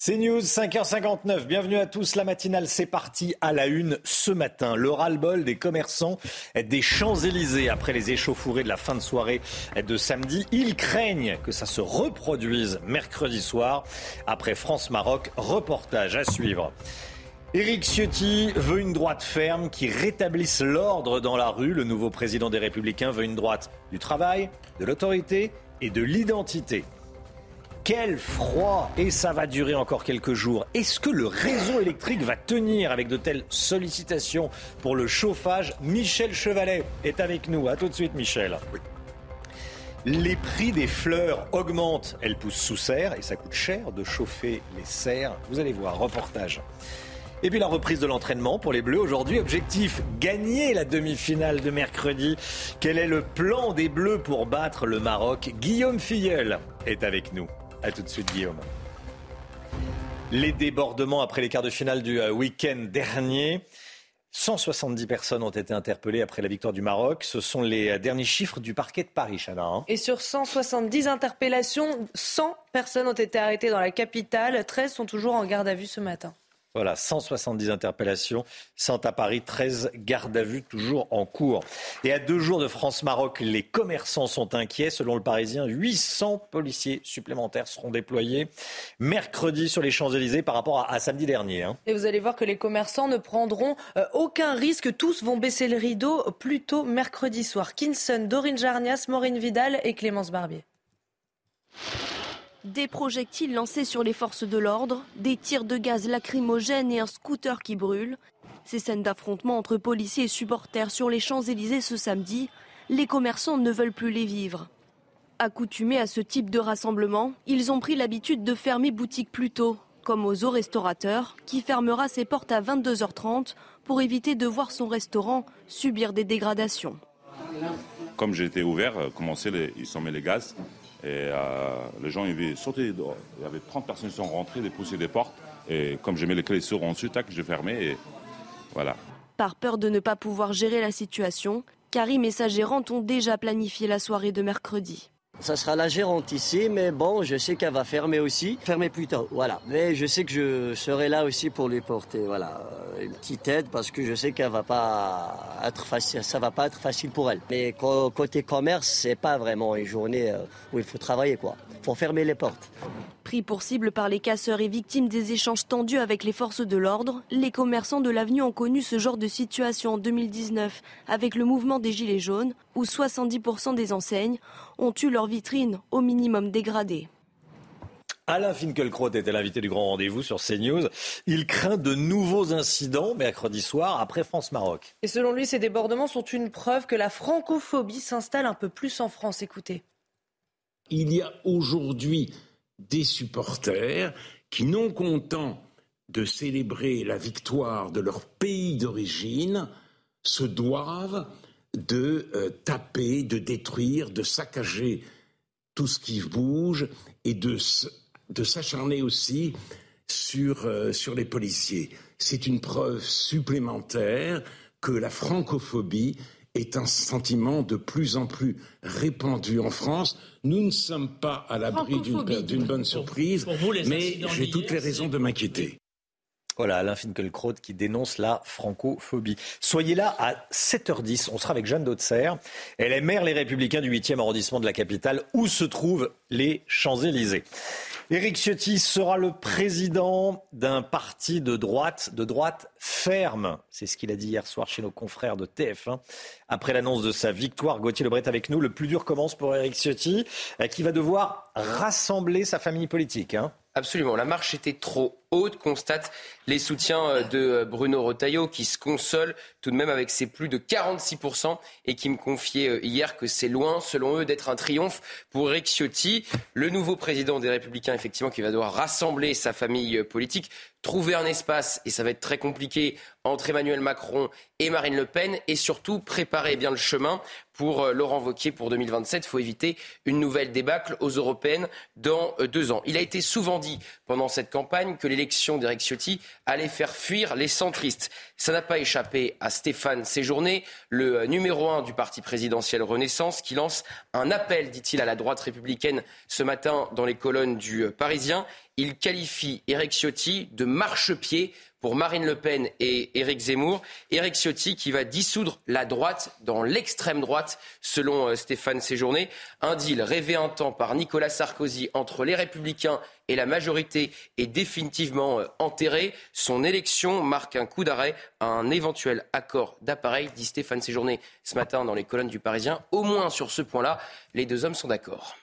C'est News, 5h59. Bienvenue à tous. La matinale, c'est parti à la une ce matin. Le ras-le-bol des commerçants des Champs-Élysées après les échauffourées de la fin de soirée de samedi. Ils craignent que ça se reproduise mercredi soir. Après France-Maroc, reportage à suivre. Éric Ciotti veut une droite ferme qui rétablisse l'ordre dans la rue. Le nouveau président des Républicains veut une droite du travail, de l'autorité et de l'identité. Quel froid Et ça va durer encore quelques jours. Est-ce que le réseau électrique va tenir avec de telles sollicitations pour le chauffage Michel Chevalet est avec nous. A tout de suite, Michel. Les prix des fleurs augmentent. Elles poussent sous serre et ça coûte cher de chauffer les serres. Vous allez voir, reportage. Et puis la reprise de l'entraînement pour les Bleus. Aujourd'hui, objectif, gagner la demi-finale de mercredi. Quel est le plan des Bleus pour battre le Maroc? Guillaume Filleul est avec nous. A tout de suite, Guillaume. Les débordements après les quarts de finale du euh, week-end dernier. 170 personnes ont été interpellées après la victoire du Maroc. Ce sont les euh, derniers chiffres du parquet de Paris, Chana. Hein. Et sur 170 interpellations, 100 personnes ont été arrêtées dans la capitale. 13 sont toujours en garde à vue ce matin. Voilà, 170 interpellations, 100 à Paris, 13 gardes à vue toujours en cours. Et à deux jours de France-Maroc, les commerçants sont inquiets. Selon le Parisien, 800 policiers supplémentaires seront déployés mercredi sur les Champs-Élysées par rapport à, samedi dernier. Hein. Et vous allez voir que les commerçants ne prendront euh, aucun risque. Tous vont baisser le rideau plus tôt mercredi soir. Kinson, Dorine Jarnias, Maureen Vidal et Clémence Barbier. Des projectiles lancés sur les forces de l'ordre, des tirs de gaz lacrymogènes et un scooter qui brûle. Ces scènes d'affrontement entre policiers et supporters sur les Champs-Élysées ce samedi, les commerçants ne veulent plus les vivre. Accoutumés à ce type de rassemblement, ils ont pris l'habitude de fermer boutique plus tôt, comme Ozo Restaurateur, qui fermera ses portes à 22h30 pour éviter de voir son restaurant subir des dégradations. Comme j'étais ouvert, euh, commencer ils sont mis les gaz. Et euh, les gens ils sauté dehors. Il y avait 30 personnes qui sont rentrées, dépousser des portes. Et comme j'ai mis les clés sur ensuite, tac, j'ai fermé et voilà. Par peur de ne pas pouvoir gérer la situation, Karim et sa gérante ont déjà planifié la soirée de mercredi. Ça sera la gérante ici, mais bon, je sais qu'elle va fermer aussi. Fermer plus tôt, voilà. Mais je sais que je serai là aussi pour lui porter, voilà, euh, une petite aide parce que je sais qu'elle va pas être facile, ça va pas être facile pour elle. Mais côté commerce, c'est pas vraiment une journée euh, où il faut travailler, quoi. Faut fermer les portes. Pris pour cible par les casseurs et victimes des échanges tendus avec les forces de l'ordre, les commerçants de l'avenue ont connu ce genre de situation en 2019 avec le mouvement des Gilets jaunes, où 70% des enseignes ont eu leur vitrine au minimum dégradée. Alain Finkielkraut était l'invité du grand rendez-vous sur CNews. Il craint de nouveaux incidents mercredi soir après France-Maroc. Et selon lui, ces débordements sont une preuve que la francophobie s'installe un peu plus en France. Écoutez. Il y a aujourd'hui des supporters qui, non contents de célébrer la victoire de leur pays d'origine, se doivent de euh, taper, de détruire, de saccager tout ce qui bouge et de, s'acharner aussi euh, sur les policiers. C'est une preuve supplémentaire que la francophobie est un sentiment de plus en plus répandu en France. Nous ne sommes pas à l'abri d'une bonne surprise, mais j'ai toutes les raisons de m'inquiéter. Voilà, Alain Finkielkraut qui dénonce la francophobie. Soyez là à 7h10. On sera avec Jeanne Dautzer. Elle est maire Les Républicains du 8e arrondissement de la capitale, où se trouvent les Champs-Élysées? Éric Ciotti sera le président d'un parti de droite, de droite ferme. C'est ce qu'il a dit hier soir chez nos confrères de TF1. Après l'annonce de sa victoire, Gauthier Lebret avec nous. Le plus dur commence pour Éric Ciotti, euh, qui va devoir rassembler sa famille politique. Hein. Absolument. La marche était trop haute, constate les soutiens euh, de euh, Bruno Rotaillot, qui se console tout de même avec ses plus de 46% et qui me confiait euh, hier que c'est loin, selon eux, d'être un triomphe pour Eric Ciotti, le nouveau président des Républicains, effectivement, qui va devoir rassembler sa famille politique trouver un espace, et ça va être très compliqué, entre Emmanuel Macron et Marine Le Pen, et surtout préparer bien le chemin pour Laurent Wauquiez pour 2027. Il faut éviter une nouvelle débâcle aux européennes dans deux ans. Il a été souvent dit pendant cette campagne que l'élection d'Eric Ciotti allait faire fuir les centristes. Ça n'a pas échappé à Stéphane Séjourné, le numéro un du parti présidentiel Renaissance, qui lance un appel, dit-il, à la droite républicaine ce matin dans les colonnes du Parisien. Il qualifie Eric Ciotti de marchepied pour Marine Le Pen et Éric Zemmour. Éric Ciotti qui va dissoudre la droite dans l'extrême droite, selon euh, Stéphane Séjourné. Un deal rêvé un temps par Nicolas Sarkozy entre les Républicains et la majorité est définitivement euh, enterré. Son élection marque un coup d'arrêt à un éventuel accord d'appareil, dit Stéphane Séjourné ce matin dans les colonnes du Parisien. Au moins sur ce point-là, les deux hommes sont d'accord.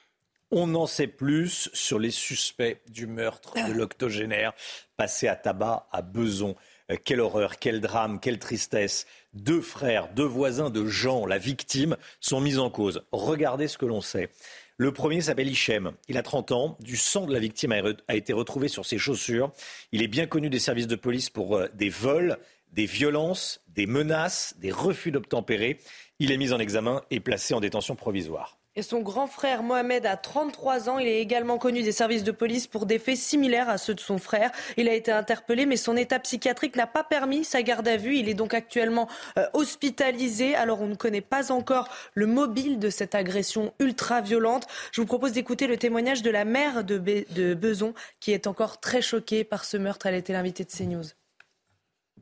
On en sait plus sur les suspects du meurtre de l'octogénaire passé à tabac à Beson. Euh, quelle horreur, quel drame, quelle tristesse. Deux frères, deux voisins de Jean, la victime, sont mis en cause. Regardez ce que l'on sait. Le premier s'appelle Hichem. Il a 30 ans. Du sang de la victime a été retrouvé sur ses chaussures. Il est bien connu des services de police pour euh, des vols, des violences, des menaces, des refus d'obtempérer. Il est mis en examen et placé en détention provisoire. Et son grand frère Mohamed a 33 ans. Il est également connu des services de police pour des faits similaires à ceux de son frère. Il a été interpellé, mais son état psychiatrique n'a pas permis sa garde à vue. Il est donc actuellement euh, hospitalisé. Alors on ne connaît pas encore le mobile de cette agression ultra violente. Je vous propose d'écouter le témoignage de la mère de, de Beson, qui est encore très choquée par ce meurtre. Elle était l'invitée de CNews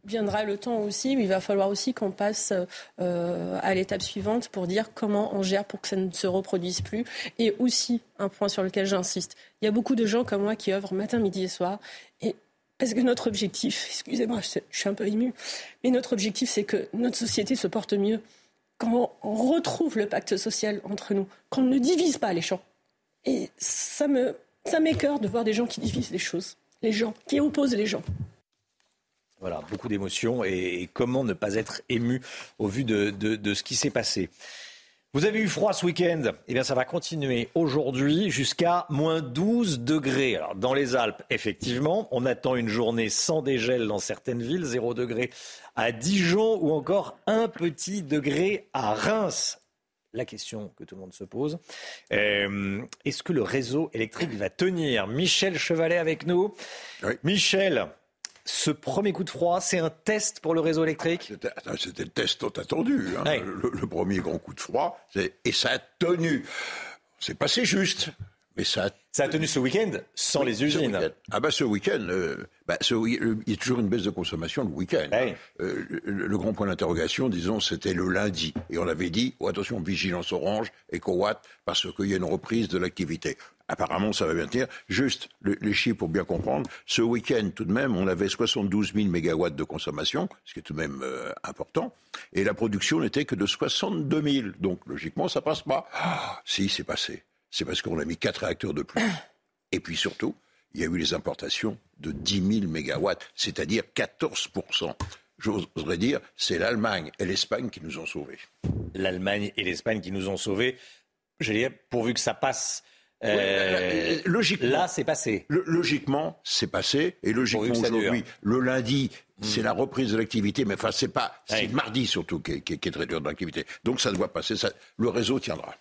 viendra le temps aussi où il va falloir aussi qu'on passe euh, à l'étape suivante pour dire comment on gère pour que ça ne se reproduise plus. Et aussi, un point sur lequel j'insiste, il y a beaucoup de gens comme moi qui œuvrent matin, midi et soir. Et parce que notre objectif, excusez-moi, je suis un peu ému, mais notre objectif, c'est que notre société se porte mieux, quand on retrouve le pacte social entre nous, qu'on ne divise pas les gens. Et ça me, ça de voir des gens qui divisent les choses, les gens, qui opposent les gens. Voilà, beaucoup d'émotions et, comment ne pas être ému au vu de, ce qui s'est passé. Vous avez eu froid ce week-end? Eh bien, ça va continuer aujourd'hui jusqu'à moins 12 degrés. Alors, dans les Alpes, effectivement, on attend une journée sans dégel dans certaines villes, 0 degré à Dijon ou encore un petit degré à Reims. La question que tout le monde se pose, euh, est-ce que le réseau électrique va tenir? Michel Chevalet avec nous. Michel, ce premier coup de froid, c'est un test pour le réseau électrique C'était le test tant attendu. Hein. Le, premier grand coup de froid, et ça a tenu. C'est passé juste. Mais ça a... ça a tenu ce week-end sans les usines. ah bah ce week-end, euh, bah, il y a toujours une baisse de consommation le week-end. Hein. Euh, le, grand point d'interrogation, disons, c'était le lundi. Et on avait dit, oh, attention, vigilance orange, EcoWatt, parce qu'il y a une reprise de l'activité. Apparemment, ça va bien tenir. Juste, les chiffres pour bien comprendre. Ce week-end, tout de même, on avait 72 000 mégawatts de consommation, ce qui est tout de même euh, important. Et la production n'était que de 62 000. Donc, logiquement, ça passe pas. Ah, si, c'est passé. C'est parce qu'on a mis quatre réacteurs de plus. Et puis surtout, il y a eu les importations de 10 000 mégawatts, c'est-à-dire 14% J'oserais dire, c'est l'Allemagne et l'Espagne qui nous ont sauvés. L'Allemagne et l'Espagne qui nous ont sauvés. Je dire, pourvu que ça passe euh, logiquement, là, c'est passé. logiquement, c'est passé. Et logiquement, aujourd'hui, le lundi, hmm. c'est la reprise de l'activité. Mais enfin, c'est pas, c'est mardi surtout qui est, très dur dans l'activité. Donc, ça doit passer. le réseau tiendra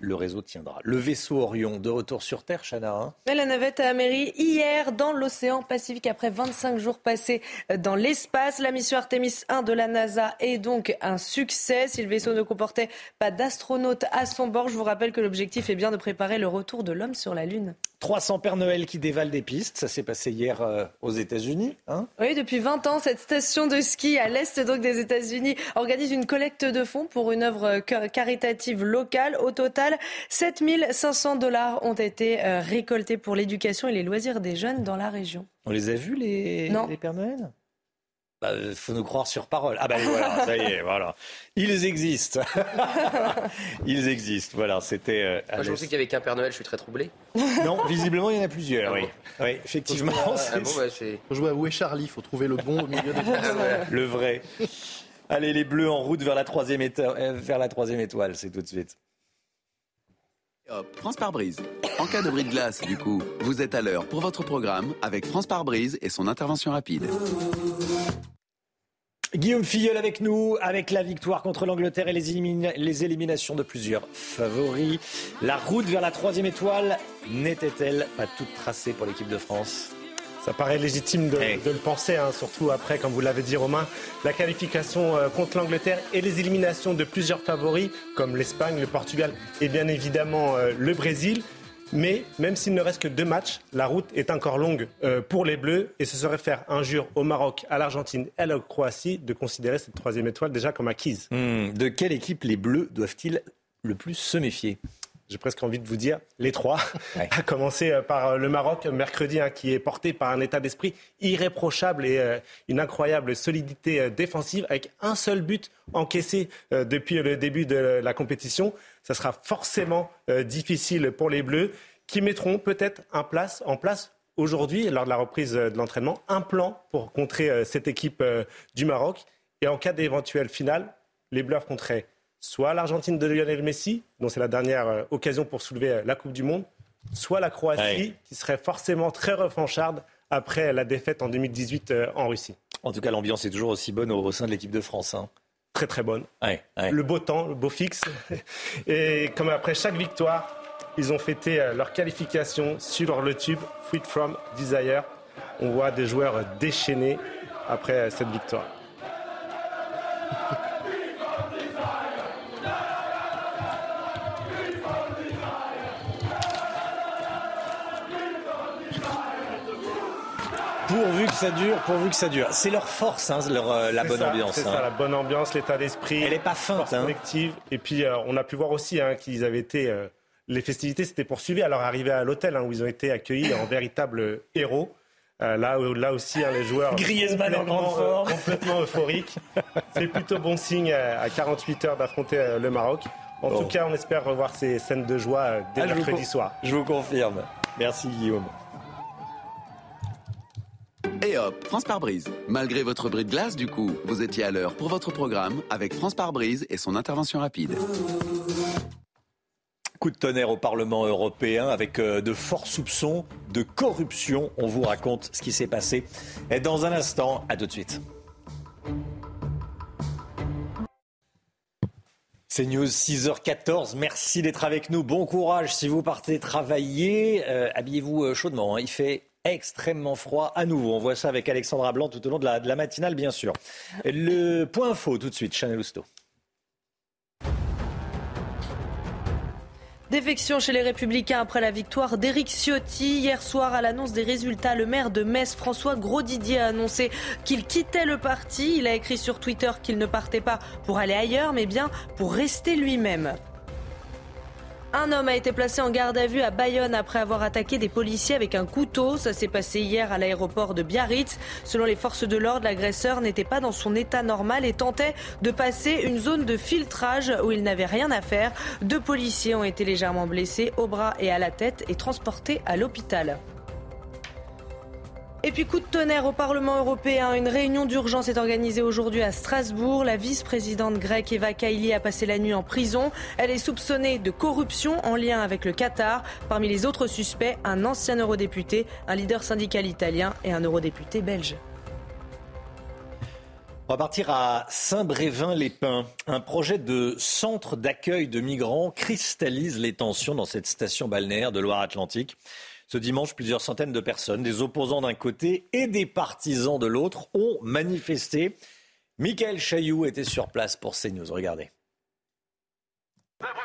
le réseau tiendra. Le vaisseau Orion, de retour sur Terre, Chana. Hein la navette a améri hier dans l'océan Pacifique après 25 jours passés dans l'espace. La mission Artemis 1 de la NASA est donc un succès. Si le vaisseau ne comportait pas d'astronautes à son bord, je vous rappelle que l'objectif est bien de préparer le retour de l'homme sur la Lune. 300 Pères Noël qui dévalent des pistes, ça s'est passé hier euh, aux États-Unis. Hein oui, depuis 20 ans, cette station de ski à l'est donc des États-Unis organise une collecte de fonds pour une œuvre euh, caritative locale. Au total, 7500 dollars ont été euh, récoltés pour l'éducation et les loisirs des jeunes dans la région. On les a vus, les, les Pères Noël? Il bah, faut nous croire sur parole. Ah ben voilà, ça y est, voilà. Ils existent. Ils existent. Voilà, c'était. Euh, Moi, je pensais qu'il y avait qu'un Père Noël. Je suis très troublé. Non, visiblement, il y en a plusieurs. Ah oui. oui, effectivement. Faut bah, jouer à Où est Charlie? Il faut trouver le bon au milieu des. le vrai. Allez, les Bleus en route vers la troisième, euh, vers la troisième étoile, c'est tout de suite. France par brise. En cas de bris de glace, du coup, vous êtes à l'heure pour votre programme avec France par brise et son intervention rapide. Guillaume Filleul avec nous, avec la victoire contre l'Angleterre et les, éliminations de plusieurs favoris. La route vers la troisième étoile n'était-elle pas toute tracée pour l'équipe de France? Ça paraît légitime de, le penser, hein, surtout après, comme vous l'avez dit Romain, la qualification euh, contre l'Angleterre et les éliminations de plusieurs favoris comme l'Espagne, le Portugal et bien évidemment euh, le Brésil. Mais même s'il ne reste que deux matchs, la route est encore longue euh, pour les Bleus et ce serait faire injure au Maroc, à l'Argentine et à la Croatie de considérer cette troisième étoile déjà comme acquise. Hmm, de quelle équipe les Bleus doivent-ils le plus se méfier? J'ai presque envie de vous dire les trois, à commencer euh, par euh, le Maroc mercredi, hein, qui est porté par un état d'esprit irréprochable et une incroyable solidité défensive, avec un seul but encaissé depuis le début de la compétition ça sera forcément euh, difficile pour les Bleus, qui mettront peut-être en place aujourd'hui, lors de la reprise euh, de l'entraînement, un plan pour contrer euh, cette équipe du Maroc. Et en cas d'éventuelle finale, les Bleus affronteraient soit l'Argentine de Lionel Messi, dont c'est la dernière occasion pour soulever la Coupe du Monde, soit la Croatie, qui serait forcément très refancharde après la défaite en 2018 en Russie. En tout cas, l'ambiance est toujours aussi bonne au sein de l'équipe de France. Hein très très bonne. Le beau temps, le beau fixe. Et comme après chaque victoire, ils ont fêté euh, leur qualification sur le tube Fruit from Desire. On voit des joueurs déchaînés après euh, cette victoire. Pourvu que ça dure, pourvu que ça dure. C'est leur force, hein, leur, euh, la bonne ambiance. C'est ça, hein. la bonne ambiance, l'état d'esprit. Elle n'est pas feinte. Hein. collective. Et puis, euh, on a pu voir aussi hein, qu'ils avaient été. Euh, les festivités s'étaient poursuivies à leur arrivée à l'hôtel, où ils ont été accueillis en véritables héros. là, là aussi, les joueurs Griezmann complètement, complètement euphoriques. C'est plutôt bon signe à 48 heures d'affronter le Maroc. En tout cas, on espère revoir ces scènes de joie dès ah, mercredi soir. Je vous confirme. Merci Guillaume. Hop, France par brise. Malgré votre bris de glace, du coup, vous étiez à l'heure pour votre programme avec France par brise et son intervention rapide. Coup de tonnerre au Parlement européen avec euh, de forts soupçons de corruption. On vous raconte ce qui s'est passé. Et dans un instant, à tout de suite. C'est News 6h14. Merci d'être avec nous. Bon courage si vous partez travailler. Euh, habillez-vous euh, chaudement. Hein. Il fait extrêmement froid à nouveau. On voit ça avec Alexandra Blanc tout au long de la, matinale, bien sûr. Le point info tout de suite, Chanel Housteau. Défection chez les Républicains après la victoire d'Éric Ciotti. Hier soir, à l'annonce des résultats, le maire de Metz, François Grosdidier, a annoncé qu'il quittait le parti. Il a écrit sur Twitter qu'il ne partait pas pour aller ailleurs, mais bien pour rester lui-même. Un homme a été placé en garde à vue à Bayonne après avoir attaqué des policiers avec un couteau. Ça s'est passé hier à l'aéroport de Biarritz. Selon les forces de l'ordre, l'agresseur n'était pas dans son état normal et tentait de passer une zone de filtrage où il n'avait rien à faire. Deux policiers ont été légèrement blessés au bras et à la tête et transportés à l'hôpital. Et puis coup de tonnerre au Parlement européen. Une réunion d'urgence est organisée aujourd'hui à Strasbourg. La vice-présidente grecque Eva Kaili a passé la nuit en prison. Elle est soupçonnée de corruption en lien avec le Qatar. Parmi les autres suspects, un ancien eurodéputé, un leader syndical italien et un eurodéputé belge. On va partir à Saint-Brévin-les-Pins. Un projet de centre d'accueil de migrants cristallise les tensions dans cette station balnéaire de Loire-Atlantique. Ce dimanche, plusieurs centaines de personnes, des opposants d'un côté et des partisans de l'autre, ont manifesté. Michael Chailloux était sur place pour CNews. Regardez.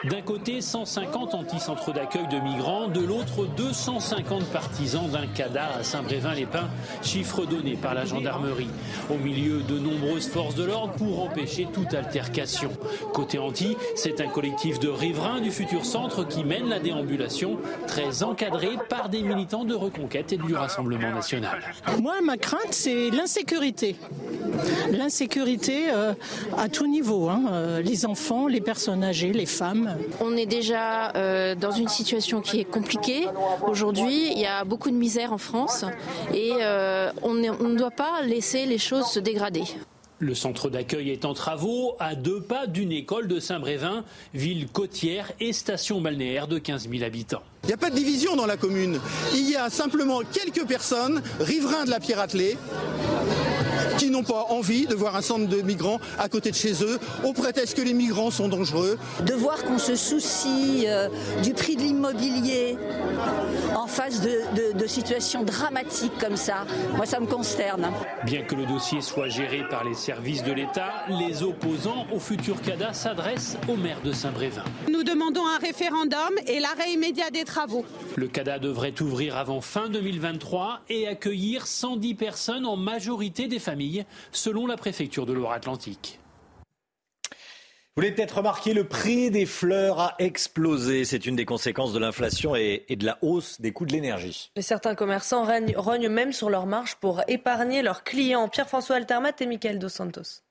D'un côté, 150 anti-centres d'accueil de migrants, de l'autre, 250 partisans d'un CADA à Saint-Brévin-les-Pins, chiffre donné par la gendarmerie. Au milieu de nombreuses forces de l'ordre pour empêcher toute altercation. Côté anti, c'est un collectif de riverains du futur centre qui mène la déambulation, très encadré par des militants de Reconquête et du Rassemblement national. Moi, ma crainte, c'est l'insécurité. L'insécurité euh, à tout niveau. Hein. Euh, les enfants, les personnes âgées, les femmes on est déjà euh, dans une situation qui est compliquée. Aujourd'hui, il y a beaucoup de misère en France et euh, on, ne doit pas laisser les choses se dégrader. Le centre d'accueil est en travaux à deux pas d'une école de Saint-Brévin, ville côtière et station balnéaire de 15 000 habitants. Il n'y a pas de division dans la commune. Il y a simplement quelques personnes, riverains de la Pierre qui n'ont pas envie de voir un centre de migrants à côté de chez eux, au prétexte que les migrants sont dangereux. De voir qu'on se soucie euh, du prix de l'immobilier en face de, de situations dramatiques comme ça, moi ça me consterne. Bien que le dossier soit géré par les services de l'État, les opposants au futur CADA s'adressent au maire de Saint-Brévin. Nous demandons un référendum et l'arrêt immédiat des travaux. Le CADA devrait ouvrir avant fin 2023 et accueillir 110 personnes en majorité des familles, selon la préfecture de Loire-Atlantique. Vous l'avez peut-être remarqué, le prix des fleurs a explosé. C'est une des conséquences de l'inflation et, de la hausse des coûts de l'énergie. Certains commerçants rognent même sur leur marge pour épargner leurs clients. Pierre-François Altermat et Michael Dos Santos.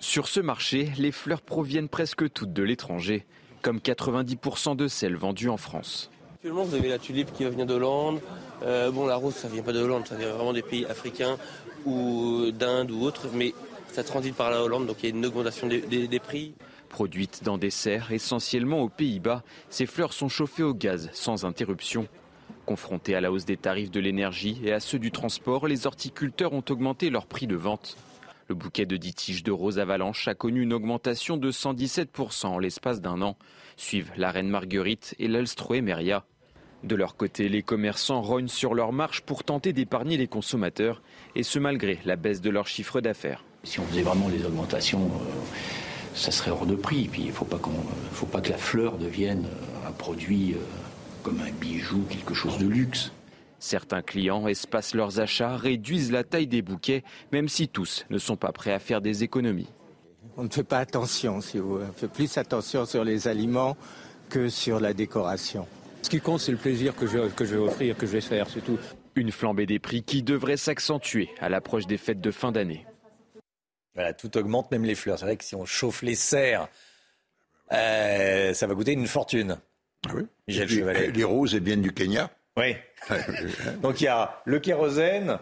Sur ce marché, les fleurs proviennent presque toutes de l'étranger, comme 90% de celles vendues en France. Actuellement, vous avez la tulipe qui vient d'Hollande. Euh, bon, la rose, ça vient pas de Hollande, ça vient vraiment des pays africains ou d'Inde ou autres. Mais ça transite par la Hollande, donc il y a une augmentation des, prix. Produites dans des serres essentiellement aux Pays-Bas, ces fleurs sont chauffées au gaz sans interruption. Confrontés à la hausse des tarifs de l'énergie et à ceux du transport, les horticulteurs ont augmenté leur prix de vente. Le bouquet de 10 tiges de rose avalanche a connu une augmentation de 117% en l'espace d'un an. Suivent la reine Marguerite et l'Alstroemeria. De leur côté, les commerçants rognent sur leur marche pour tenter d'épargner les consommateurs, et ce malgré la baisse de leur chiffre d'affaires. Si on faisait vraiment les augmentations, euh, ça serait hors de prix. Puis il ne faut, pas faut pas que la fleur devienne euh, un produit euh, comme un bijou, quelque chose de luxe. Certains clients espacent leurs achats, réduisent la taille des bouquets, même si tous ne sont pas prêts à faire des économies. On ne fait pas attention, si vous On fait plus attention sur les aliments que sur la décoration. Ce qui compte, c'est le plaisir que je, que je vais offrir, que je vais faire, c'est tout. Une flambée des prix qui devrait s'accentuer à l'approche des fêtes de fin d'année. Voilà, tout augmente, même les fleurs. C'est vrai que si on chauffe les serres, euh, ça va coûter une fortune. Ah oui. les, les roses viennent du Kenya. Oui. Donc il y a le kérosène,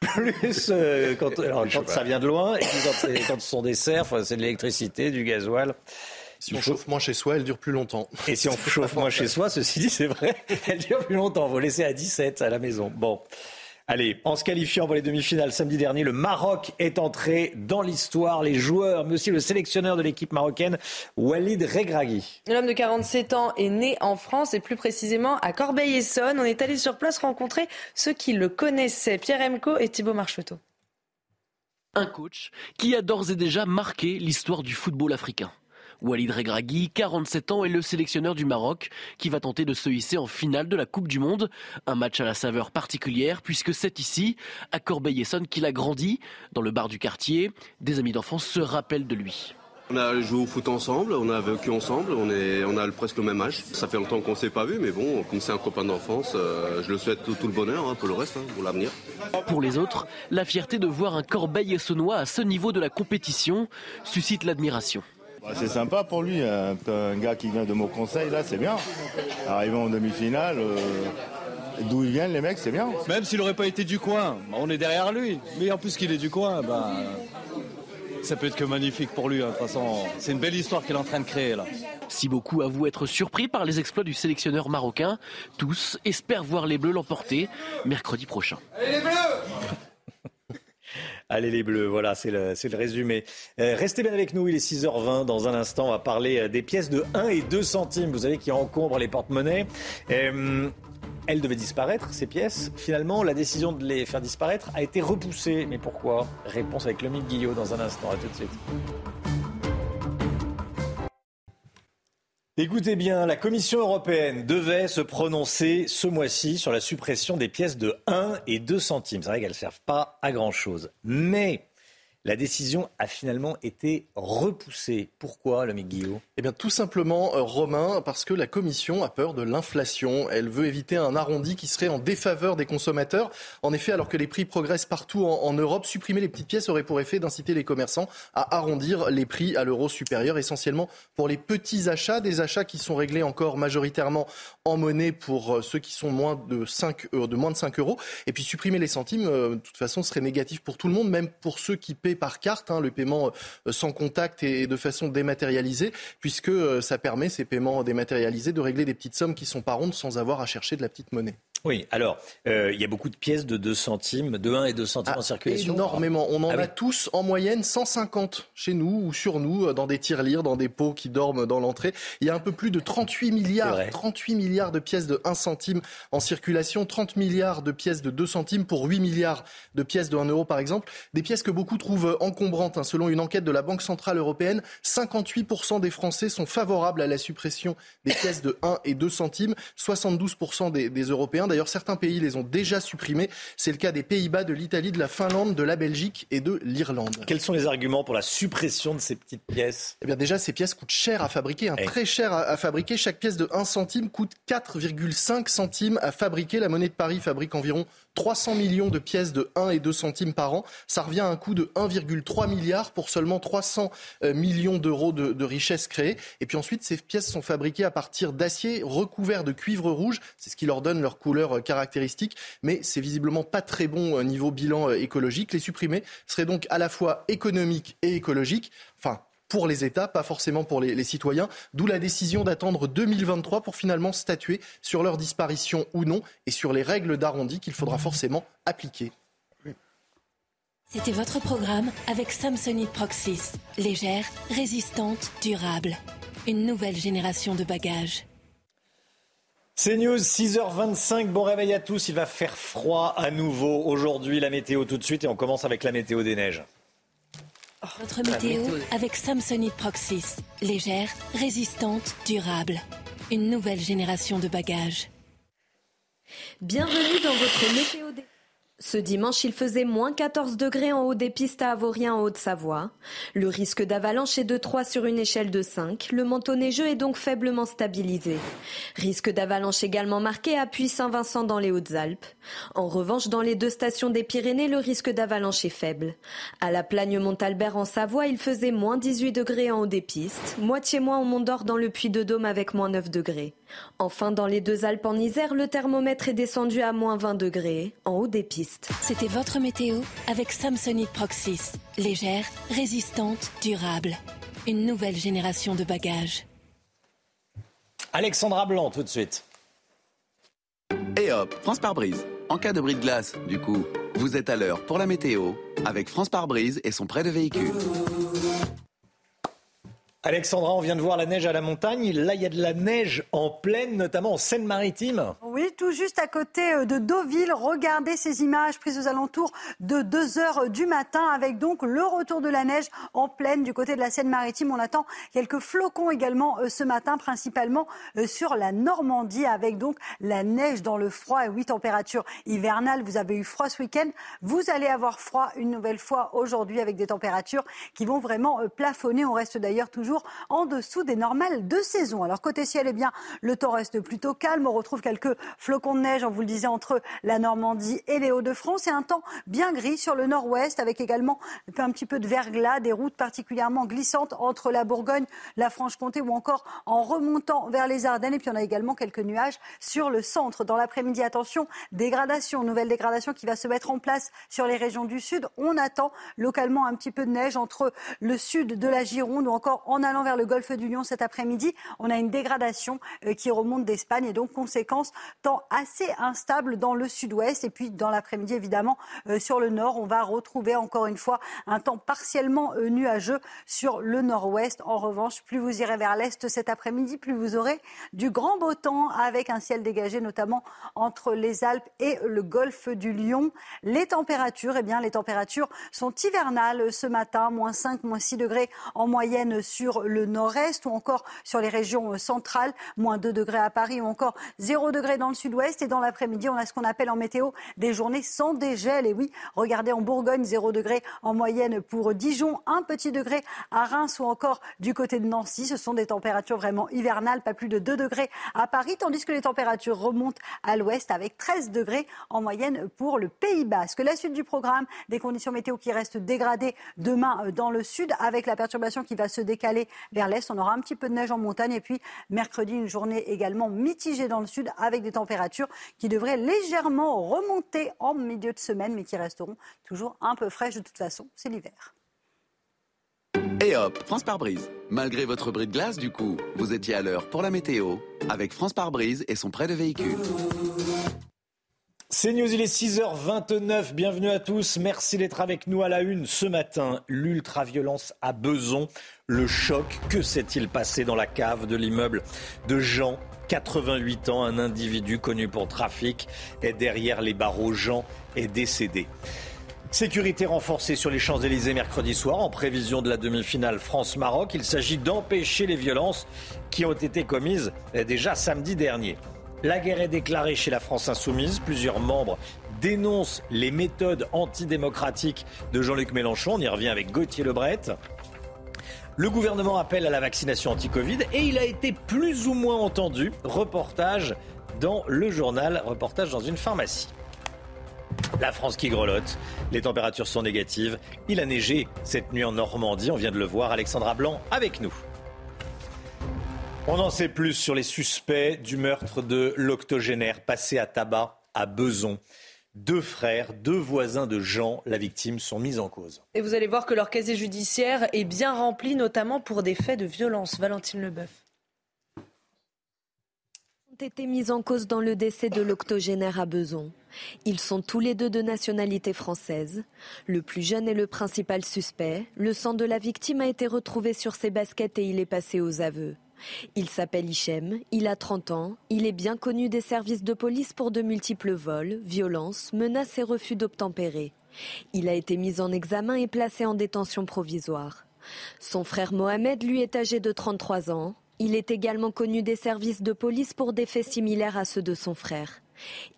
plus euh, quand, ça vient de loin, et puis quand, ce sont des serres, c'est de l'électricité, du gasoil. Si on chauffe moins chez soi, elle dure plus longtemps. Et si on chauffe moins chez soi, ceci dit, c'est vrai, elle dure plus longtemps. Vous laissez à 17 à la maison. Bon. Allez, en se qualifiant pour les demi-finales samedi dernier, le Maroc est entré dans l'histoire. Les joueurs, mais aussi le sélectionneur de l'équipe marocaine, Walid Regragui. L'homme de 47 ans est né en France et plus précisément à Corbeil-Essonne. On est allé sur place rencontrer ceux qui le connaissaient, Pierre Emco et Thibaut Marcheteau. Un coach qui a d'ores et déjà marqué l'histoire du football africain. Walid Regragui, 47 ans, est le sélectionneur du Maroc qui va tenter de se hisser en finale de la Coupe du Monde. Un match à la saveur particulière puisque c'est ici, à Corbeil-Essonne, qu'il a grandi. Dans le bar du quartier, des amis d'enfance se rappellent de lui. On a joué au foot ensemble, on a vécu ensemble, on, est, on a presque le même âge. Ça fait longtemps qu'on ne s'est pas vu, mais bon, comme c'est un copain d'enfance, euh, je le souhaite tout, le bonheur hein, pour le reste, hein, pour l'avenir. Pour les autres, la fierté de voir un Corbeil essonnois à ce niveau de la compétition suscite l'admiration. Bah, c'est sympa pour lui, un, gars qui vient de mon conseil, là, c'est bien. Arrivant en demi-finale, euh, d'où ils viennent les mecs, c'est bien. Même s'il n'aurait pas été du coin, bah, on est derrière lui. Mais en plus qu'il est du coin, bah, ça peut être que magnifique pour lui. Hein. De toute façon, c'est une belle histoire qu'il est en train de créer là. Si beaucoup avouent être surpris par les exploits du sélectionneur marocain, tous espèrent voir les Bleus l'emporter mercredi prochain. Allez les Bleus Allez les bleus, voilà, c'est le, résumé. Euh, restez bien avec nous, il est 6h20. Dans un instant, on va parler euh, des pièces de 1 et 2 centimes, vous savez, qui encombrent les porte-monnaies. Euh, elles devaient disparaître, ces pièces. Finalement, la décision de les faire disparaître a été repoussée. Mais pourquoi? Réponse avec Lomique Guillot dans un instant. À tout de suite. Écoutez bien, la Commission européenne devait se prononcer ce mois-ci sur la suppression des pièces de 1 et 2 centimes. C'est vrai qu'elles ne servent pas à grand-chose. Mais la décision a finalement été repoussée. Pourquoi, le Guillaume Eh bien, tout simplement, euh, Romain, parce que la Commission a peur de l'inflation. Elle veut éviter un arrondi qui serait en défaveur des consommateurs. En effet, alors que les prix progressent partout en, Europe, supprimer les petites pièces aurait pour effet d'inciter les commerçants à arrondir les prix à l'euro supérieur, essentiellement pour les petits achats, des achats qui sont réglés encore majoritairement en monnaie pour euh, ceux qui sont moins de, 5, de moins de 5 euros. Et puis, supprimer les centimes, euh, de toute façon, serait négatif pour tout le monde, même pour ceux qui paient par carte, hein, le paiement euh, sans contact et de façon dématérialisée, puisque euh, ça permet, ces paiements dématérialisés, de régler des petites sommes qui sont pas rondes sans avoir à chercher de la petite monnaie. Oui, alors, euh, il y a beaucoup de pièces de 2 centimes, de 1 et 2 centimes ah, en circulation. Énormément. On en ah a tous en moyenne 150 chez nous ou sur nous, euh, dans des tirelires, dans des pots qui dorment dans l'entrée. Il y a un peu plus de 38 milliards, 38 milliards de pièces de 1 centime en circulation, 30 milliards de pièces de 2 centimes pour 8 milliards de pièces de 1 euro par exemple. Des pièces que beaucoup trouvent encombrantes. Hein. Selon une enquête de la Banque Centrale Européenne, 58% des Français sont favorables à la suppression des pièces de 1 et 2 centimes, 72% des, des Européens. D'ailleurs, certains pays les ont déjà supprimés. C'est le cas des Pays-Bas, de l'Italie, de la Finlande, de la Belgique et de l'Irlande. Quels sont les arguments pour la suppression de ces petites pièces? Eh bien, déjà, ces pièces coûtent cher à fabriquer, hein, très cher à, fabriquer. Chaque pièce de 1 centime coûte 4,5 centimes à fabriquer. La monnaie de Paris fabrique environ 300 millions de pièces de 1 et 2 centimes par an. Ça revient à un coût de 1,3 milliard pour seulement 300 euh, millions d'euros de, richesses créées. Et puis ensuite, ces pièces sont fabriquées à partir d'acier recouvert de cuivre rouge. C'est ce qui leur donne leur couleur euh, caractéristique. Mais c'est visiblement pas très bon euh, niveau bilan écologique. Les supprimer serait donc à la fois économique et écologique. Pour les États, pas forcément pour les, citoyens. D'où la décision d'attendre 2023 pour finalement statuer sur leur disparition ou non et sur les règles d'arrondi qu'il faudra forcément appliquer. C'était votre programme avec Samsonite Proxys. Légère, résistante, durable. Une nouvelle génération de bagages. C'est News, 6h25, bon réveil à tous, il va faire froid à nouveau aujourd'hui, la météo tout de suite et on commence avec la météo des neiges. Votre météo avec Samsonite Proxys. Légère, résistante, durable. Une nouvelle génération de bagages. Bienvenue dans votre météo. Ce dimanche, il faisait moins 14 degrés en haut des pistes à Avorien en Haute-Savoie. Le risque d'avalanche est de 3 sur une échelle de 5. Le manteau neigeux est donc faiblement stabilisé. Risque d'avalanche également marqué à Puy-Saint-Vincent dans les Hautes-Alpes. En revanche, dans les deux stations des Pyrénées, le risque d'avalanche est faible. À la Plagne Montalbert en Savoie, il faisait moins 18 degrés en haut des pistes, moitié moins au Mont-d'Or dans le Puy-de-Dôme avec moins 9 degrés. Enfin, dans les deux Alpes en Isère, le thermomètre est descendu à moins 20 degrés en haut des pistes. C'était votre météo avec Samsonite Proxys. Légère, résistante, durable. Une nouvelle génération de bagages. Alexandra Blanc, tout de suite. Et hop, France par brise. En cas de bris de glace, du coup, vous êtes à l'heure pour la météo avec France par brise et son prêt de véhicule. Alexandra, on vient de voir la neige à la montagne. Là, il y a de la neige en pleine, notamment en Seine-Maritime. Oui, tout juste à côté euh, de Deauville. Regardez ces images prises aux alentours de 2 heures du matin avec donc le retour de la neige en pleine du côté de la Seine-Maritime. On attend quelques flocons également euh, ce matin, principalement euh, sur la Normandie avec donc la neige dans le froid et oui, température hivernale. Vous avez eu froid ce week-end. Vous allez avoir froid une nouvelle fois aujourd'hui avec des températures qui vont vraiment plafonner. On reste d'ailleurs toujours en dessous des normales de saison. Alors côté ciel, eh bien, le temps reste plutôt calme. On retrouve quelques flocons de neige, on vous le disait, entre la Normandie et les Hauts-de-France. Et un temps bien gris sur le nord-ouest, avec également un petit peu de verglas, des routes particulièrement glissantes entre la Bourgogne, la Franche-Comté ou encore en remontant vers les Ardennes. Et puis on a également quelques nuages sur le centre. Dans l'après-midi, attention, dégradation, nouvelle dégradation qui va se mettre en place sur les régions du sud. On attend localement un petit peu de neige entre le sud de la Gironde ou encore en en allant vers le golfe du Lion cet après-midi, on a une dégradation euh, qui remonte d'Espagne et donc conséquence temps assez instable dans le sud-ouest et puis dans l'après-midi évidemment euh, sur le nord, on va retrouver encore une fois un temps partiellement euh, nuageux sur le nord-ouest. En revanche, plus vous irez vers l'est cet après-midi, plus vous aurez du grand beau temps avec un ciel dégagé notamment entre les Alpes et le golfe du Lion. Les températures, eh bien les températures sont hivernales ce matin, moins 5, moins 6 degrés en moyenne sur le nord-est ou encore sur les régions centrales, moins 2 degrés à Paris ou encore 0 degré dans le sud-ouest. Et dans l'après-midi, on a ce qu'on appelle en météo des journées sans dégel. Et oui, regardez en Bourgogne, 0 degré en moyenne pour Dijon, un petit degré à Reims ou encore du côté de Nancy. Ce sont des températures vraiment hivernales, pas plus de 2 degrés à Paris, tandis que les températures remontent à l'ouest avec 13 degrés en moyenne pour le Pays Basque. La suite du programme, des conditions météo qui restent dégradées demain euh, dans le sud avec la perturbation qui va se décaler vers l'est. On aura un petit peu de neige en montagne et puis mercredi, une journée également mitigée dans le sud avec des températures qui devraient légèrement remonter en milieu de semaine mais qui resteront toujours un peu fraîches de toute façon. C'est l'hiver. Et hop, France par brise. Malgré votre bris de glace, du coup, vous étiez à l'heure pour la météo avec France par brise et son prêt de véhicule. C'est News, il est 6h29. Bienvenue à tous. Merci d'être avec nous à la une ce matin. L'ultraviolence à Beson. Le choc. Que s'est-il passé dans la cave de l'immeuble de Jean 88 ans, un individu connu pour trafic, est derrière les barreaux. Jean est décédé. Sécurité renforcée sur les Champs-Élysées mercredi soir en prévision de la demi-finale France-Maroc. Il s'agit d'empêcher les violences qui ont été commises déjà samedi dernier. La guerre est déclarée chez la France insoumise. Plusieurs membres dénoncent les méthodes antidémocratiques de Jean-Luc Mélenchon. On y revient avec Gauthier Lebret. Le gouvernement appelle à la vaccination anti-Covid et il a été plus ou moins entendu. Reportage dans le journal, reportage dans une pharmacie. La France qui grelotte, les températures sont négatives. Il a neigé cette nuit en Normandie, on vient de le voir. Alexandra Blanc avec nous. On en sait plus sur les suspects du meurtre de l'octogénaire passé à tabac à Beson. Deux frères, deux voisins de Jean, la victime, sont mis en cause. Et vous allez voir que leur casier judiciaire est bien rempli, notamment pour des faits de violence. Valentine Leboeuf ont été mis en cause dans le décès de l'octogénaire à Beson. Ils sont tous les deux de nationalité française. Le plus jeune est le principal suspect. Le sang de la victime a été retrouvé sur ses baskets et il est passé aux aveux. Il s'appelle Hichem, il a 30 ans, il est bien connu des services de police pour de multiples vols, violences, menaces et refus d'obtempérer. Il a été mis en examen et placé en détention provisoire. Son frère Mohamed, lui, est âgé de 33 ans. Il est également connu des services de police pour des faits similaires à ceux de son frère.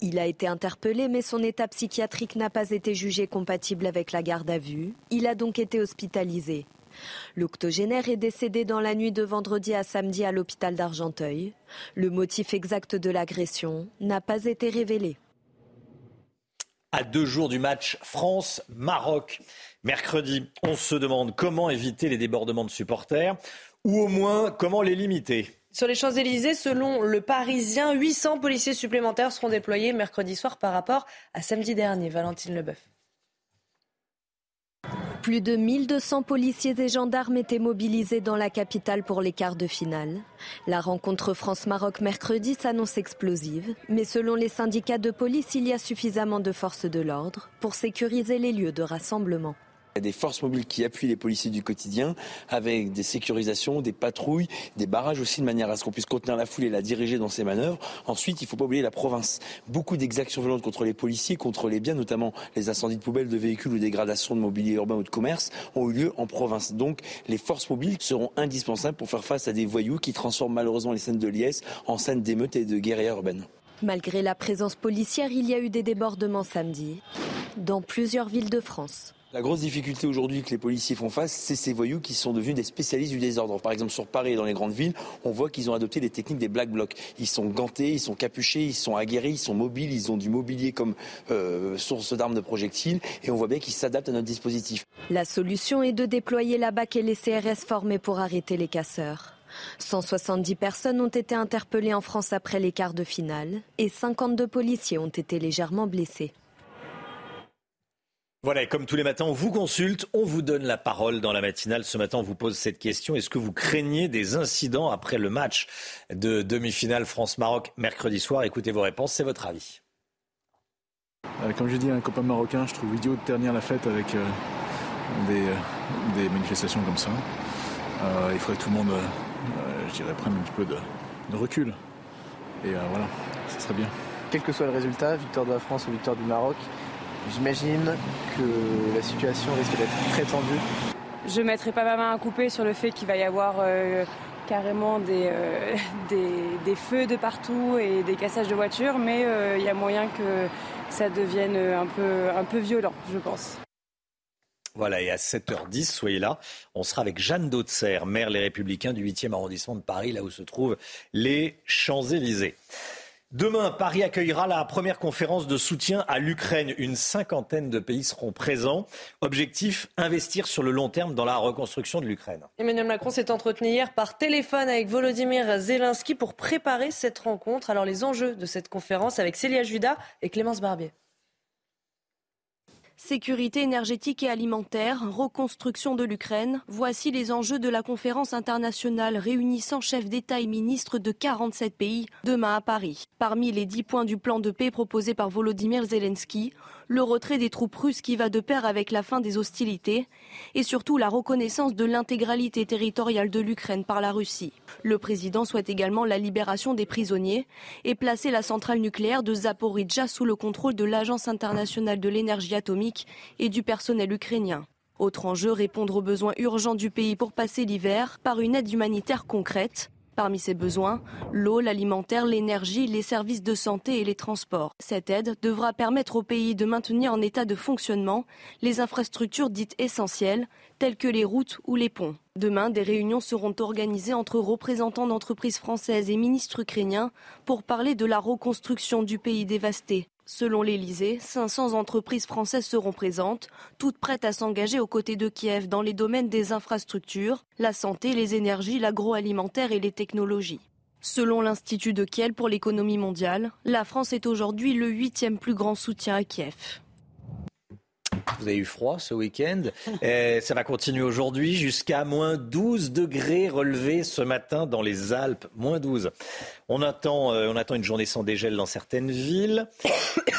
Il a été interpellé, mais son état psychiatrique n'a pas été jugé compatible avec la garde à vue. Il a donc été hospitalisé. L'octogénaire est décédé dans la nuit de vendredi à samedi à l'hôpital d'Argenteuil. Le motif exact de l'agression n'a pas été révélé. À deux jours du match France-Maroc, mercredi, on se demande comment éviter les débordements de supporters ou au moins comment les limiter. Sur les Champs-Élysées, selon le Parisien, 800 policiers supplémentaires seront déployés mercredi soir par rapport à samedi dernier. Valentine Leboeuf. Plus de 1200 policiers et gendarmes étaient mobilisés dans la capitale pour les quarts de finale. La rencontre France-Maroc mercredi s'annonce explosive, mais selon les syndicats de police, il y a suffisamment de forces de l'ordre pour sécuriser les lieux de rassemblement. Il y a des forces mobiles qui appuient les policiers du quotidien avec des sécurisations, des patrouilles, des barrages aussi de manière à ce qu'on puisse contenir la foule et la diriger dans ses manœuvres. Ensuite, il ne faut pas oublier la province. Beaucoup d'exactions violentes contre les policiers, contre les biens, notamment les incendies de poubelles, de véhicules ou dégradations de mobilier urbain ou de commerce, ont eu lieu en province. Donc, les forces mobiles seront indispensables pour faire face à des voyous qui transforment malheureusement les scènes de liesse en scènes d'émeutes et de guerrières urbaines. Malgré la présence policière, il y a eu des débordements samedi dans plusieurs villes de France. La grosse difficulté aujourd'hui que les policiers font face, c'est ces voyous qui sont devenus des spécialistes du désordre. Par exemple, sur Paris et dans les grandes villes, on voit qu'ils ont adopté les techniques des black blocs. Ils sont gantés, ils sont capuchés, ils sont aguerris, ils sont mobiles, ils ont du mobilier comme euh, source d'armes de projectiles et on voit bien qu'ils s'adaptent à notre dispositif. La solution est de déployer la BAC et les CRS formés pour arrêter les casseurs. 170 personnes ont été interpellées en France après les quarts de finale et 52 policiers ont été légèrement blessés. Voilà, et comme tous les matins, on vous consulte, on vous donne la parole dans la matinale. Ce matin, on vous pose cette question. Est-ce que vous craignez des incidents après le match de demi-finale France-Maroc mercredi soir? Écoutez vos réponses, c'est votre avis. Euh, comme je dis à un copain marocain, je trouve idiot de ternir la fête avec euh, des, euh, des, manifestations comme ça. il faudrait que tout le monde, je dirais, prenne un petit peu de, de recul. Et voilà, ça serait bien. Quel que soit le résultat, victoire de la France ou victoire du Maroc, J'imagine que la situation risque d'être très tendue. Je ne mettrai pas ma main à couper sur le fait qu'il va y avoir euh, carrément euh, des, des, feux de partout et des cassages de voitures, mais euh, il y a moyen que ça devienne un peu, un peu violent, je pense. Voilà, et à 7h10, soyez là. On sera avec Jeanne Dautzer, maire Les Républicains du 8e arrondissement de Paris, là où se trouvent les Champs-Élysées. Demain, Paris accueillera la première conférence de soutien à l'Ukraine. Une cinquantaine de pays seront présents. Objectif, investir sur le long terme dans la reconstruction de l'Ukraine. Emmanuel Macron s'est entretenu hier par téléphone avec Volodymyr Zelensky pour préparer cette rencontre. Alors les enjeux de cette conférence avec Célia Judas et Clémence Barbier. Sécurité énergétique et alimentaire, reconstruction de l'Ukraine, voici les enjeux de la conférence internationale réunissant chefs d'État et ministres de 47 pays demain à Paris. Parmi les 10 points du plan de paix proposé par Volodymyr Zelensky, le retrait des troupes russes qui va de pair avec la fin des hostilités et surtout la reconnaissance de l'intégralité territoriale de l'Ukraine par la Russie. Le président souhaite également la libération des prisonniers et placer la centrale nucléaire de Zaporizhzhia sous le contrôle de l'Agence internationale de l'énergie atomique et du personnel ukrainien. Autre enjeu, répondre aux besoins urgents du pays pour passer l'hiver par une aide humanitaire concrète. Parmi ces besoins, l'eau, l'alimentaire, l'énergie, les services de santé et les transports. Cette aide devra permettre au pays de maintenir en état de fonctionnement les infrastructures dites essentielles, telles que les routes ou les ponts. Demain, des réunions seront organisées entre représentants d'entreprises françaises et ministres ukrainiens pour parler de la reconstruction du pays dévasté. Selon l'Elysée, 500 entreprises françaises seront présentes, toutes prêtes à s'engager aux côtés de Kiev dans les domaines des infrastructures, la santé, les énergies, l'agroalimentaire et les technologies. Selon l'Institut de Kiel pour l'économie mondiale, la France est aujourd'hui le huitième plus grand soutien à Kiev. Vous avez eu froid ce week-end. Et ça va continuer aujourd'hui jusqu'à moins 12 degrés relevés ce matin dans les Alpes. Moins 12. On attend, euh, on attend une journée sans dégel dans certaines villes.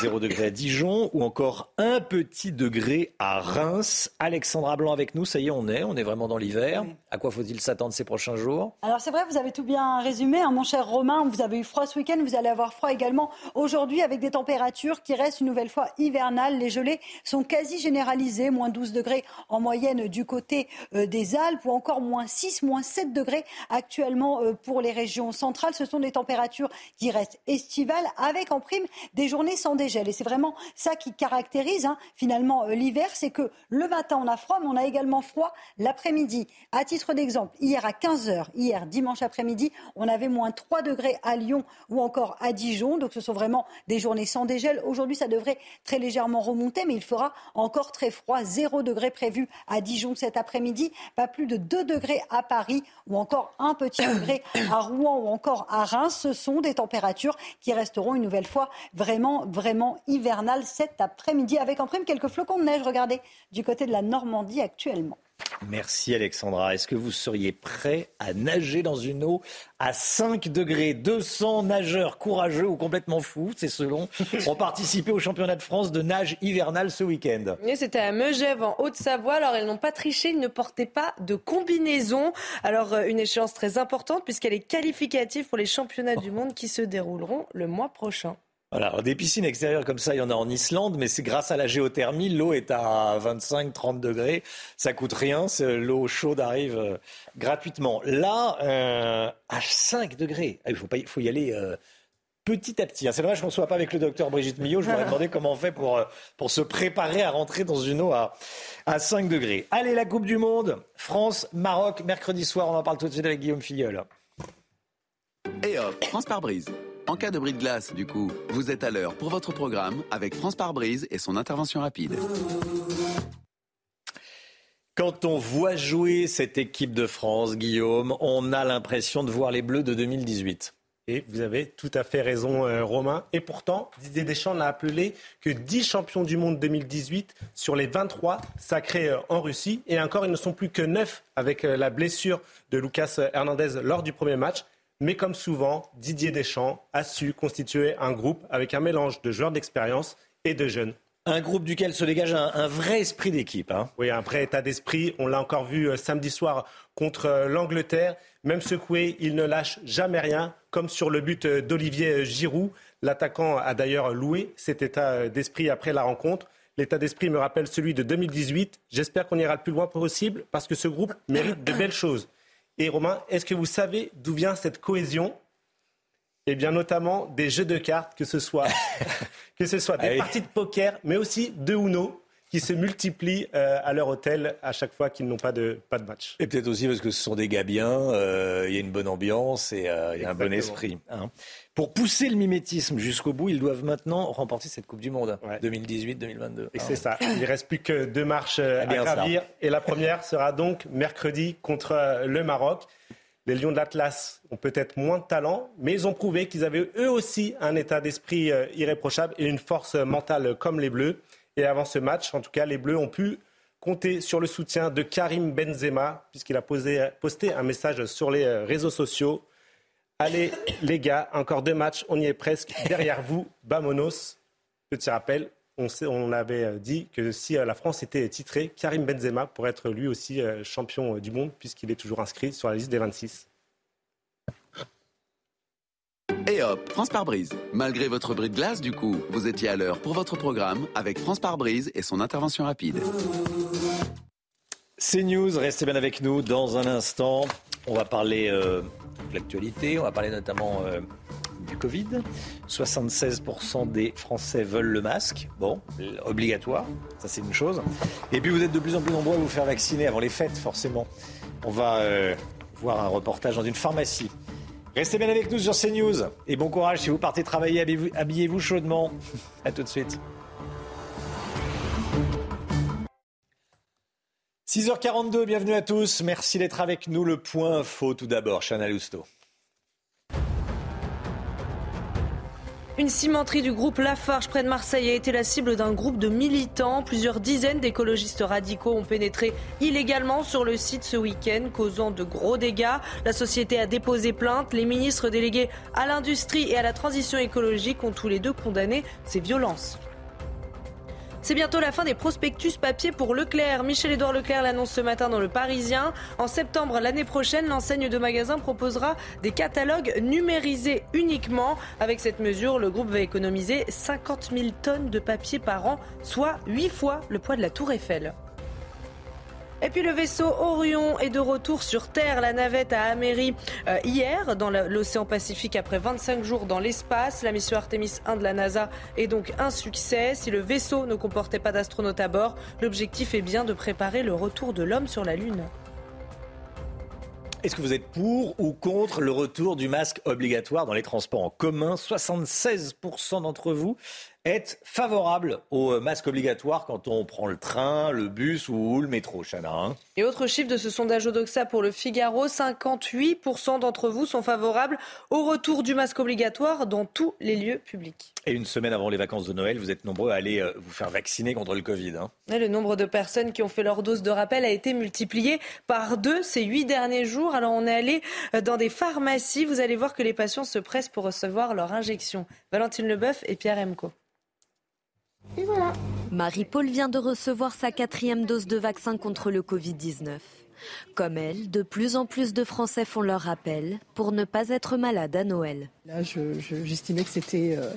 0 degré à Dijon ou encore un petit degré à Reims. Alexandra Blanc avec nous. Ça y est, on est. On est vraiment dans l'hiver. À quoi faut-il s'attendre ces prochains jours? Alors c'est vrai, vous avez tout bien résumé. Hein, mon cher Romain, vous avez eu froid ce week-end. Vous allez avoir froid également aujourd'hui avec des températures qui restent une nouvelle fois hivernales. Les gelées sont quasi généralisées. Moins 12 degrés en moyenne du côté euh, des Alpes ou encore moins 6, moins 7 degrés actuellement euh, pour les régions centrales. Ce sont des températures qui restent estivales avec en prime des journées sans dégel. Et c'est vraiment ça qui caractérise hein, finalement euh, l'hiver, c'est que le matin on a froid, mais on a également froid l'après-midi. À titre d'exemple, hier à 15h, hier dimanche après-midi, on avait moins 3 degrés à Lyon ou encore à Dijon. Donc ce sont vraiment des journées sans dégel. Aujourd'hui, ça devrait très légèrement remonter, mais il fera encore très froid. 0 degré prévu à Dijon cet après-midi, pas plus de 2 degrés à Paris ou encore un petit degré à Rouen ou encore à Reims ce sont des températures qui resteront une nouvelle fois vraiment, vraiment hivernales cet après-midi, avec en prime quelques flocons de neige, regardez, du côté de la Normandie actuellement. Merci Alexandra. Est-ce que vous seriez prêt à nager dans une eau à 5 degrés? 200 nageurs courageux ou complètement fous, c'est selon, ont participé au championnat de France de nage hivernale ce week-end. C'était à Megève en Haute-Savoie. Alors elles n'ont pas triché, ils ne portaient pas de combinaison. Alors euh, une échéance très importante puisqu'elle est qualificative pour les championnats du monde qui se dérouleront le mois prochain. Voilà, des piscines extérieures comme ça, il y en a en Islande, mais c'est grâce à la géothermie. L'eau est à 25-30 degrés. Ça coûte rien. L'eau chaude arrive euh, gratuitement. Là, euh, à 5 degrés. Ah, il faut, faut y aller euh, petit à petit. Hein. C'est dommage qu'on ne soit pas avec le docteur Brigitte Millot. Je voudrais demander comment on fait pour, pour se préparer à rentrer dans une eau à, à 5 degrés. Allez, la Coupe du Monde. France, Maroc, mercredi soir. On en parle tout de suite avec Guillaume Filleul. Et hop, France par brise. En cas de bris de glace, du coup, vous êtes à l'heure pour votre programme avec France par brise et son intervention rapide. Quand on voit jouer cette équipe de France, Guillaume, on a l'impression de voir les Bleus de 2018. Et vous avez tout à fait raison, euh, Romain. Et pourtant, Didier Deschamps n'a appelé que 10 champions du monde 2018 sur les 23 sacrés euh, en Russie. Et encore, ils ne sont plus que 9 avec euh, la blessure de Lucas Hernandez lors du premier match. Mais comme souvent, Didier Deschamps a su constituer un groupe avec un mélange de joueurs d'expérience et de jeunes. Un groupe duquel se dégage un, vrai esprit d'équipe. Hein. Oui, un vrai état d'esprit. On l'a encore vu euh, samedi soir contre euh, l'Angleterre. Même secoué, il ne lâche jamais rien, comme sur le but euh, d'Olivier Giroud. L'attaquant a d'ailleurs loué cet état d'esprit après la rencontre. L'état d'esprit me rappelle celui de 2018. J'espère qu'on ira le plus loin possible parce que ce groupe mérite de belles choses. Et Romain, est-ce que vous savez d'où vient cette cohésion? Eh bien, notamment des jeux de cartes, que ce soit, que ce soit des parties de poker, mais aussi de Uno qui se multiplient euh, à leur hôtel à chaque fois qu'ils n'ont pas de, pas de match. Et peut-être aussi parce que ce sont des gars bien, euh, il y a une bonne ambiance et euh, il y a un bon esprit. Hein. Pour pousser le mimétisme jusqu'au bout, ils doivent maintenant remporter cette Coupe du Monde 2018-2022. Et c'est ça. Il ne reste plus que deux marches à gravir. Et la première sera donc mercredi contre le Maroc. Les Lions de l'Atlas ont peut-être moins de talent, mais ils ont prouvé qu'ils avaient eux aussi un état d'esprit irréprochable et une force mentale comme les Bleus. Et avant ce match, en tout cas, les Bleus ont pu compter sur le soutien de Karim Benzema, puisqu'il a posté un message sur les euh, réseaux sociaux. Allez, les gars, encore deux matchs, on y est presque. Derrière vous, Bamonos. Petit rappel, on, avait euh, dit que si euh, la France était titrée, Karim Benzema pourrait être lui aussi champion du monde, puisqu'il est toujours inscrit sur la liste des 26. Et hop, France par brise. Malgré votre bris de glace, du coup, vous étiez à l'heure pour votre programme avec France par brise et son intervention rapide. C'est News, restez bien avec nous dans un instant. On va parler euh, de l'actualité, on va parler notamment euh, du Covid. 76% des Français veulent le masque. Bon, obligatoire, ça c'est une chose. Et puis vous êtes de plus en plus nombreux à vous faire vacciner avant les fêtes, forcément. On va euh, voir un reportage dans une pharmacie Restez bien avec nous sur CNews et bon courage si vous partez travailler, habillez-vous chaudement. A tout de suite. 6h42, bienvenue à tous. Merci d'être avec nous. Le point faux tout d'abord, Chana Lousteau. Une cimenterie du groupe Lafarge près de Marseille a été la cible d'un groupe de militants. Plusieurs dizaines d'écologistes radicaux ont pénétré illégalement sur le site ce week-end, causant de gros dégâts. La société a déposé plainte. Les ministres délégués à l'industrie et à la transition écologique ont tous les deux condamné ces violences. C'est bientôt la fin des prospectus papier pour Leclerc. Michel-Édouard Leclerc l'annonce ce matin dans Le Parisien. En septembre l'année prochaine, l'enseigne de magasins proposera des catalogues numérisés uniquement. Avec cette mesure, le groupe va économiser 50 000 tonnes de papier par an, soit 8 fois le poids de la tour Eiffel. Et puis le vaisseau Orion est de retour sur Terre. La navette a améri euh, hier dans l'océan Pacifique après 25 jours dans l'espace. La mission Artemis 1 de la NASA est donc un succès. Si le vaisseau ne comportait pas d'astronautes à bord, l'objectif est bien de préparer le retour de l'homme sur la Lune. Est-ce que vous êtes pour ou contre le retour du masque obligatoire dans les transports en commun? 76% d'entre vous est favorable au masque obligatoire quand on prend le train, le bus ou le métro, Chana. Hein. Et autre chiffre de ce sondage Odoxa pour le Figaro, 58% d'entre vous sont favorables au retour du masque obligatoire dans tous les lieux publics. Et une semaine avant les vacances de Noël, vous êtes nombreux à aller euh, vous faire vacciner contre le Covid. Hein. le nombre de personnes qui ont fait leur dose de rappel a été multiplié par deux ces huit derniers jours. Alors on est allé euh, dans des pharmacies. Vous allez voir que les patients se pressent pour recevoir leur injection. Valentine Leboeuf et Pierre Emco. Et voilà. Marie-Paul vient de recevoir sa quatrième dose de vaccin contre le Covid-19. Comme elle, de plus en plus de Français font leur rappel pour ne pas être malade à Noël. Là, j'estimais que c'était euh,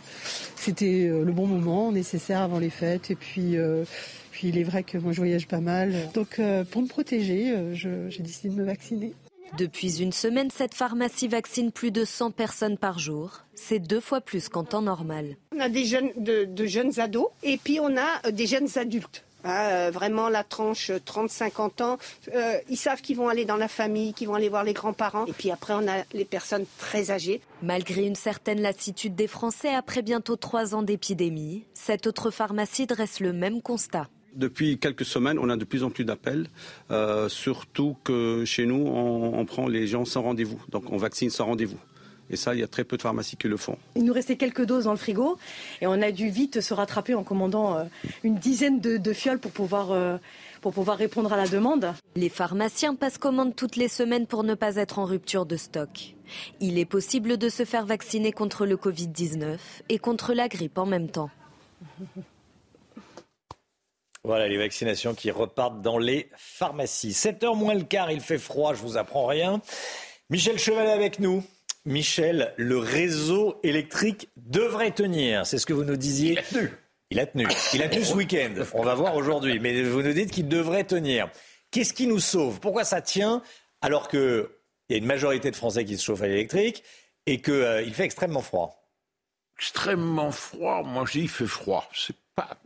c'était euh, le bon moment, nécessaire avant les fêtes. Et puis, euh, puis il est vrai que moi, je voyage pas mal. Donc, pour me protéger, j'ai décidé de me vacciner. Depuis une semaine, cette pharmacie vaccine plus de 100 personnes par jour. C'est deux fois plus qu'en temps normal. On a des jeunes, de, jeunes ados et puis on a euh, des jeunes adultes. Ah, euh, vraiment la tranche 30-50 ans, euh, ils savent qu'ils vont aller dans la famille, qu'ils vont aller voir les grands-parents. Et puis après, on a les personnes très âgées. Malgré une certaine lassitude des Français après bientôt trois ans d'épidémie, cette autre pharmacie dresse le même constat. Depuis quelques semaines, on a de plus en plus d'appels, euh, surtout que chez nous, on, prend les gens sans rendez-vous, donc on vaccine sans rendez-vous. Et ça, il y a très peu de pharmacies qui le font. Il nous restait quelques doses dans le frigo et on a dû vite se rattraper en commandant euh, une dizaine de, fioles pour pouvoir, euh, pour pouvoir répondre à la demande. Les pharmaciens passent commande toutes les semaines pour ne pas être en rupture de stock. Il est possible de se faire vacciner contre le Covid-19 et contre la grippe en même temps. Voilà les vaccinations qui repartent dans les pharmacies. 7h moins le quart, il fait froid, je vous apprends rien. Michel Chevalet avec nous. Michel, le réseau électrique devrait tenir. C'est ce que vous nous disiez. Il a tenu. Il a tenu. Il a tenu ce week-end. On va voir aujourd'hui. Mais vous nous dites qu'il devrait tenir. Qu'est-ce qui nous sauve? Pourquoi ça tient? Alors qu'il y a une majorité de Français qui se chauffent à l'électrique et qu'il euh, fait extrêmement froid Extrêmement froid. Moi, je dis il fait froid. C'est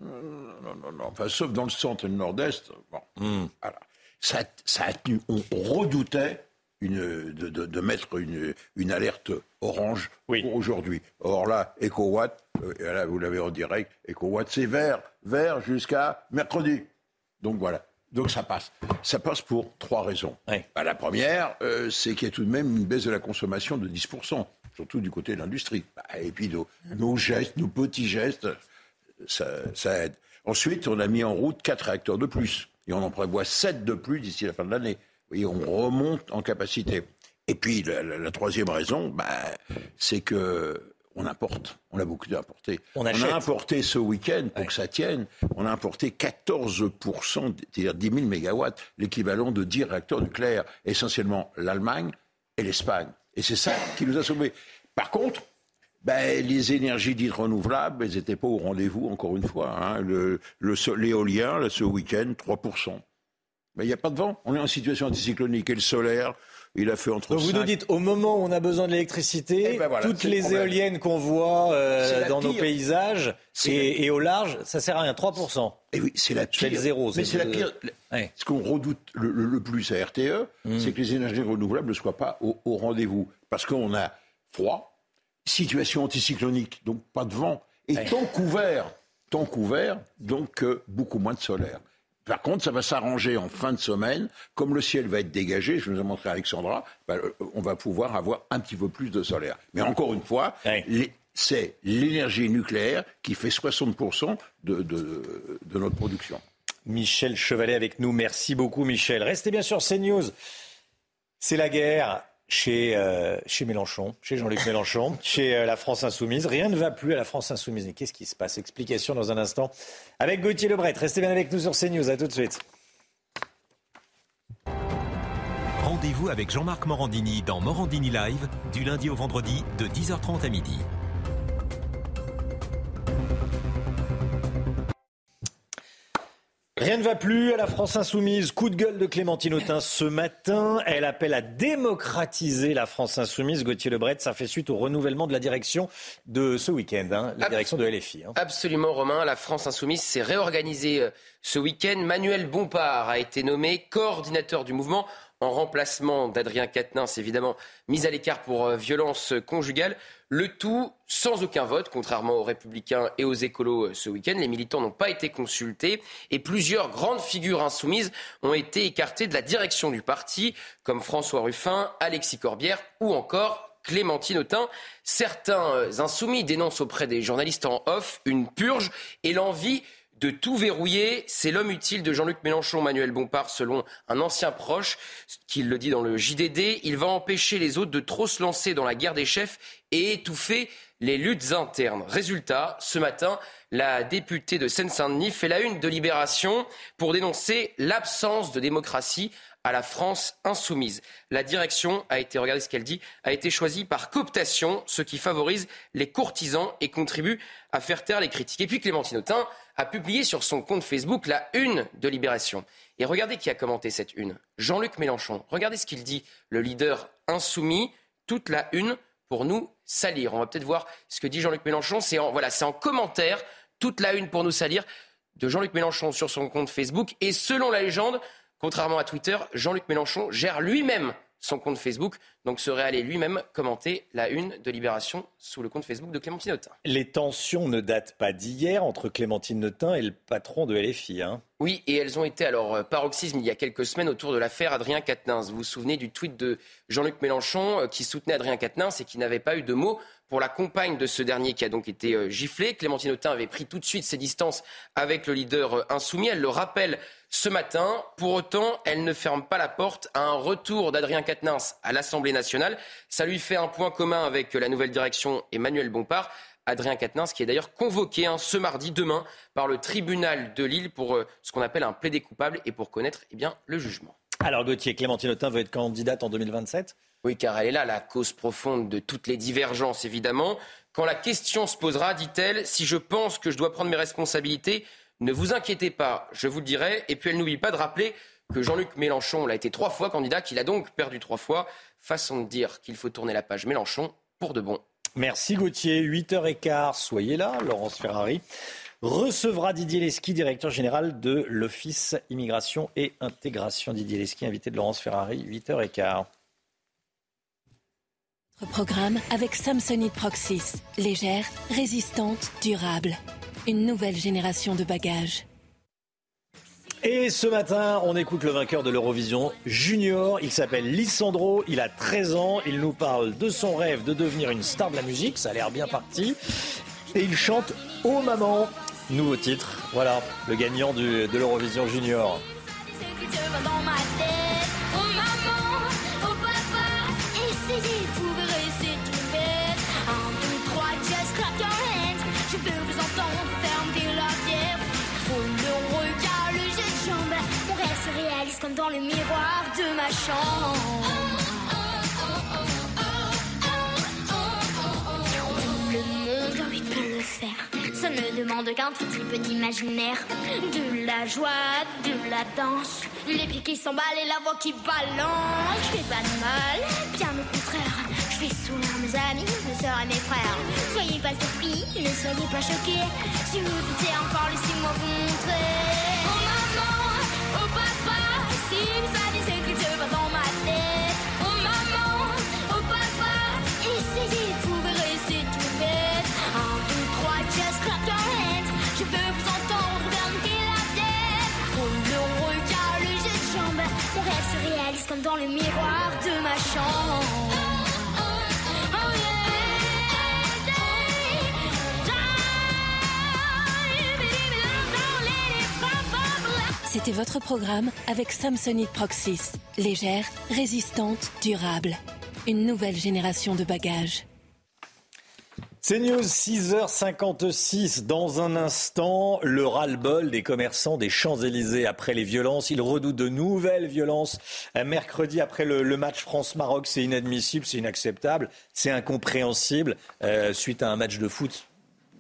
non, non, non, enfin, sauf dans le centre et le nord-est. Bon, hmm. voilà. ça, ça, a tenu. On, redoutait une, de, de, mettre une, une, alerte orange pour aujourd'hui. Or là, EcoWatt, euh, là, vous l'avez en direct, EcoWatt, c'est vert, vert jusqu'à mercredi. Donc voilà. Donc ça passe. Ça passe pour trois raisons. Bah, la première, euh, c'est qu'il y a tout de même une baisse de la consommation de 10%, surtout du côté de l'industrie. Bah, et puis nos, nos gestes, nos petits gestes, ça, aide. Ensuite, on a mis en route quatre réacteurs de plus. Et on en prévoit sept de plus d'ici la fin de l'année. Vous voyez, on remonte en capacité. Et puis, la, troisième raison, bah, c'est que on importe. On a beaucoup importé. On, a importé ce week-end, pour que ça tienne, on a importé 14%, c'est-à-dire 10 000 mégawatts, l'équivalent de 10 réacteurs nucléaires, essentiellement l'Allemagne et l'Espagne. Et c'est ça qui nous a sauvés. Par contre, ben, les énergies dites renouvelables, elles n'étaient pas au rendez-vous, encore une fois. Hein. L'éolien, ce week-end, 3%. Mais il n'y a pas de vent. On est en situation anticyclonique. Et le solaire, il a fait entre Vous nous dites, au moment où on a besoin de l'électricité, eh ben toutes les éoliennes qu'on voit euh, dans nos paysages et, au large, ça sert à rien, 3%. Et eh oui, c'est la pire. C'est zéro. Mais c'est la pire. Ce qu'on redoute le, plus à RTE, hmm. c'est que les énergies renouvelables ne soient pas au, rendez-vous. Parce qu'on a froid, situation anticyclonique, donc pas de vent, et temps couvert, temps couvert, donc euh, beaucoup moins de solaire. Par contre, ça va s'arranger en fin de semaine. Comme le ciel va être dégagé, je vous ai montré Alexandra, bah, euh, on va pouvoir avoir un petit peu plus de solaire. Mais encore une fois, c'est l'énergie nucléaire qui fait 60% de, de, notre production. Michel Chevalet avec nous. Merci beaucoup, Michel. Restez bien sûr CNews. C'est la guerre chez, euh, chez Mélenchon, chez Jean-Luc Mélenchon, chez euh, la France Insoumise. Rien ne va plus à la France Insoumise. Et qu'est-ce qui se passe? Explication dans un instant avec Gauthier Lebret. Restez bien avec nous sur CNews. À tout de suite. Rendez-vous avec Jean-Marc Morandini dans Morandini Live du lundi au vendredi de 10h30 à midi. Rien ne va plus à la France insoumise. Coup de gueule de Clémentine Autain ce matin. Elle appelle à démocratiser la France insoumise. Gauthier Lebret, ça fait suite au renouvellement de la direction de ce week-end, hein, la direction de LFI. Hein. Absolument, Romain. La France insoumise s'est réorganisée euh, ce week-end. Manuel Bompard a été nommé coordinateur du mouvement en remplacement d'Adrien Quatennens, évidemment mis à l'écart pour euh, violence conjugale. Le tout sans aucun vote, contrairement aux républicains et aux écolos euh, ce week-end. Les militants n'ont pas été consultés et plusieurs grandes figures insoumises ont été écartées de la direction du parti, comme François Ruffin, Alexis Corbière ou encore Clémentine Autain. Certains euh, insoumis dénoncent auprès des journalistes en off une purge et l'envie de tout verrouiller. C'est l'homme utile de Jean-Luc Mélenchon, Manuel Bompard, selon un ancien proche qui le dit dans le JDD. Il va empêcher les autres de trop se lancer dans la guerre des chefs et étouffer les luttes internes. Résultat, ce matin, la députée de Seine-Saint-Denis fait la une de Libération pour dénoncer l'absence de démocratie à la France insoumise. La direction a été, regardez ce qu'elle dit, a été choisie par cooptation, ce qui favorise les courtisans et contribue à faire taire les critiques. Et puis Clémentine Autain a publié sur son compte Facebook la une de Libération. Et regardez qui a commenté cette une. Jean-Luc Mélenchon. Regardez ce qu'il dit, le leader insoumis, toute la une pour nous salir. On va peut-être voir ce que dit Jean-Luc Mélenchon. C'est en, voilà, c'est en commentaire, toute la une pour nous salir de Jean-Luc Mélenchon sur son compte Facebook. Et selon la légende, contrairement à Twitter, Jean-Luc Mélenchon gère lui-même son compte Facebook, donc serait allé lui-même commenter la une de Libération sous le compte Facebook de Clémentine Autain. Les tensions ne datent pas d'hier entre Clémentine Autain et le patron de LFI. Hein. Oui, et elles ont été alors euh, paroxysme il y a quelques semaines autour de l'affaire Adrien Quatennens. Vous vous souvenez du tweet de Jean-Luc Mélenchon euh, qui soutenait Adrien Quatennens et qui n'avait pas eu de mots pour la compagne de ce dernier qui a donc été euh, giflé. Clémentine Autain avait pris tout de suite ses distances avec le leader insoumis. Elle le rappelle ce matin. Pour autant, elle ne ferme pas la porte à un retour d'Adrien Quatennens à l'Assemblée nationale. Ça lui fait un point commun avec la nouvelle direction Emmanuel Bompard. Adrien Quatennens, qui est d'ailleurs convoqué hein, ce mardi, demain, par le tribunal de Lille pour euh, ce qu'on appelle un plaidé coupable et pour connaître eh le jugement. Alors Gauthier, Clémentine Autain veut être candidate en 2027 Oui, car elle est là, la cause profonde de toutes les divergences, évidemment. Quand la question se posera, dit-elle, si je pense que je dois prendre mes responsabilités, ne vous inquiétez pas, je vous le dirai. Et puis elle n'oublie pas de rappeler que Jean-Luc Mélenchon l'a été trois fois candidat, qu'il a donc perdu trois fois. Façon de dire qu'il faut tourner la page Mélenchon pour de bon. Merci Gauthier. 8h15, soyez là. Laurence Ferrari recevra Didier Lesky, directeur général de l'Office Immigration et Intégration. Didier Lesky, invité de Laurence Ferrari, 8h15. Programme avec Samsonite Proxys. Légère, résistante, durable. Une nouvelle génération de bagages. Et ce matin, on écoute le vainqueur de l'Eurovision Junior. Il s'appelle Lissandro, il a 13 ans. Il nous parle de son rêve de devenir une star de la musique. Ça a l'air bien parti. Et il chante Oh maman. Nouveau titre, voilà, le gagnant de l'Eurovision Junior. Dans le miroir de ma chambre. Le monde, oui, peut le faire. Ça ne demande qu'un tout petit peu d'imaginaire. De la joie, de la danse. Les pieds qui s'emballent et la voix qui balance. Je fais pas de mal, bien au contraire. Je fais sourire mes amis, mes soeurs et mes frères. Soyez pas surpris, ne soyez pas choqués. Si vous doutez encore, laissez-moi vous montrer. Comme dans le miroir de ma chambre. C'était votre programme avec Samsonite Proxys. Légère, résistante, durable. Une nouvelle génération de bagages. C'est News 6h56. Dans un instant, le ras-le-bol des commerçants des Champs-Élysées après les violences. Ils redoutent de nouvelles violences. Mercredi, après le, match France-Maroc, c'est inadmissible, c'est inacceptable, c'est incompréhensible. Euh, suite à un match de foot,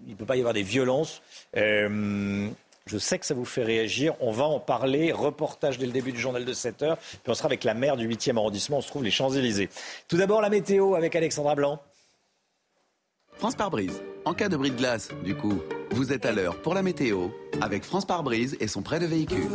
il ne peut pas y avoir des violences. Euh, je sais que ça vous fait réagir. On va en parler. Reportage dès le début du journal de 7 h Puis on sera avec la maire du 8e arrondissement. On se trouve les Champs-Élysées. Tout d'abord, la météo avec Alexandra Blanc. France par brise. En cas de bris de glace, du coup, vous êtes à l'heure pour la météo avec France par brise et son prêt de véhicule.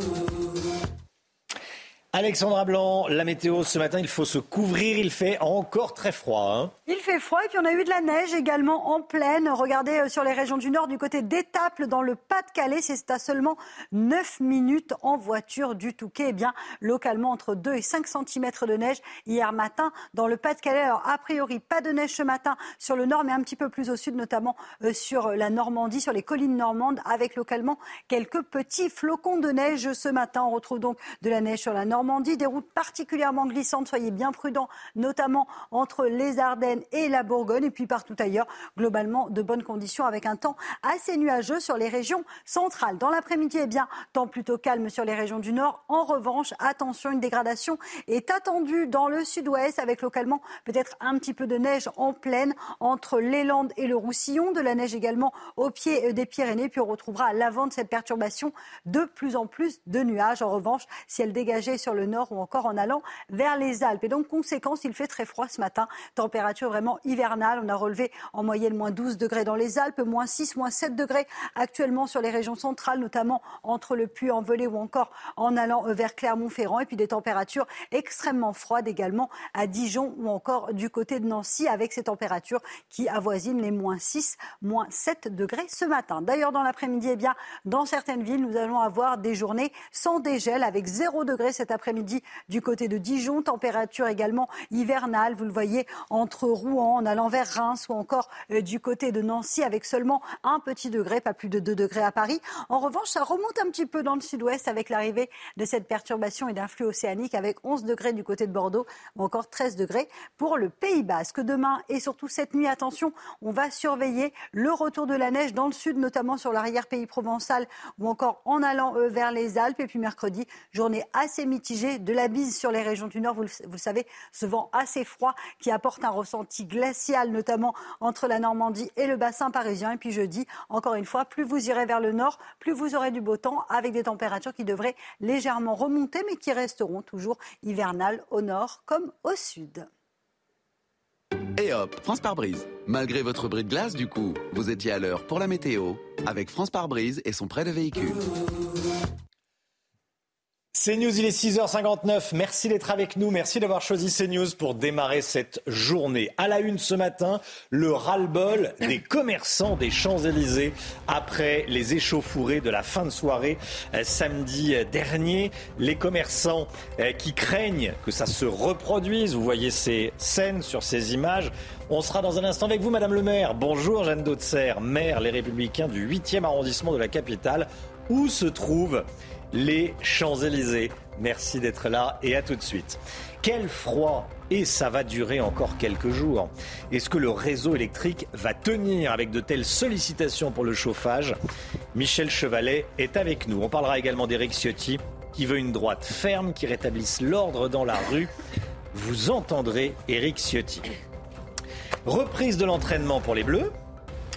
Alexandra Blanc, la météo ce matin, il faut se couvrir, il fait encore très froid. Hein. il fait froid et puis on a eu de la neige également en pleine. Regardez euh, sur les régions du nord, du côté d'Étaples, dans le Pas-de-Calais, c'est à seulement 9 minutes en voiture du Touquet. Eh bien, localement, entre 2 et 5 cm de neige hier matin dans le Pas-de-Calais. Alors, a priori, pas de neige ce matin sur le nord, mais un petit peu plus au sud, notamment euh, sur la Normandie, sur les collines normandes, avec localement quelques petits flocons de neige ce matin. On retrouve donc de la neige sur la Normandie Normandie, des routes particulièrement glissantes. Soyez bien prudents, notamment entre les Ardennes et la Bourgogne, et puis partout ailleurs. Globalement, de bonnes conditions avec un temps assez nuageux sur les régions centrales. Dans l'après-midi, eh bien, temps plutôt calme sur les régions du Nord. En revanche, attention, une dégradation est attendue dans le sud-ouest, avec localement peut-être un petit peu de neige en pleine entre les Landes et le Roussillon. De la neige également au pied des Pyrénées. Puis on retrouvera à l'avant de cette perturbation de plus en plus de nuages. En revanche, si elle dégageait sur le nord ou encore en allant vers les Alpes. Et donc, conséquence, il fait très froid ce matin. Température vraiment hivernale. On a relevé en moyenne moins 12 degrés dans les Alpes, moins 6, moins 7 degrés actuellement sur les régions centrales, notamment entre le Puy-en-Velay ou encore en allant vers Clermont-Ferrand. Et puis des températures extrêmement froides également à Dijon ou encore du côté de Nancy avec ces températures qui avoisinent les moins 6, moins 7 degrés ce matin. D'ailleurs, dans l'après-midi, eh bien, dans certaines villes, nous allons avoir des journées sans dégel avec 0 degrés cet après-midi midi du côté de Dijon. Température également hivernale, vous le voyez, entre Rouen, en allant vers Reims ou encore euh, du côté de Nancy avec seulement un petit degré, pas plus de 2 degrés à Paris. En revanche, ça remonte un petit peu dans le sud-ouest avec l'arrivée de cette perturbation et d'un flux océanique avec 11 degrés du côté de Bordeaux ou encore 13 degrés pour le Pays Basque. Demain et surtout cette nuit, attention, on va surveiller le retour de la neige dans le sud, notamment sur l'arrière-pays provençal ou encore en allant euh, vers les Alpes. Et puis mercredi, journée assez mitigée de la bise sur les régions du Nord. Vous le, savez, ce vent assez froid qui apporte un ressenti glacial, notamment entre la Normandie et le bassin parisien. Et puis jeudi, encore une fois, plus vous irez vers le Nord, plus vous aurez du beau temps avec des températures qui devraient légèrement remonter, mais qui resteront toujours hivernales au Nord comme au Sud. Et hop, France par brise. Malgré votre bris de glace, du coup, vous étiez à l'heure pour la météo avec France par brise et son prêt de véhicule. CNews, il est 6h59. Merci d'être avec nous. Merci d'avoir choisi CNews pour démarrer cette journée. À la une ce matin, le ras-le-bol des commerçants des Champs-Élysées après les échauffourées de la fin de soirée euh, samedi dernier. Les commerçants euh, qui craignent que ça se reproduise. Vous voyez ces scènes sur ces images. On sera dans un instant avec vous, Madame le maire. Bonjour, Jeanne Dautzer, maire Les Républicains du 8e arrondissement de la capitale. Où se trouve les Champs-Élysées. Merci d'être là et à tout de suite. Quel froid et ça va durer encore quelques jours. Est-ce que le réseau électrique va tenir avec de telles sollicitations pour le chauffage? Michel Chevalet est avec nous. On parlera également d'Éric Ciotti qui veut une droite ferme qui rétablisse l'ordre dans la rue. Vous entendrez Éric Ciotti. Reprise de l'entraînement pour les Bleus.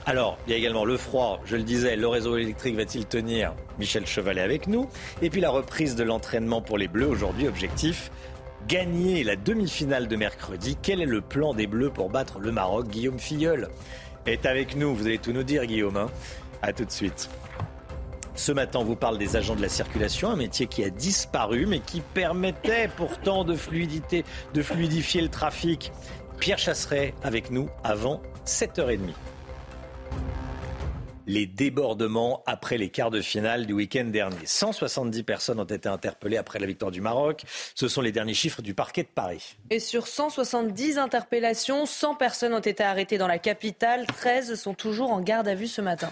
Alors, il y a également le froid, je le disais, le réseau électrique va-t-il tenir Michel Chevalet avec nous. Et puis la reprise de l'entraînement pour les Bleus aujourd'hui, objectif gagner la demi-finale de mercredi. Quel est le plan des Bleus pour battre le Maroc Guillaume Filleul est avec nous, vous allez tout nous dire Guillaume. Hein a tout de suite. Ce matin, on vous parle des agents de la circulation, un métier qui a disparu mais qui permettait pourtant de, de fluidifier le trafic. Pierre Chasseret avec nous avant 7h30 les débordements après les quarts de finale du week-end dernier. 170 personnes ont été interpellées après la victoire du Maroc. Ce sont les derniers chiffres du parquet de Paris. Et sur 170 interpellations, 100 personnes ont été arrêtées dans la capitale. 13 sont toujours en garde à vue ce matin.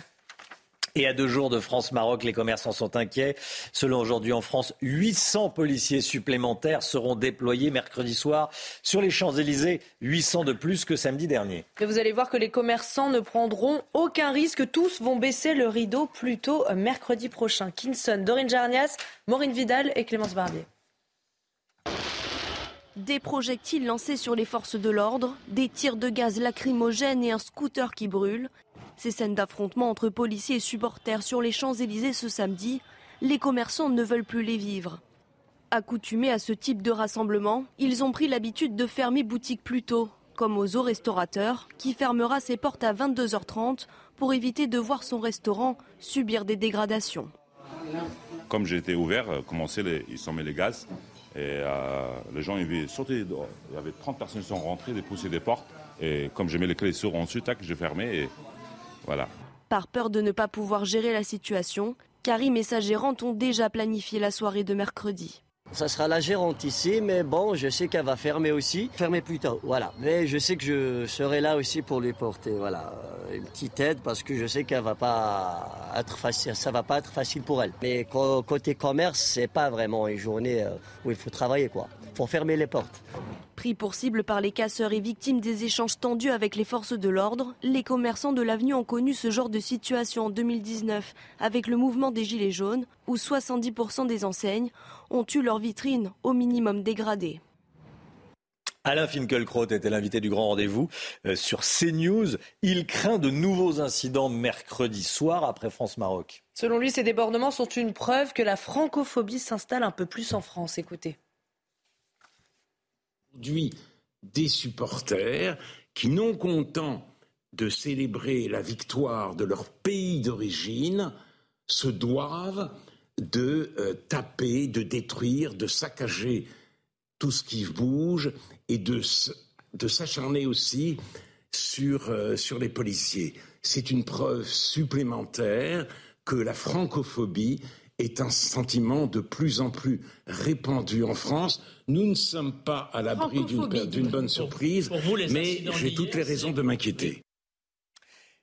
Et à deux jours de France-Maroc, les commerçants sont inquiets. Selon aujourd'hui en France, 800 policiers supplémentaires seront déployés mercredi soir sur les Champs-Élysées, 800 de plus que samedi dernier. Et vous allez voir que les commerçants ne prendront aucun risque. Tous vont baisser le rideau plus tôt mercredi prochain. Kinson, Dorine Jarnias, Maureen Vidal et Clémence Barbier. Des projectiles lancés sur les forces de l'ordre, des tirs de gaz lacrymogènes et un scooter qui brûle. Ces scènes d'affrontement entre policiers et supporters sur les Champs-Élysées ce samedi, les commerçants ne veulent plus les vivre. Accoutumés à ce type de rassemblement, ils ont pris l'habitude de fermer boutique plus tôt, comme aux restaurateurs, qui fermera ses portes à 22h30 pour éviter de voir son restaurant subir des dégradations. Comme j'étais ouvert, euh, ils sont mis les gaz et euh, les gens ils sauté Il y avait 30 personnes qui sont rentrées, dépousser des portes. Et comme je mets les clés sur ensuite, j'ai fermé et par peur de ne pas pouvoir gérer la situation, Karim et sa gérante ont déjà planifié la soirée de mercredi. Ça sera la gérante ici, mais bon, je sais qu'elle va fermer aussi. Fermer plus tôt, voilà. Mais je sais que je serai là aussi pour lui porter, voilà, une petite aide parce que je sais qu'elle va pas être facile, ça va pas être facile pour elle. Mais côté commerce, c'est pas vraiment une journée euh, où il faut travailler, quoi. Fermer les portes. Pris pour cible par les casseurs et victimes des échanges tendus avec les forces de l'ordre, les commerçants de l'avenue ont connu ce genre de situation en 2019 avec le mouvement des Gilets jaunes où 70% des enseignes ont eu leur vitrine au minimum dégradée. Alain Finkielkraut était l'invité du grand rendez-vous euh, sur CNews. Il craint de nouveaux incidents mercredi soir après France-Maroc. Selon lui, ces débordements sont une preuve que la francophobie s'installe un peu plus en France. Écoutez des supporters qui, non contents de célébrer la victoire de leur pays d'origine, se doivent de euh, taper, de détruire, de saccager tout ce qui bouge et de, de s'acharner aussi sur, euh, sur les policiers. C'est une preuve supplémentaire que la francophobie est un sentiment de plus en plus répandu en France. Nous ne sommes pas à l'abri d'une bonne surprise, mais j'ai toutes les raisons de m'inquiéter.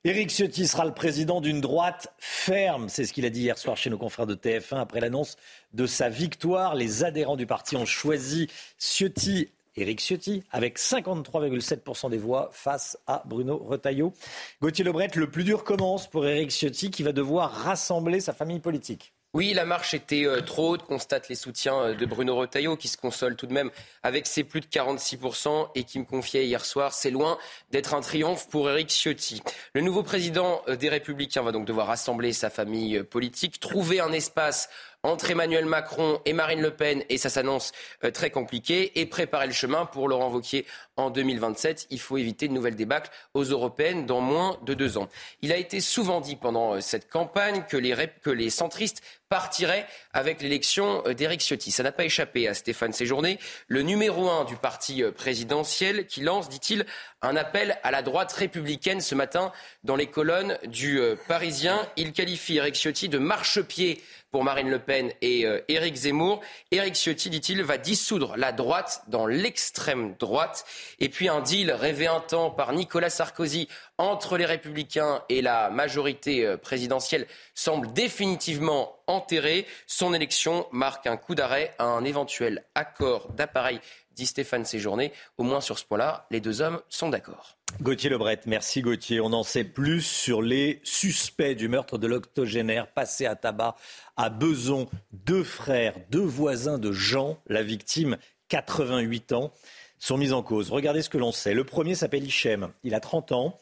Éric Ciotti sera le président d'une droite ferme. C'est ce qu'il a dit hier soir chez nos confrères de TF1 après l'annonce de sa victoire. Les adhérents du parti ont choisi Ciotti, Éric Ciotti, avec 53,7% des voix face à Bruno Retailleau. Gauthier Lebret, le plus dur commence pour Éric Ciotti qui va devoir rassembler sa famille politique. Oui, la marche était euh, trop haute, constate les soutiens euh, de Bruno Retailleau, qui se console tout de même avec ses plus de 46% et qui me confiait hier soir, c'est loin d'être un triomphe pour Éric Ciotti. Le nouveau président euh, des Républicains va donc devoir rassembler sa famille politique, trouver un espace entre Emmanuel Macron et Marine Le Pen, et ça s'annonce euh, très compliqué, et préparer le chemin pour Laurent Wauquiez en 2027. Il faut éviter une nouvelle débâcle aux européennes dans moins de deux ans. Il a été souvent dit pendant euh, cette campagne que les, centristes partiraient avec l'élection euh, d'Éric Ciotti. Ça n'a pas échappé à Stéphane Séjourné, le numéro un du parti présidentiel, qui lance, dit-il, un appel à la droite républicaine ce matin dans les colonnes du Parisien. Il qualifie Éric Ciotti de marchepied pour Marine Le Pen et euh, Éric Zemmour. Éric Ciotti, dit-il, va dissoudre la droite dans l'extrême droite. Et puis un deal rêvé un temps par Nicolas Sarkozy entre les républicains et la majorité euh, présidentielle semble définitivement enterré. Son élection marque un coup d'arrêt à un éventuel accord d'appareil dit Stéphane Séjourné. Au moins sur ce point-là, les deux hommes sont d'accord. Gauthier Lebret, merci Gauthier. On en sait plus sur les suspects du meurtre de l'octogénaire passé à tabac à Beson. Deux frères, deux voisins de Jean, la victime, 88 ans, sont mis en cause. Regardez ce que l'on sait. Le premier s'appelle Hichem. Il a 30 ans.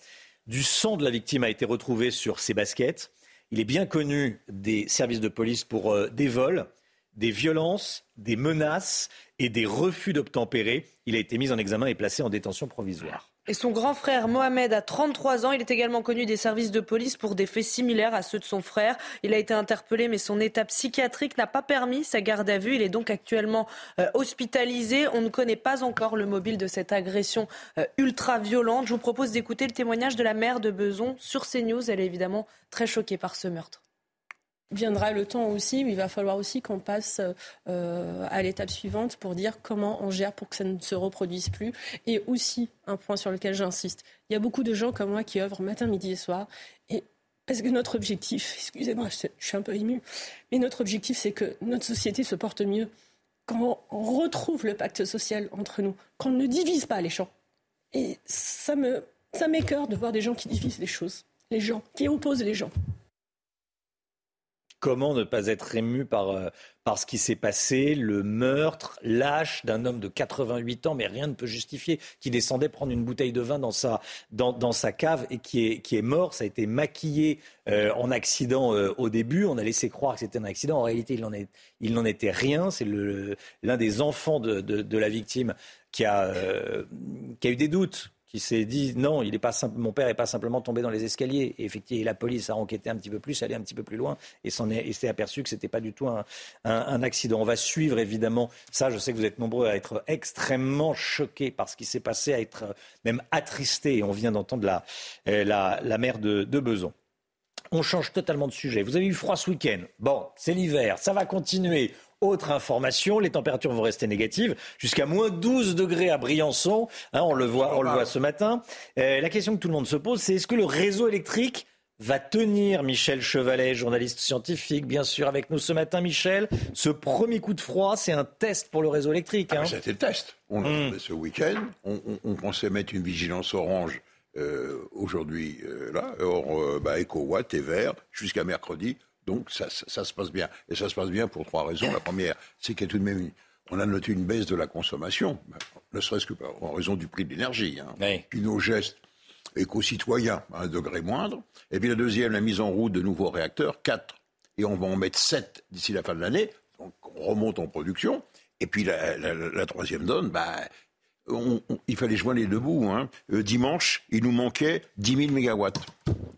Du sang de la victime a été retrouvé sur ses baskets. Il est bien connu des services de police pour euh, des vols, des violences, des menaces et des refus d'obtempérer. Il a été mis en examen et placé en détention provisoire. Et son grand frère Mohamed a 33 ans. Il est également connu des services de police pour des faits similaires à ceux de son frère. Il a été interpellé, mais son état psychiatrique n'a pas permis sa garde à vue. Il est donc actuellement euh, hospitalisé. On ne connaît pas encore le mobile de cette agression euh, ultra violente. Je vous propose d'écouter le témoignage de la mère de Beson sur CNews. Elle est évidemment très choquée par ce meurtre viendra le temps aussi où il va falloir aussi qu'on passe euh, à l'étape suivante pour dire comment on gère pour que ça ne se reproduise plus. Et aussi, un point sur lequel j'insiste, il y a beaucoup de gens comme moi qui œuvrent matin, midi et soir. Et parce que notre objectif, excusez-moi, je suis un peu ému, mais notre objectif, c'est que notre société se porte mieux. Quand on retrouve le pacte social entre nous, qu'on ne divise pas les gens. Et ça me, ça de voir des gens qui divisent les choses, les gens, qui opposent les gens comment ne pas être ému par, euh, par ce qui s'est passé, le meurtre lâche d'un homme de 88 ans, mais rien ne peut justifier, qui descendait prendre une bouteille de vin dans sa, cave et qui est, mort. Ça a été maquillé euh, en accident euh, au début. On a laissé croire que c'était un accident. En réalité, il n'en était rien. C'est l'un des enfants de, la victime qui a eu des doutes qui s'est dit non, il est pas simple, mon père n'est pas simplement tombé dans les escaliers. Et effectivement, la police a enquêté un petit peu plus, allé un petit peu plus loin et s'est aperçu que ce n'était pas du tout un, accident. On va suivre évidemment ça. Je sais que vous êtes nombreux à être extrêmement choqués par ce qui s'est passé, à être même attristés. Et on vient d'entendre la, euh, la, la, mère de, de Beson. On change totalement de sujet. Vous avez eu froid ce week-end? Bon, c'est l'hiver, ça va continuer. Autre information, les températures vont rester négatives jusqu'à moins 12 degrés à Briançon. Hein, on le voit, on le voit ce matin. Euh, la question que tout le monde se pose, c'est est-ce que le réseau électrique va tenir Michel Chevalet, journaliste scientifique, bien sûr, avec nous ce matin, Michel? Ce premier coup de froid, c'est un test pour le réseau électrique. Ah, hein. C'était le test. On l'a fait ce week-end. On, pensait mettre une vigilance orange euh, aujourd'hui, euh, là. Or, bah, EcoWatt est vert jusqu'à mercredi. Donc ça, se passe bien. Et ça se passe bien pour trois raisons. La première, c'est qu'il y a tout de même on a noté une baisse de la consommation, ne serait-ce que en raison du prix de l'énergie. Hein. Puis nos gestes éco-citoyens à un degré moindre. Et puis la deuxième, la mise en route de nouveaux réacteurs, quatre. Et on va en mettre sept d'ici la fin de l'année. Donc on remonte en production. Et puis la, troisième donne, bah, il fallait joindre les deux bouts. Hein. Euh, dimanche, il nous manquait 10 000 mégawatts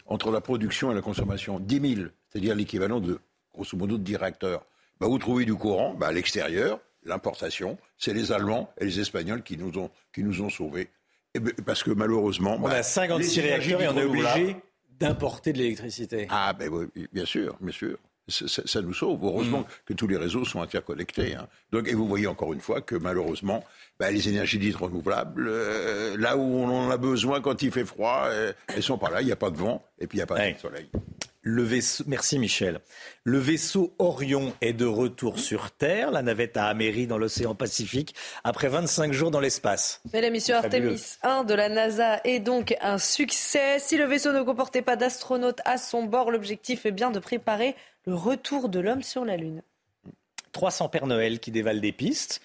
entre la production et la consommation. 10 000 c'est-à-dire l'équivalent de, grosso modo, de 10 réacteurs. Bah, vous trouvez du courant bah, à l'extérieur, l'importation, c'est les Allemands et les Espagnols qui nous ont, qui nous ont sauvés. Et parce que malheureusement. On a 56 bah, réacteurs et on est obligé d'importer de l'électricité. Ah, ben oui, bien sûr, bien sûr. Ça, nous sauve. Heureusement mm. que tous les réseaux sont interconnectés. Hein. Donc, et vous voyez encore une fois que malheureusement, bah, les énergies dites renouvelables, euh, là où on en a besoin quand il fait froid, euh, elles sont pas là. Il n'y a pas de vent et puis il n'y a pas de soleil. Le vaisseau, merci Michel. Le vaisseau Orion est de retour sur Terre. La navette a améri dans l'océan Pacifique après 25 jours dans l'espace. la mission Artemis 1 de la NASA est donc un succès. Si le vaisseau ne comportait pas d'astronautes à son bord, l'objectif est bien de préparer le retour de l'homme sur la Lune. 300 Pères Noël qui dévalent des pistes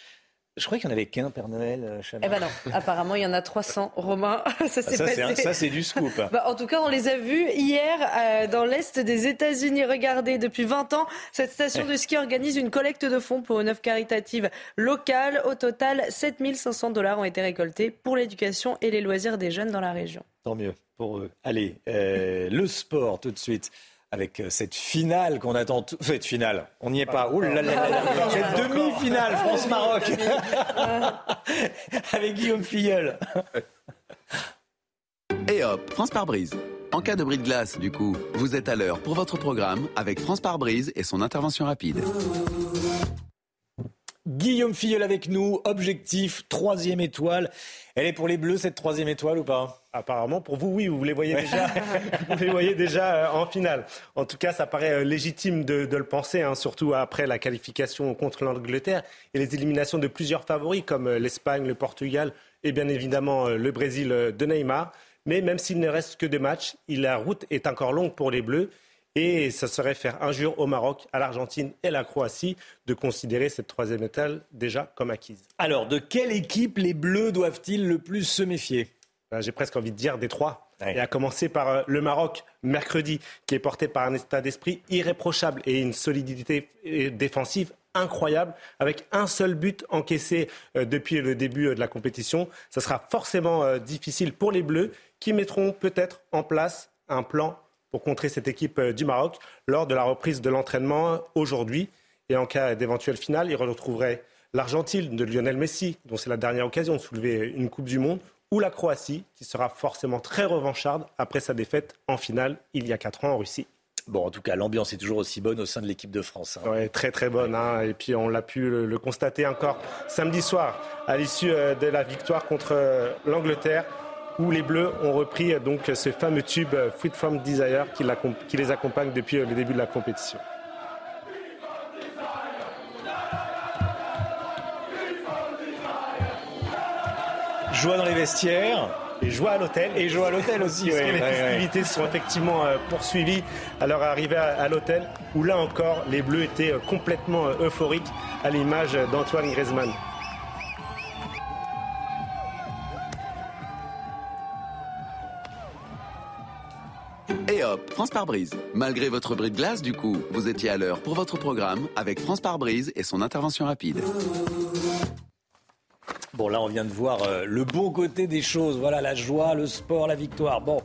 Je crois qu'il n'y en avait qu'un, Père Noël, euh, Eh ben non, apparemment il y en a 300, Romain. ça s'est passé. Ça, c'est du scoop. Bah, en tout cas, on les a vus hier euh, dans l'Est des États-Unis. Regardez, depuis 20 ans, cette station de ski organise une collecte de fonds pour une œuvre caritative locale. Au total, 7500 dollars ont été récoltés pour l'éducation et les loisirs des jeunes dans la région. Tant mieux pour eux. Allez, euh, le sport tout de suite avec euh, cette finale qu'on attend. Tout... Cette finale, on n'y est pas. Ouh là là là Cette demi-finale France-Maroc avec Guillaume Filleul. Et hop, France par brise. En cas de bris de glace, du coup, vous êtes à l'heure pour votre programme avec France par brise et son intervention rapide. Guillaume Filleul avec nous, objectif, troisième étoile. Elle est pour les Bleus, cette troisième étoile ou pas? Apparemment, pour vous, oui, vous les voyez déjà, vous les voyez déjà euh, en finale. En tout cas, ça paraît euh, légitime de, le penser, hein, surtout après la qualification contre l'Angleterre et les éliminations de plusieurs favoris comme euh, l'Espagne, le Portugal et bien évidemment le Brésil de Neymar. Mais même s'il ne reste que deux matchs, la route est encore longue pour les Bleus. Et ça serait faire injure au Maroc, à l'Argentine et à la Croatie de considérer cette troisième étoile déjà comme acquise. Alors, de quelle équipe les Bleus doivent-ils le plus se méfier? J'ai presque envie de dire des trois. Et à commencer par euh, le Maroc, mercredi, qui est porté par un état d'esprit irréprochable et une solidité euh, défensive incroyable, avec un seul but encaissé euh, depuis le début de la compétition. Ça sera forcément difficile pour les Bleus, qui mettront peut-être en place un plan pour contrer cette équipe euh, du Maroc lors de la reprise de l'entraînement aujourd'hui. Et en cas d'éventuelle finale, il retrouverait l'Argentine de Lionel Messi, dont c'est la dernière occasion de soulever une Coupe du Monde, ou la Croatie, qui sera forcément très revancharde après sa défaite en finale il y a 4 ans en Russie. Bon, en tout cas, l'ambiance est toujours aussi bonne au sein de l'équipe de France. Hein. Oui, très très bonne. Hein. Et puis on l'a pu le, constater encore samedi soir à l'issue euh, de la victoire contre euh, l'Angleterre où les Bleus ont repris donc ce fameux tube Free From Desire qui, les accompagne depuis le début de la compétition. Joie dans les vestiaires. Et joie à l'hôtel. Et joie à l'hôtel aussi, oui. Les festivités sont effectivement euh, poursuivies à leur arrivée à l'hôtel, où là encore, les Bleus étaient euh, complètement euh, euphoriques à l'image d'Antoine Griezmann. Et hop, France par brise. Malgré votre bris de glace, du coup, vous étiez à l'heure pour votre programme avec France par brise et son intervention rapide. Bon, là, on vient de voir euh, le bon côté des choses. Voilà, la joie, le sport, la victoire. Bon.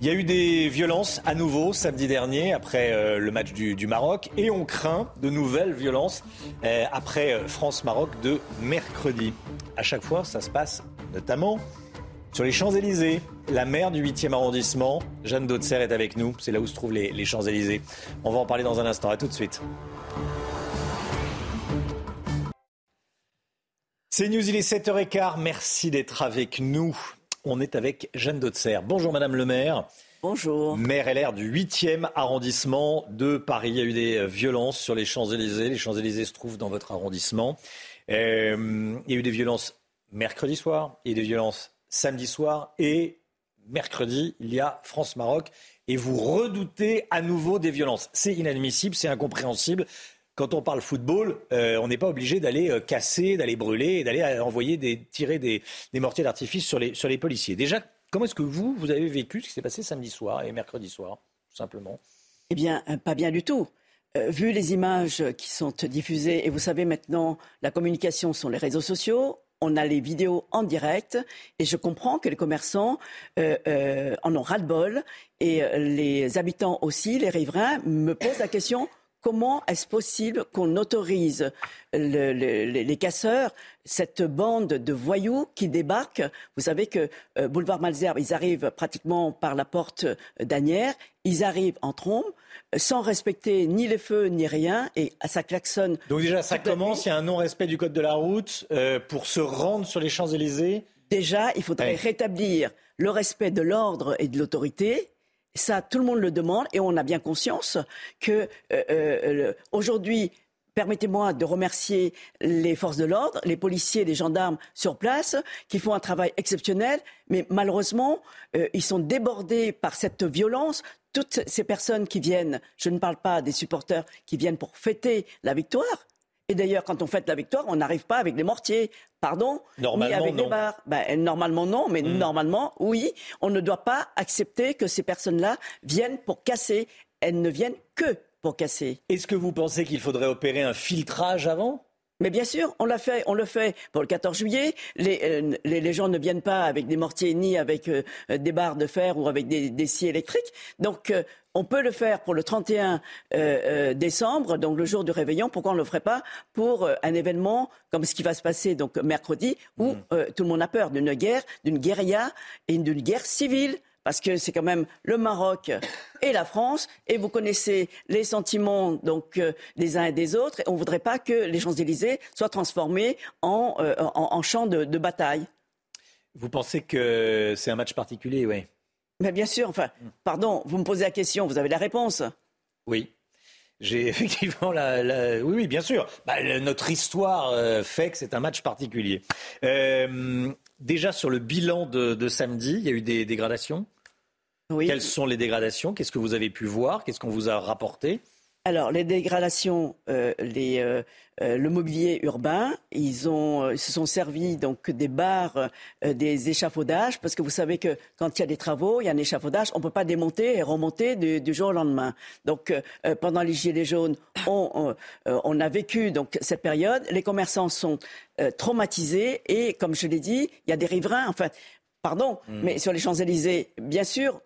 Il y a eu des violences à nouveau samedi dernier après euh, le match du, Maroc et on craint de nouvelles violences euh, après France-Maroc de mercredi. À chaque fois, ça se passe notamment sur les Champs-Élysées, la maire du 8e arrondissement, Jeanne Dautzer, est avec nous. C'est là où se trouvent les, Champs-Élysées. On va en parler dans un instant. À tout de suite. C'est News, il est 7h15. Merci d'être avec nous. On est avec Jeanne Dautzer. Bonjour Madame le maire. Bonjour. Maire LR du 8e arrondissement de Paris. Il y a eu des violences sur les Champs-Élysées. Les Champs-Élysées se trouvent dans votre arrondissement. Euh, il y a eu des violences mercredi soir. Il y a eu des violences samedi soir et mercredi, il y a France-Maroc et vous redoutez à nouveau des violences. C'est inadmissible, c'est incompréhensible. Quand on parle football, euh, on n'est pas obligé d'aller euh, casser, d'aller brûler, d'aller euh, envoyer tirer des, mortiers d'artifice sur les, sur les policiers. Déjà, comment est-ce que vous, vous avez vécu ce qui s'est passé samedi soir et mercredi soir, tout simplement? Eh bien, pas bien du tout. vu les images qui sont diffusées, et vous savez maintenant, la communication sont les réseaux sociaux, on a les vidéos en direct et je comprends que les commerçants en ont ras-le-bol et les habitants aussi, les riverains, me posent la question comment est-ce possible qu'on autorise les casseurs, cette bande de voyous qui débarquent? Vous savez que boulevard Malzerbe, ils arrivent pratiquement par la porte d'Anières, ils arrivent en trombe sans respecter ni les feux ni rien, et ça klaxonne. Donc déjà, ça commence, il y a un non-respect du code de la route euh, pour se rendre sur les Champs-Élysées Déjà, il faudrait rétablir le respect de l'ordre et de l'autorité. Ça, tout le monde le demande, et on a bien conscience que euh, euh, aujourd'hui, Permettez-moi de remercier les forces de l'ordre, les policiers, les gendarmes sur place, qui font un travail exceptionnel, mais malheureusement, ils sont débordés par cette violence. Toutes ces personnes qui viennent, je ne parle pas des supporters qui viennent pour fêter la victoire, Et d'ailleurs, quand on fête la victoire, on n'arrive pas avec des mortiers, pardon, normalement, ni avec non. des barres. Ben, normalement non, mais Mm. normalement oui. On ne doit pas accepter que ces personnes-là viennent pour casser. Elles ne viennent que pour casser. Est-ce que vous pensez qu'il faudrait opérer un filtrage avant? Mais bien sûr, on l'a fait, on le fait pour le 14 juillet. Les, euh, les, les gens ne viennent pas avec des mortiers ni avec euh, des barres de fer ou avec des, des scies électriques. Donc euh, on peut le faire pour le 31 euh, euh, décembre, donc le jour du réveillon. Pourquoi on ne le ferait pas pour euh, un événement comme ce qui va se passer donc mercredi, où euh, tout le monde a peur d'une guerre, d'une guérilla et d'une guerre civile? Parce que c'est quand même le Maroc et la France, et vous connaissez les sentiments donc euh, des uns et des autres. Et on ne voudrait pas que les Champs-Élysées soient transformés en, euh, en, en champ de, de bataille. Vous pensez que c'est un match particulier, oui Mais bien sûr, enfin, pardon, vous me posez la question, vous avez la réponse. Oui. J'ai effectivement la, la- Oui, oui, bien sûr. Bah, le- notre histoire euh, fait que c'est un match particulier. Euh, déjà sur le bilan de, de samedi, il y a eu des dégradations? Oui. Quelles sont les dégradations? Qu'est-ce que vous avez pu voir? Qu'est-ce qu'on vous a rapporté? Alors, les dégradations, euh, les, euh, euh, le mobilier urbain, ils, ont, ils se sont servis donc des barres, des échafaudages, parce que vous savez que quand il y a des travaux, il y a un échafaudage, on ne peut pas démonter et remonter du, du jour au lendemain. Donc, pendant les gilets jaunes, on, on, on a vécu donc cette période. Les commerçants sont traumatisés et, comme je l'ai dit, il y a des riverains. Enfin, pardon, mais sur les Champs-Élysées, bien sûr.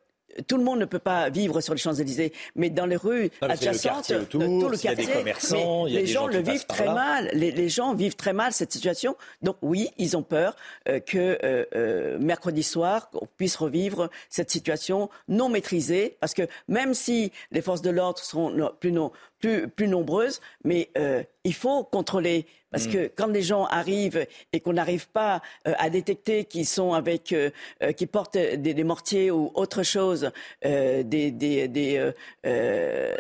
Tout le monde ne peut pas vivre sur les Champs-Élysées, mais dans les rues Non, le adjacentes, quartier euh, autour, tout le il y a des quartier, commerçants, mais il y a les des gens gens le vivent très là. mal. Les, les gens vivent très mal cette situation. Donc oui, ils ont peur euh, que euh, euh, mercredi soir, on puisse revivre cette situation non maîtrisée, parce que même si les forces de l'ordre seront no- plus, no- plus, plus nombreuses, mais euh, il faut contrôler. Parce Mm. que quand les gens arrivent et qu'on n'arrive pas euh, à détecter qu'ils sont avec, euh, euh, qui portent des, des mortiers ou autre chose, euh, des, des, des, euh, euh,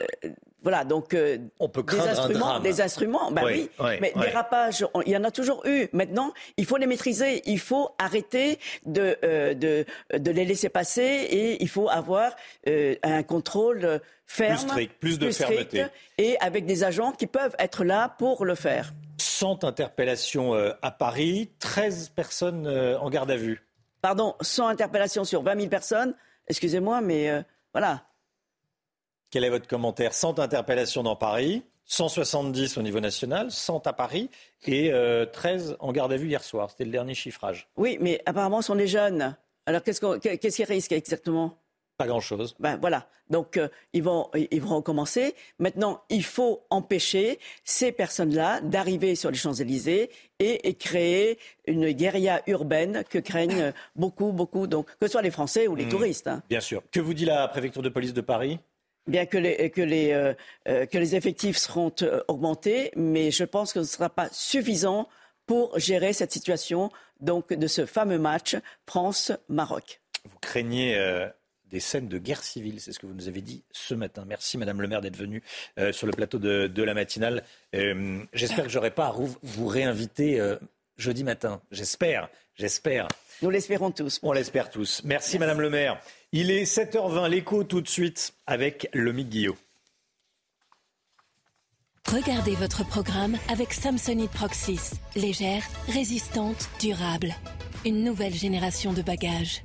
voilà, donc euh, On peut des instruments, des instruments, bah Oui, oui, oui, mais oui. dérapages, on- il y en a toujours eu. Maintenant, il faut les maîtriser, il faut arrêter de, euh, de, de les laisser passer et il faut avoir euh, un contrôle ferme, strict, plus de strict, fermeté. et avec des agents qui peuvent être là pour le faire. 100 interpellations à Paris, 13 personnes en garde à vue. Pardon, 100 interpellations sur 20 000 personnes, excusez-moi, mais voilà. Quel est votre commentaire 100 interpellations dans Paris, 170 au niveau national, 100 à Paris et euh, 13 en garde à vue hier soir. C'était le dernier chiffrage. Oui, mais apparemment, ce sont des jeunes. Alors, qu'est-ce qu'ils risquent exactement? Pas grand-chose. Ben voilà. Donc euh, ils vont ils vont recommencer. Maintenant, il faut empêcher ces personnes-là d'arriver sur les Champs-Élysées et, et créer une guérilla urbaine que craignent euh, beaucoup beaucoup donc que ce soit les Français ou les Mmh. touristes. hein. Bien sûr. Que vous dit la préfecture de police de Paris? Bien que les que les euh, euh, que les effectifs seront euh, augmentés, mais je pense que ce ne sera pas suffisant pour gérer cette situation donc de ce fameux match France-Maroc. Vous craignez euh, des scènes de guerre civile, c'est ce que vous nous avez dit ce matin. Merci Madame le maire d'être venue euh, sur le plateau de, de la matinale. Euh, j'espère que j'aurai pas à vous, réinviter euh, jeudi matin. J'espère, j'espère. Nous l'espérons tous. On l'espère tous. Merci, Madame le maire. Il est 7h20, l'écho tout de suite avec Lomique Guillot. Regardez votre programme avec Samsonite Proxys. Légère, résistante, durable. Une nouvelle génération de bagages.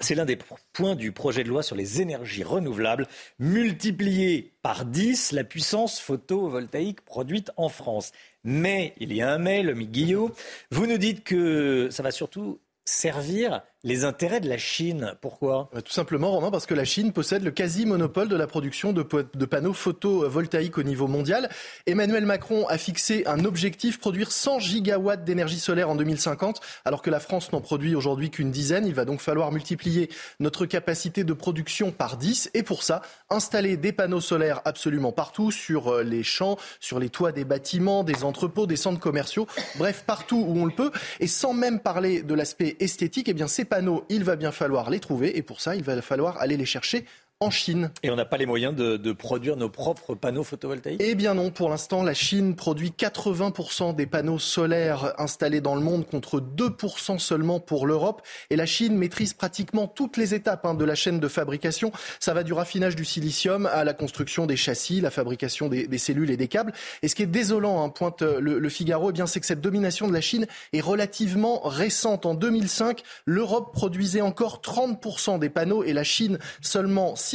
C'est l'un des points du projet de loi sur les énergies renouvelables, multiplier par 10 la puissance photovoltaïque produite en France. Mais, il y a un mais, le Guillot, vous nous dites que ça va surtout servir les intérêts de la Chine. Pourquoi? Tout simplement, Romain, parce que la Chine possède le quasi-monopole de la production de, de panneaux photovoltaïques au niveau mondial. Emmanuel Macron a fixé un objectif produire 100 gigawatts d'énergie solaire en 2050, alors que la France n'en produit aujourd'hui qu'une dizaine. Il va donc falloir multiplier notre capacité de production par 10 et pour ça, installer des panneaux solaires absolument partout, sur euh, les champs, sur les toits des bâtiments, des entrepôts, des centres commerciaux, bref, partout où on le peut. Et sans même parler de l'aspect esthétique, eh bien, ces panneaux, il va bien falloir les trouver. Et pour ça, il va falloir aller les chercher en Chine. Et on n'a pas les moyens de, de, produire nos propres panneaux photovoltaïques? Eh bien non, pour l'instant, la Chine produit 80% des panneaux solaires installés dans le monde contre 2% seulement pour l'Europe. Et la Chine maîtrise pratiquement toutes les étapes hein, de la chaîne de fabrication. Ça va du raffinage du silicium à la construction des châssis, la fabrication des, des cellules et des câbles. Et ce qui est désolant, hein, pointe le, le Figaro, eh bien c'est que cette domination de la Chine est relativement récente. En 2005, l'Europe produisait encore 30% des panneaux et la Chine seulement 6%.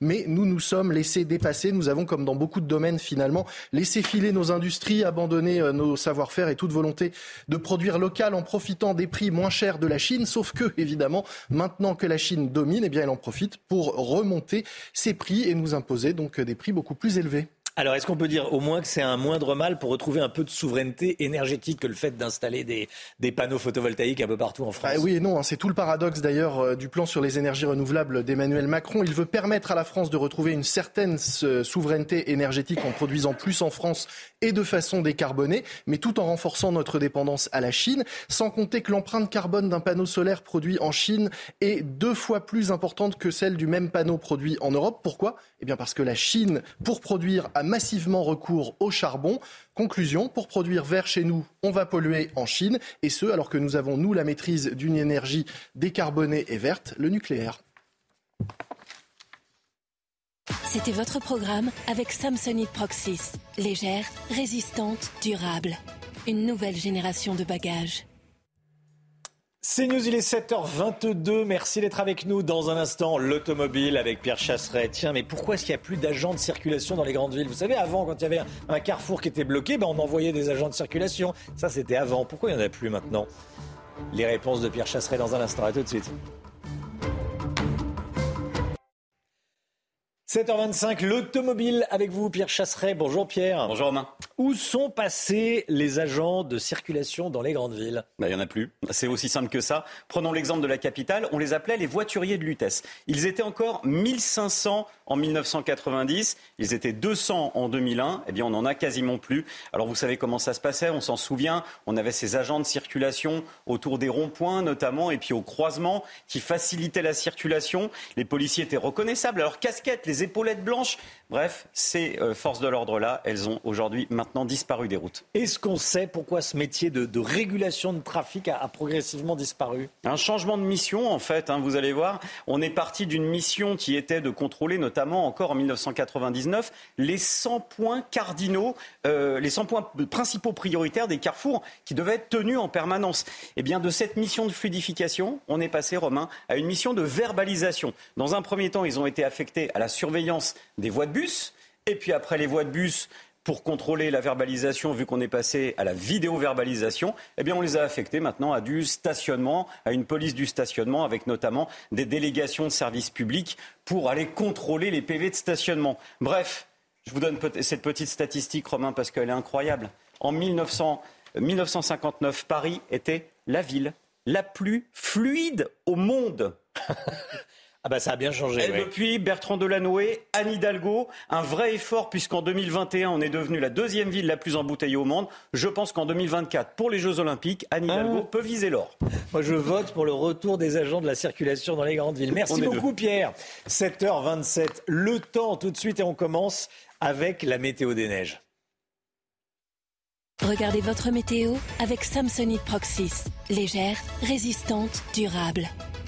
Mais nous nous sommes laissés dépasser. Nous avons, comme dans beaucoup de domaines finalement, laissé filer nos industries, abandonné euh, nos savoir-faire et toute volonté de produire local en profitant des prix moins chers de la Chine. Sauf que, évidemment, maintenant que la Chine domine, eh bien, elle en profite pour remonter ses prix et nous imposer donc des prix beaucoup plus élevés. Alors, est-ce qu'on peut dire au moins que c'est un moindre mal pour retrouver un peu de souveraineté énergétique que le fait d'installer des, panneaux photovoltaïques un peu partout en France? Ah Oui et non, hein, c'est tout le paradoxe d'ailleurs euh, du plan sur les énergies renouvelables d'Emmanuel Macron. Il veut permettre à la France de retrouver une certaine souveraineté énergétique en produisant plus en France et de façon décarbonée, mais tout en renforçant notre dépendance à la Chine, sans compter que l'empreinte carbone d'un panneau solaire produit en Chine est deux fois plus importante que celle du même panneau produit en Europe. Pourquoi? Eh bien parce que la Chine, pour produire, a massivement recours au charbon. Conclusion, pour produire vert chez nous, on va polluer en Chine, et ce, alors que nous avons, nous, la maîtrise d'une énergie décarbonée et verte, le nucléaire. C'était votre programme avec Samsonite Proxys. Légère, résistante, durable. Une nouvelle génération de bagages. C'est News, il est 7h22. Merci d'être avec nous. Dans un instant, l'automobile avec Pierre Chasseret. Tiens, mais pourquoi est-ce qu'il n'y a plus d'agents de circulation dans les grandes villes? Vous savez, avant, quand il y avait un carrefour qui était bloqué, ben on envoyait des agents de circulation. Ça, c'était avant. Pourquoi il n'y en a plus maintenant? Les réponses de Pierre Chasseret dans un instant. À tout de suite. 7h25, l'automobile avec vous, Pierre Chasseret. Bonjour Pierre. Bonjour Romain. Où sont passés les agents de circulation dans les grandes villes? Bah, Il n'y en a plus. C'est aussi simple que ça. Prenons l'exemple de la capitale. On les appelait les voituriers de Lutèce. Ils étaient encore 1500 en 1990. Ils étaient 200 en 2001. Eh bien, on n'en a quasiment plus. Alors, vous savez comment ça se passait? On s'en souvient. On avait ces agents de circulation autour des ronds-points, notamment, et puis au croisement, qui facilitaient la circulation. Les policiers étaient reconnaissables. Alors, casquettes, les épaulettes blanches. Bref, ces euh, forces de l'ordre-là, elles ont aujourd'hui maintenant disparu des routes. Est-ce qu'on sait pourquoi ce métier de, de régulation de trafic a, a, progressivement disparu? Un changement de mission, en fait. Hein, vous allez voir, on est parti d'une mission qui était de contrôler, notamment encore en 1999, les 100 points cardinaux, euh, les 100 points principaux prioritaires des carrefours qui devaient être tenus en permanence. Et bien, de cette mission de fluidification, on est passé, Romain, à une mission de verbalisation. Dans un premier temps, ils ont été affectés à la surveillance des voies de bus. Et puis après les voies de bus, pour contrôler la verbalisation, vu qu'on est passé à la vidéo-verbalisation, eh bien, on les a affectés maintenant à du stationnement, à une police du stationnement, avec notamment des délégations de services publics pour aller contrôler les PV de stationnement. Bref, je vous donne cette petite statistique, Romain, parce qu'elle est incroyable. En 1900, 1959, Paris était la ville la plus fluide au monde. Ah bah ça a bien changé. Et oui. depuis, Bertrand Delanoë, Anne Hidalgo, un vrai effort puisqu'en 2021, on est devenu la deuxième ville la plus embouteillée au monde. Je pense qu'en 2024, pour les Jeux Olympiques, Anne Hidalgo Ah. peut viser l'or. Moi, je vote pour le retour des agents de la circulation dans les grandes villes. Merci beaucoup, deux. Pierre. 7h27, le temps tout de suite et on commence avec la météo des neiges. Regardez votre météo avec Samsonite Proxys. Légère, résistante, durable.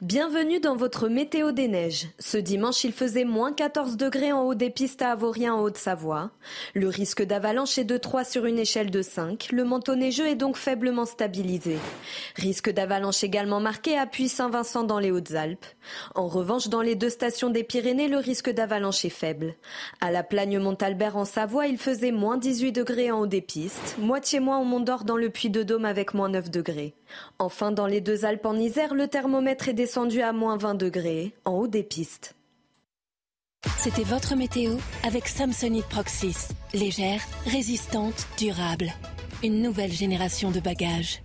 Bienvenue dans votre météo des neiges. Ce dimanche, il faisait moins 14 degrés en haut des pistes à Avorien en Haute-Savoie. Le risque d'avalanche est de 3 sur une échelle de 5. Le manteau neigeux est donc faiblement stabilisé. Risque d'avalanche également marqué à Puy-Saint-Vincent dans les Hautes-Alpes. En revanche, dans les deux stations des Pyrénées, le risque d'avalanche est faible. À la Plagne Montalbert en Savoie, il faisait moins 18 degrés en haut des pistes, moitié moins au Mont d'Or dans le Puy-de-Dôme avec moins 9 degrés. Enfin, dans les deux Alpes en Isère, le thermomètre est descendu à moins 20 degrés en haut des pistes. C'était votre météo avec Samsonite Proxys. Légère, résistante, durable. Une nouvelle génération de bagages.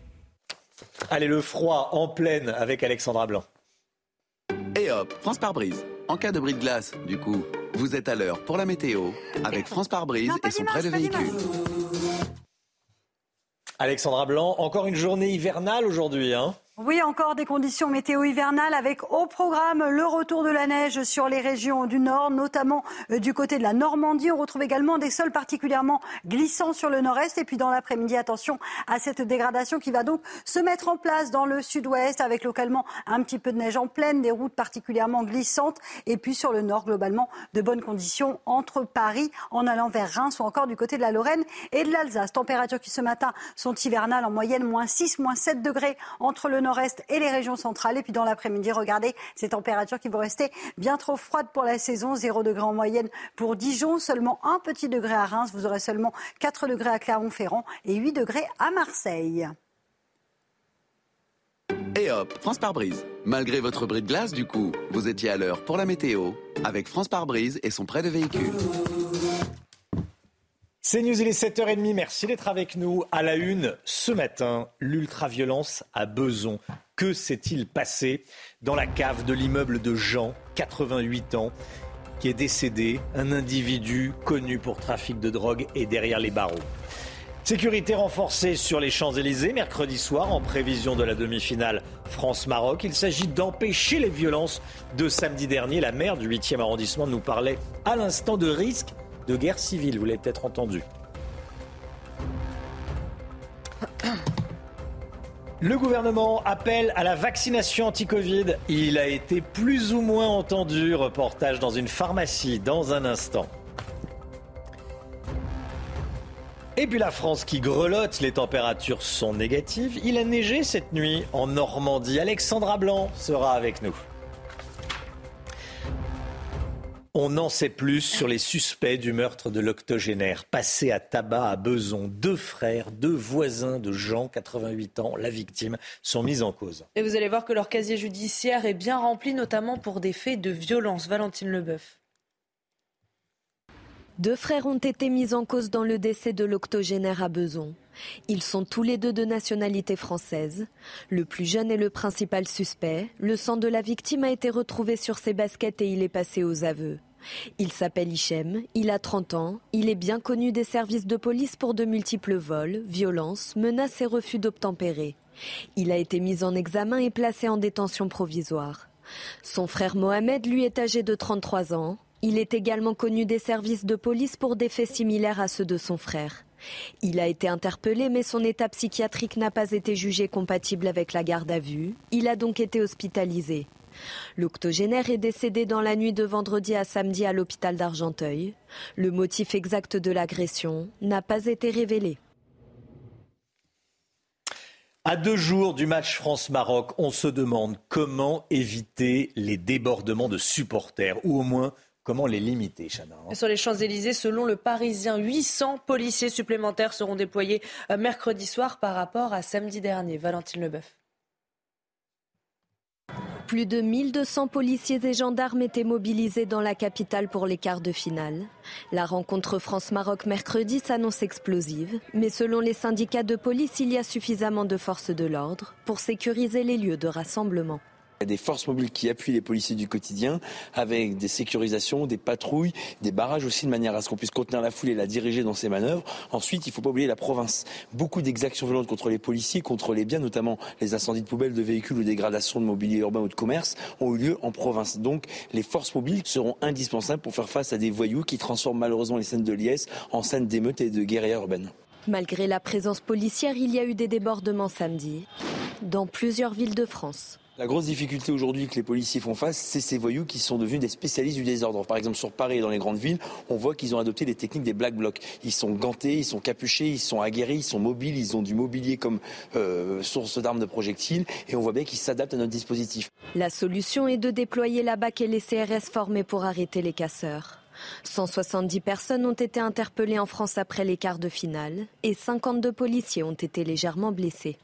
Allez, le froid en pleine avec Alexandra Blanc. Et hop, France par brise. En cas de bris de glace, du coup, vous êtes à l'heure pour la météo avec France par brise et son prêt de véhicule. Alexandra Blanc, encore une journée hivernale aujourd'hui. Hein Oui, encore des conditions météo hivernales avec au programme le retour de la neige sur les régions du nord, notamment euh, du côté de la Normandie. On retrouve également des sols particulièrement glissants sur le nord-est. Et puis dans l'après-midi, attention à cette dégradation qui va donc se mettre en place dans le sud-ouest avec localement un petit peu de neige en pleine, des routes particulièrement glissantes. Et puis sur le nord, globalement, de bonnes conditions entre Paris en allant vers Reims ou encore du côté de la Lorraine et de l'Alsace. Températures qui ce matin sont hivernales en moyenne, moins 6, moins 7 degrés entre le nord-est et les régions centrales. Et puis dans l'après-midi, regardez ces températures qui vont rester bien trop froides pour la saison. 0 degré en moyenne pour Dijon, seulement un petit degré à Reims. Vous aurez seulement 4 degrés à Clermont-Ferrand et 8 degrés à Marseille. Et hop, France par brise. Malgré votre bris de glace, du coup, vous étiez à l'heure pour la météo avec France par brise et son prêt de véhicule. C'est News, il est 7h30. Merci d'être avec nous. À la une, ce matin, l'ultraviolence à Beson. Que s'est-il passé dans la cave de l'immeuble de Jean, 88 ans, qui est décédé Un individu connu pour trafic de drogue et derrière les barreaux. Sécurité renforcée sur les Champs-Élysées mercredi soir en prévision de la demi-finale France-Maroc. Il s'agit d'empêcher les violences de samedi dernier. La maire du 8e arrondissement nous parlait à l'instant de risque de guerre civile, vous l'avez peut-être entendu. Le gouvernement appelle à la vaccination anti-Covid. Il a été plus ou moins entendu. Reportage dans une pharmacie dans un instant. Et puis la France qui grelotte, les températures sont négatives. Il a neigé cette nuit en Normandie. Alexandra Blanc sera avec nous. On en sait plus sur les suspects du meurtre de l'octogénaire passé à tabac à Beson. Deux frères, deux voisins de Jean, 88 ans, la victime, sont mis en cause. Et vous allez voir que leur casier judiciaire est bien rempli, notamment pour des faits de violence. Valentine Leboeuf. Deux frères ont été mis en cause dans le décès de l'octogénaire à Beson. Ils sont tous les deux de nationalité française. Le plus jeune est le principal suspect. Le sang de la victime a été retrouvé sur ses baskets et il est passé aux aveux. Il s'appelle Hichem, il a 30 ans, il est bien connu des services de police pour de multiples vols, violences, menaces et refus d'obtempérer. Il a été mis en examen et placé en détention provisoire. Son frère Mohamed, lui, est âgé de 33 ans. Il est également connu des services de police pour des faits similaires à ceux de son frère. Il a été interpellé, mais son état psychiatrique n'a pas été jugé compatible avec la garde à vue. Il a donc été hospitalisé. L'octogénaire est décédé dans la nuit de vendredi à samedi à l'hôpital d'Argenteuil. Le motif exact de l'agression n'a pas été révélé. À deux jours du match France-Maroc, on se demande comment éviter les débordements de supporters, ou au moins Comment les limiter, Chana hein? Sur les Champs-Élysées, selon le Parisien, 800 policiers supplémentaires seront déployés euh, mercredi soir par rapport à samedi dernier. Valentine Leboeuf. Plus de 1200 policiers et gendarmes étaient mobilisés dans la capitale pour les quarts de finale. La rencontre France-Maroc mercredi s'annonce explosive, mais selon les syndicats de police, il y a suffisamment de forces de l'ordre pour sécuriser les lieux de rassemblement. Des forces mobiles qui appuient les policiers du quotidien avec des sécurisations, des patrouilles, des barrages aussi de manière à ce qu'on puisse contenir la foule et la diriger dans ses manœuvres. Ensuite, il ne faut pas oublier la province. Beaucoup d'exactions violentes contre les policiers, contre les biens, notamment les incendies de poubelles, de véhicules ou dégradations de mobilier urbain ou de commerce, ont eu lieu en province. Donc, les forces mobiles seront indispensables pour faire face à des voyous qui transforment malheureusement les scènes de liesse en scènes d'émeutes et de guerrières urbaines. Malgré la présence policière, il y a eu des débordements samedi dans plusieurs villes de France. La grosse difficulté aujourd'hui que les policiers font face, c'est ces voyous qui sont devenus des spécialistes du désordre. Par exemple, sur Paris et dans les grandes villes, on voit qu'ils ont adopté les techniques des black blocs. Ils sont gantés, ils sont capuchés, ils sont aguerris, ils sont mobiles, ils ont du mobilier comme euh, source d'armes de projectiles et on voit bien qu'ils s'adaptent à notre dispositif. La solution est de déployer la BAC et les CRS formés pour arrêter les casseurs. 170 personnes ont été interpellées en France après les quarts de finale et 52 policiers ont été légèrement blessés.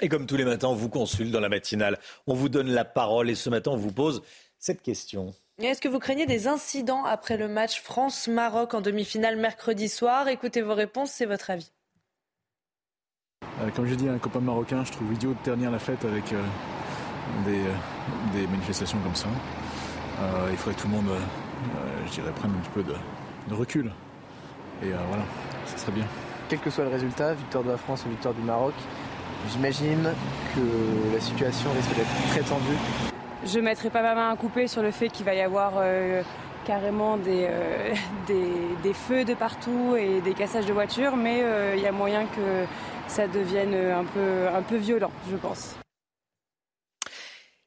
Et comme tous les matins, on vous consulte dans la matinale. On vous donne la parole et ce matin, on vous pose cette question. Est-ce que vous craignez des incidents après le match France-Maroc en demi-finale mercredi soir? Écoutez vos réponses, c'est votre avis. Euh, comme je dis à un copain marocain, je trouve idiot de ternir la fête avec euh, euh, des, manifestations comme ça. il faudrait que tout le monde, je dirais, prenne un petit peu de, de recul. Et voilà, ça serait bien. Quel que soit le résultat, victoire de la France ou victoire du Maroc, J'imagine que la situation risque d'être très tendue. Je ne mettrai pas ma main à couper sur le fait qu'il va y avoir euh, carrément euh, des, des, feux de partout et des cassages de voitures, mais euh, il y a moyen que ça devienne un peu, un peu violent, je pense.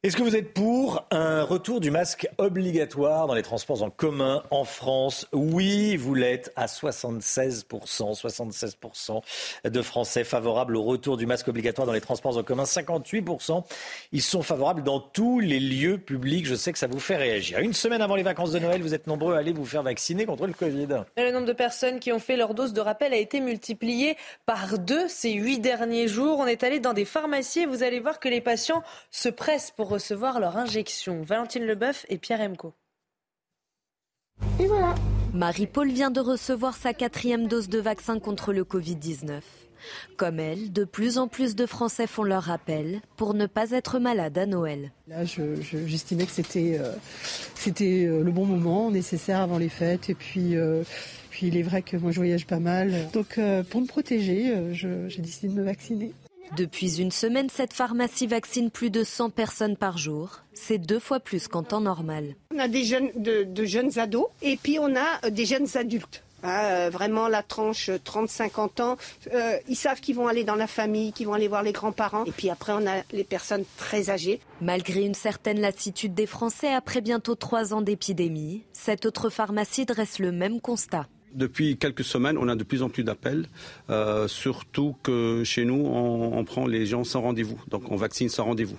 Est-ce que vous êtes pour un retour du masque obligatoire dans les transports en commun en France Oui, vous l'êtes à 76%. 76% de Français favorables au retour du masque obligatoire dans les transports en commun. 58%, ils sont favorables dans tous les lieux publics. Je sais que ça vous fait réagir. Une semaine avant les vacances de Noël, vous êtes nombreux à aller vous faire vacciner contre le Covid. Le nombre de personnes qui ont fait leur dose de rappel a été multiplié par deux ces huit derniers jours. On est allé dans des pharmacies et vous allez voir que les patients se pressent pour recevoir leur injection. Valentine Leboeuf et Pierre Emco. Et voilà. Marie-Paul vient de recevoir sa quatrième dose de vaccin contre le Covid-19. Comme elle, de plus en plus de Français font leur rappel pour ne pas être malade à Noël. Là, j'estimais que c'était euh, c'était euh, le bon moment, nécessaire avant les fêtes. Et puis, euh, puis il est vrai que moi, je voyage pas mal. Donc, pour me protéger, j'ai décidé de me vacciner. Depuis une semaine, cette pharmacie vaccine plus de 100 personnes par jour. C'est deux fois plus qu'en temps normal. On a des jeunes, de, jeunes ados et puis on a euh, des jeunes adultes. Ah, euh, vraiment la tranche 30-50 ans, euh, ils savent qu'ils vont aller dans la famille, qu'ils vont aller voir les grands-parents. Et puis après, on a les personnes très âgées. Malgré une certaine lassitude des Français après bientôt trois ans d'épidémie, cette autre pharmacie dresse le même constat. Depuis quelques semaines, on a de plus en plus d'appels, euh, surtout que chez nous, on, prend les gens sans rendez-vous, donc on vaccine sans rendez-vous.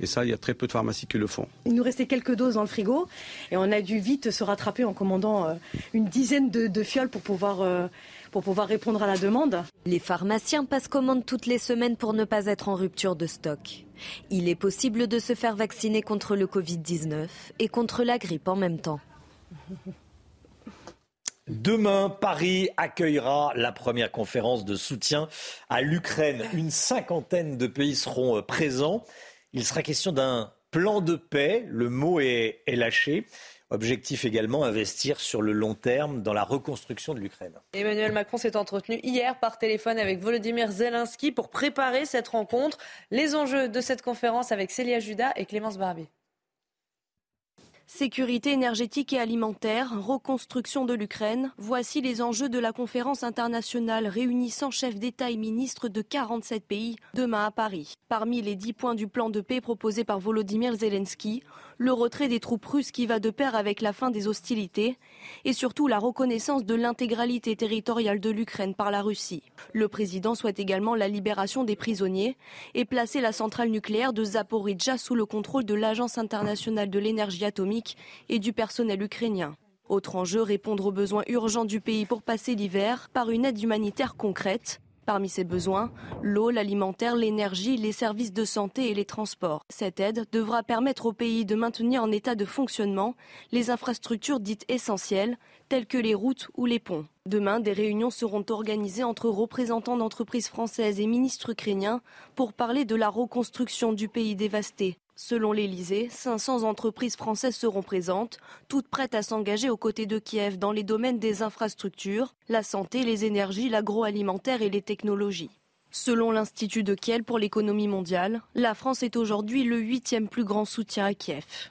Et ça, il y a très peu de pharmacies qui le font. Il nous restait quelques doses dans le frigo et on a dû vite se rattraper en commandant euh, une dizaine de, fioles pour pouvoir, euh, pour pouvoir répondre à la demande. Les pharmaciens passent commande toutes les semaines pour ne pas être en rupture de stock. Il est possible de se faire vacciner contre le Covid-19 et contre la grippe en même temps. Demain, Paris accueillera la première conférence de soutien à l'Ukraine. Une cinquantaine de pays seront euh, présents. Il sera question d'un plan de paix. Le mot est, lâché. Objectif également, investir sur le long terme dans la reconstruction de l'Ukraine. Emmanuel Macron s'est entretenu hier par téléphone avec Volodymyr Zelensky pour préparer cette rencontre. Les enjeux de cette conférence avec Célia Judas et Clémence Barbier. Sécurité énergétique et alimentaire, reconstruction de l'Ukraine, voici les enjeux de la conférence internationale réunissant chefs d'État et ministres de 47 pays demain à Paris. Parmi les 10 points du plan de paix proposé par Volodymyr Zelensky, le retrait des troupes russes qui va de pair avec la fin des hostilités et surtout la reconnaissance de l'intégralité territoriale de l'Ukraine par la Russie. Le président souhaite également la libération des prisonniers et placer la centrale nucléaire de Zaporizhzhia sous le contrôle de l'Agence internationale de l'énergie atomique et du personnel ukrainien. Autre enjeu, répondre aux besoins urgents du pays pour passer l'hiver par une aide humanitaire concrète. Parmi ces besoins, l'eau, l'alimentaire, l'énergie, les services de santé et les transports. Cette aide devra permettre au pays de maintenir en état de fonctionnement les infrastructures dites essentielles, telles que les routes ou les ponts. Demain, des réunions seront organisées entre représentants d'entreprises françaises et ministres ukrainiens pour parler de la reconstruction du pays dévasté. Selon l'Elysée, 500 entreprises françaises seront présentes, toutes prêtes à s'engager aux côtés de Kiev dans les domaines des infrastructures, la santé, les énergies, l'agroalimentaire et les technologies. Selon l'Institut de Kiel pour l'économie mondiale, la France est aujourd'hui le huitième plus grand soutien à Kiev.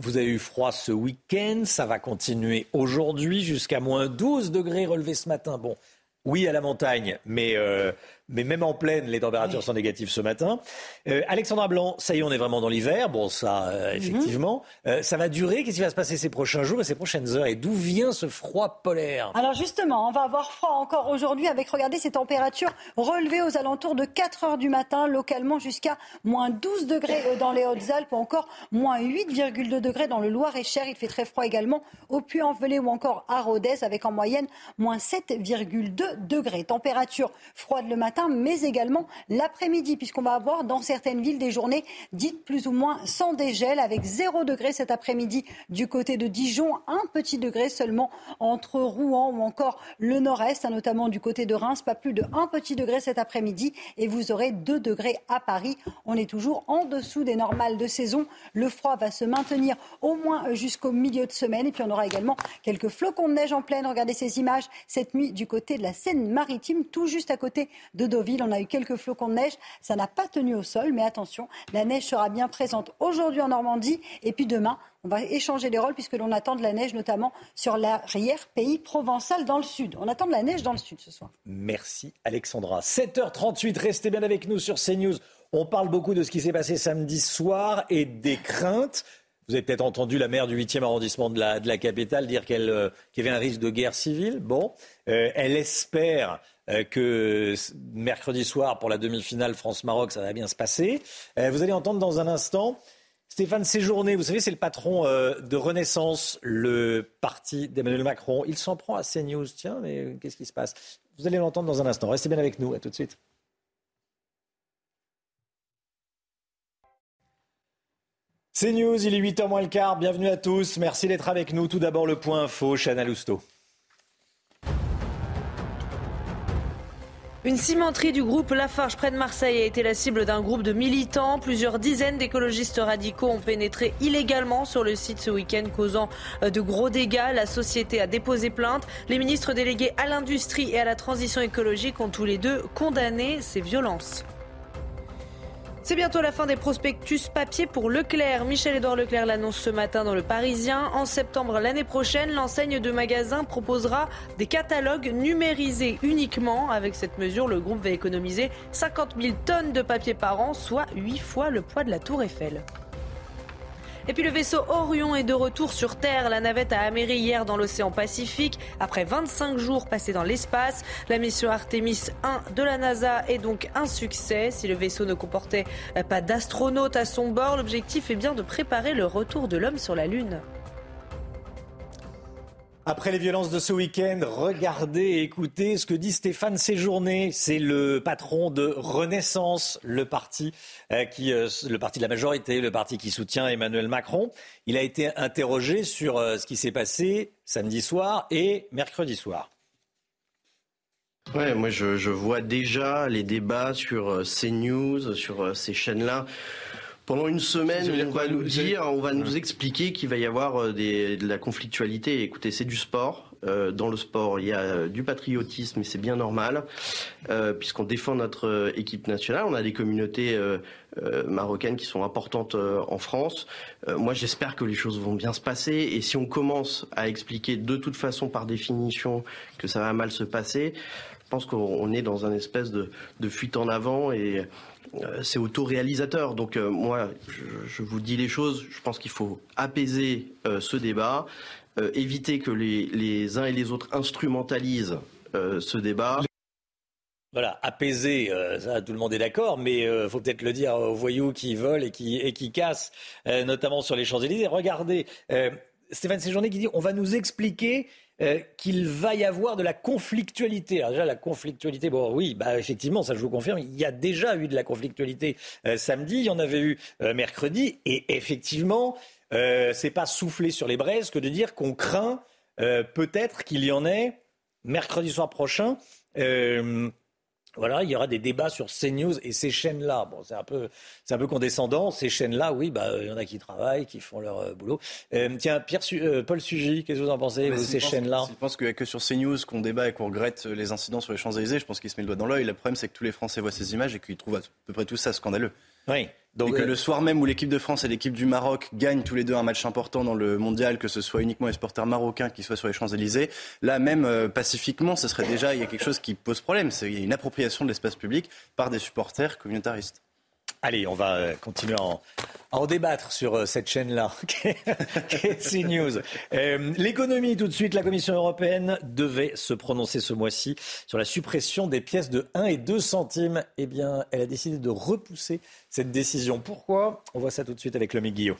Vous avez eu froid ce week-end, ça va continuer aujourd'hui jusqu'à moins 12 degrés relevés ce matin. Bon, oui à la montagne, mais euh, mais même en pleine, les températures sont négatives ce matin. Euh, Alexandra Blanc, ça y est, on est vraiment dans l'hiver. Bon, ça, euh, mhm. effectivement. Euh, ça va durer. Qu'est-ce qui va se passer ces prochains jours et ces prochaines heures? Et d'où vient ce froid polaire? Alors justement, on va avoir froid encore aujourd'hui avec, regardez, ces températures relevées aux alentours de 4 heures du matin, localement jusqu'à moins 12 degrés dans les Hautes-Alpes, ou encore moins 8,2 degrés dans le Loir-et-Cher. Il fait très froid également au Puy-en-Velay ou encore à Rodez, avec en moyenne moins 7,2 degrés. Température froide le matin mais également l'après-midi, puisqu'on va avoir dans certaines villes des journées dites plus ou moins sans dégel, avec 0 degré cet après-midi du côté de Dijon, un petit degré seulement entre Rouen ou encore le nord-est, notamment du côté de Reims, pas plus de 1 petit degré cet après-midi, et vous aurez 2 degrés à Paris. On est toujours en dessous des normales de saison. Le froid va se maintenir au moins jusqu'au milieu de semaine, et puis on aura également quelques flocons de neige en pleine. Regardez ces images cette nuit du côté de la Seine-Maritime, tout juste à côté de Deauville. On a eu quelques flocons de neige. Ça n'a pas tenu au sol, mais attention, la neige sera bien présente aujourd'hui en Normandie. Et puis demain, on va échanger les rôles puisque l'on attend de la neige, notamment sur l'arrière-pays provençal dans le sud. On attend de la neige dans le sud ce soir. Merci Alexandra. 7h38, restez bien avec nous sur CNews. On parle beaucoup de ce qui s'est passé samedi soir et des craintes. Vous avez peut-être entendu la maire du 8e arrondissement de la, de la capitale dire euh, qu'il y avait un risque de guerre civile. Bon, euh, elle espère que mercredi soir, pour la demi-finale France-Maroc, ça va bien se passer. vous allez entendre dans un instant Stéphane Séjourné, vous savez, c'est le patron de Renaissance, le parti d'Emmanuel Macron. Il s'en prend à CNews. Tiens, mais qu'est-ce qui se passe? Vous allez l'entendre dans un instant. Restez bien avec nous. À tout de suite. C'est News, il est 8h moins le quart. Bienvenue à tous. Merci d'être avec nous. Tout d'abord, le point info, Chana Lousteau. Une cimenterie du groupe Lafarge près de Marseille a été la cible d'un groupe de militants. Plusieurs dizaines d'écologistes radicaux ont pénétré illégalement sur le site ce week-end, causant euh, de gros dégâts. La société a déposé plainte. Les ministres délégués à l'industrie et à la transition écologique ont tous les deux condamné ces violences. C'est bientôt la fin des prospectus papier pour Leclerc. Michel-Édouard Leclerc l'annonce ce matin dans Le Parisien. En septembre l'année prochaine, l'enseigne de magasins proposera des catalogues numérisés uniquement. Avec cette mesure, le groupe va économiser 50 000 tonnes de papier par an, soit 8 fois le poids de la tour Eiffel. Et puis le vaisseau Orion est de retour sur Terre. La navette a améri hier dans l'océan Pacifique après 25 jours passés dans l'espace. La mission Artemis 1 de la NASA est donc un succès. Si le vaisseau ne comportait pas d'astronautes à son bord, l'objectif est bien de préparer le retour de l'homme sur la Lune. Après les violences de ce week-end, regardez et écoutez ce que dit Stéphane Séjourné. C'est le patron de Renaissance, le parti, euh, qui, euh, le parti de la majorité, le parti qui soutient Emmanuel Macron. Il a été interrogé sur euh, ce qui s'est passé samedi soir et mercredi soir. Ouais, moi je, vois déjà les débats sur CNews, sur ces chaînes-là. Pendant une semaine, on va nous dire, on va nous expliquer qu'il va y avoir euh, de la conflictualité. Écoutez, c'est du sport. Euh, dans le sport, il y a euh, du patriotisme et c'est bien normal, puisqu'on défend notre équipe nationale. On a des communautés marocaines qui sont importantes en France. moi, j'espère que les choses vont bien se passer. Et si on commence à expliquer de toute façon, par définition, que ça va mal se passer, je pense qu'on est dans un espèce de, de fuite en avant et euh, c'est autoréalisateur. Donc euh, moi, je, vous dis les choses. Je pense qu'il faut apaiser euh, ce débat, éviter que les, uns et les autres instrumentalisent ce débat. Voilà, apaiser, ça tout le monde est d'accord, mais il faut peut-être le dire aux voyous qui volent et qui, et qui cassent, notamment sur les Champs-Élysées. Regardez, Stéphane Séjourné qui dit on va nous expliquer euh, qu'il va y avoir de la conflictualité. Alors déjà, la conflictualité, bon oui, bah, effectivement, ça je vous confirme, il y a déjà eu de la conflictualité euh, samedi, il y en avait eu euh, mercredi, et effectivement, c'est pas souffler sur les braises que de dire qu'on craint peut-être qu'il y en ait mercredi soir prochain voilà, il y aura des débats sur CNews et ces chaînes-là. Bon, c'est un peu, c'est un peu condescendant. Ces chaînes-là, oui, bah, il y en a qui travaillent, qui font leur euh, boulot. Euh, tiens, Pierre, euh, Paul Sugy, qu'est-ce que vous en pensez, de ces chaînes-là Je pense qu'il n'y a que sur CNews qu'on débat et qu'on regrette les incidents sur les Champs-Élysées. Je pense qu'il se met le doigt dans l'œil. Le problème, c'est que tous les Français voient ces images et qu'ils trouvent à peu près tout ça scandaleux. Oui. Donc, que le soir même où l'équipe de France et l'équipe du Maroc gagnent tous les deux un match important dans le mondial, que ce soit uniquement les supporters marocains qui soient sur les Champs-Élysées, là même pacifiquement, ce serait déjà il y a quelque chose qui pose problème. C'est il y a une appropriation de l'espace public par des supporters communautaristes. Allez, on va euh, continuer à en, débattre sur euh, cette chaîne-là, CNews. Euh, l'économie, tout de suite, la Commission européenne devait se prononcer ce mois-ci sur la suppression des pièces de 1 et 2 centimes. Eh bien, elle a décidé de repousser cette décision. Pourquoi? On voit ça tout de suite avec le Guillaume.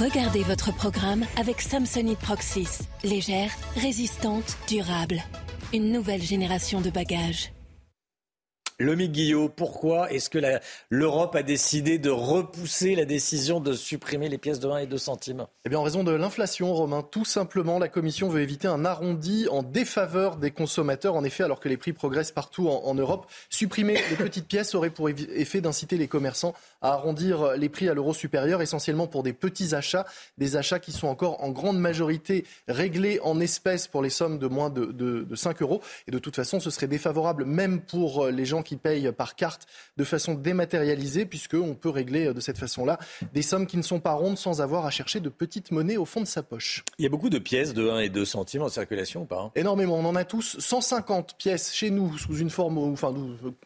Regardez votre programme avec Samsonite Proxys. Légère, résistante, durable. Une nouvelle génération de bagages. Lomi Guillot, pourquoi est-ce que l'Europe a décidé de repousser la décision de supprimer les pièces de 1 et 2 centimes? Eh bien, en raison de l'inflation, Romain, tout simplement, la Commission veut éviter un arrondi en défaveur des consommateurs. En effet, alors que les prix progressent partout en, Europe, supprimer les petites pièces aurait pour effet d'inciter les commerçants à arrondir les prix à l'euro supérieur, essentiellement pour des petits achats, des achats qui sont encore en grande majorité réglés en espèces pour les sommes de moins de, de 5 euros. Et de toute façon, ce serait défavorable même pour les gens qui payent par carte de façon dématérialisée, puisqu'on peut régler de cette façon-là des sommes qui ne sont pas rondes sans avoir à chercher de petites monnaies au fond de sa poche. Il y a beaucoup de pièces de 1 et 2 centimes en circulation ou pas hein? Énormément. On en a tous 150 pièces chez nous sous une forme, enfin,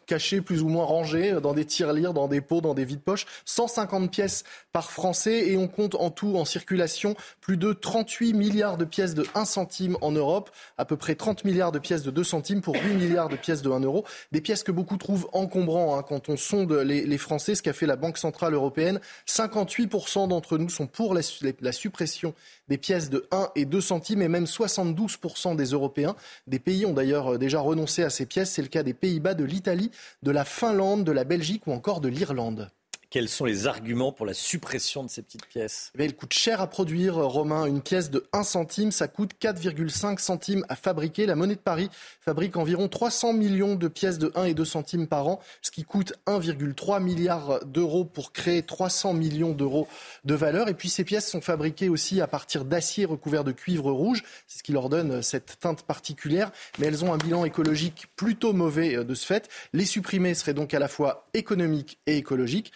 cachées, plus ou moins rangées, dans des tirelires, dans des pots, dans des vides-poches. 150 pièces par Français et on compte en tout en circulation plus de 38 milliards de pièces de 1 centime en Europe, à peu près 30 milliards de pièces de 2 centimes pour 8 milliards de pièces de 1 euro. Des pièces que beaucoup trouvent encombrants hein, quand on sonde les, les, Français, ce qu'a fait la Banque Centrale Européenne. 58% d'entre nous sont pour la, la suppression des pièces de 1 et 2 centimes et même 72% des Européens. Des pays ont d'ailleurs euh, déjà renoncé à ces pièces. C'est le cas des Pays-Bas, de l'Italie, de la Finlande, de la Belgique ou encore de l'Irlande. Quels sont les arguments pour la suppression de ces petites pièces eh Elle coûte cher à produire, Romain. Une pièce de 1 centime, ça coûte 4,5 centimes à fabriquer. La monnaie de Paris fabrique environ 300 millions de pièces de 1 et 2 centimes par an, ce qui coûte 1,3 milliard d'euros pour créer 300 millions d'euros de valeur. Et puis ces pièces sont fabriquées aussi à partir d'acier recouvert de cuivre rouge. C'est ce qui leur donne cette teinte particulière. Mais elles ont un bilan écologique plutôt mauvais euh, de ce fait. Les supprimer serait donc à la fois économique et écologique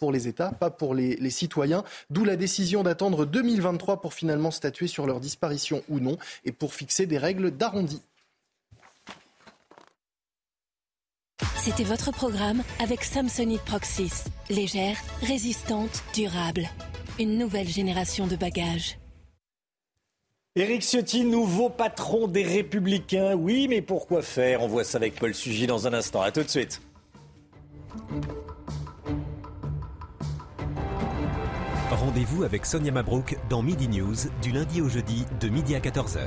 pour les États, pas pour les, citoyens. D'où la décision d'attendre 2023 pour finalement statuer sur leur disparition ou non et pour fixer des règles d'arrondi. C'était votre programme avec Samsonite Proxys. Légère, résistante, durable. Une nouvelle génération de bagages. Éric Ciotti, nouveau patron des Républicains. Oui, mais pourquoi faire? On voit ça avec Paul Sugy dans un instant. A tout de suite. Rendez-vous avec Sonia Mabrouk dans Midi News du lundi au jeudi de midi à 14h.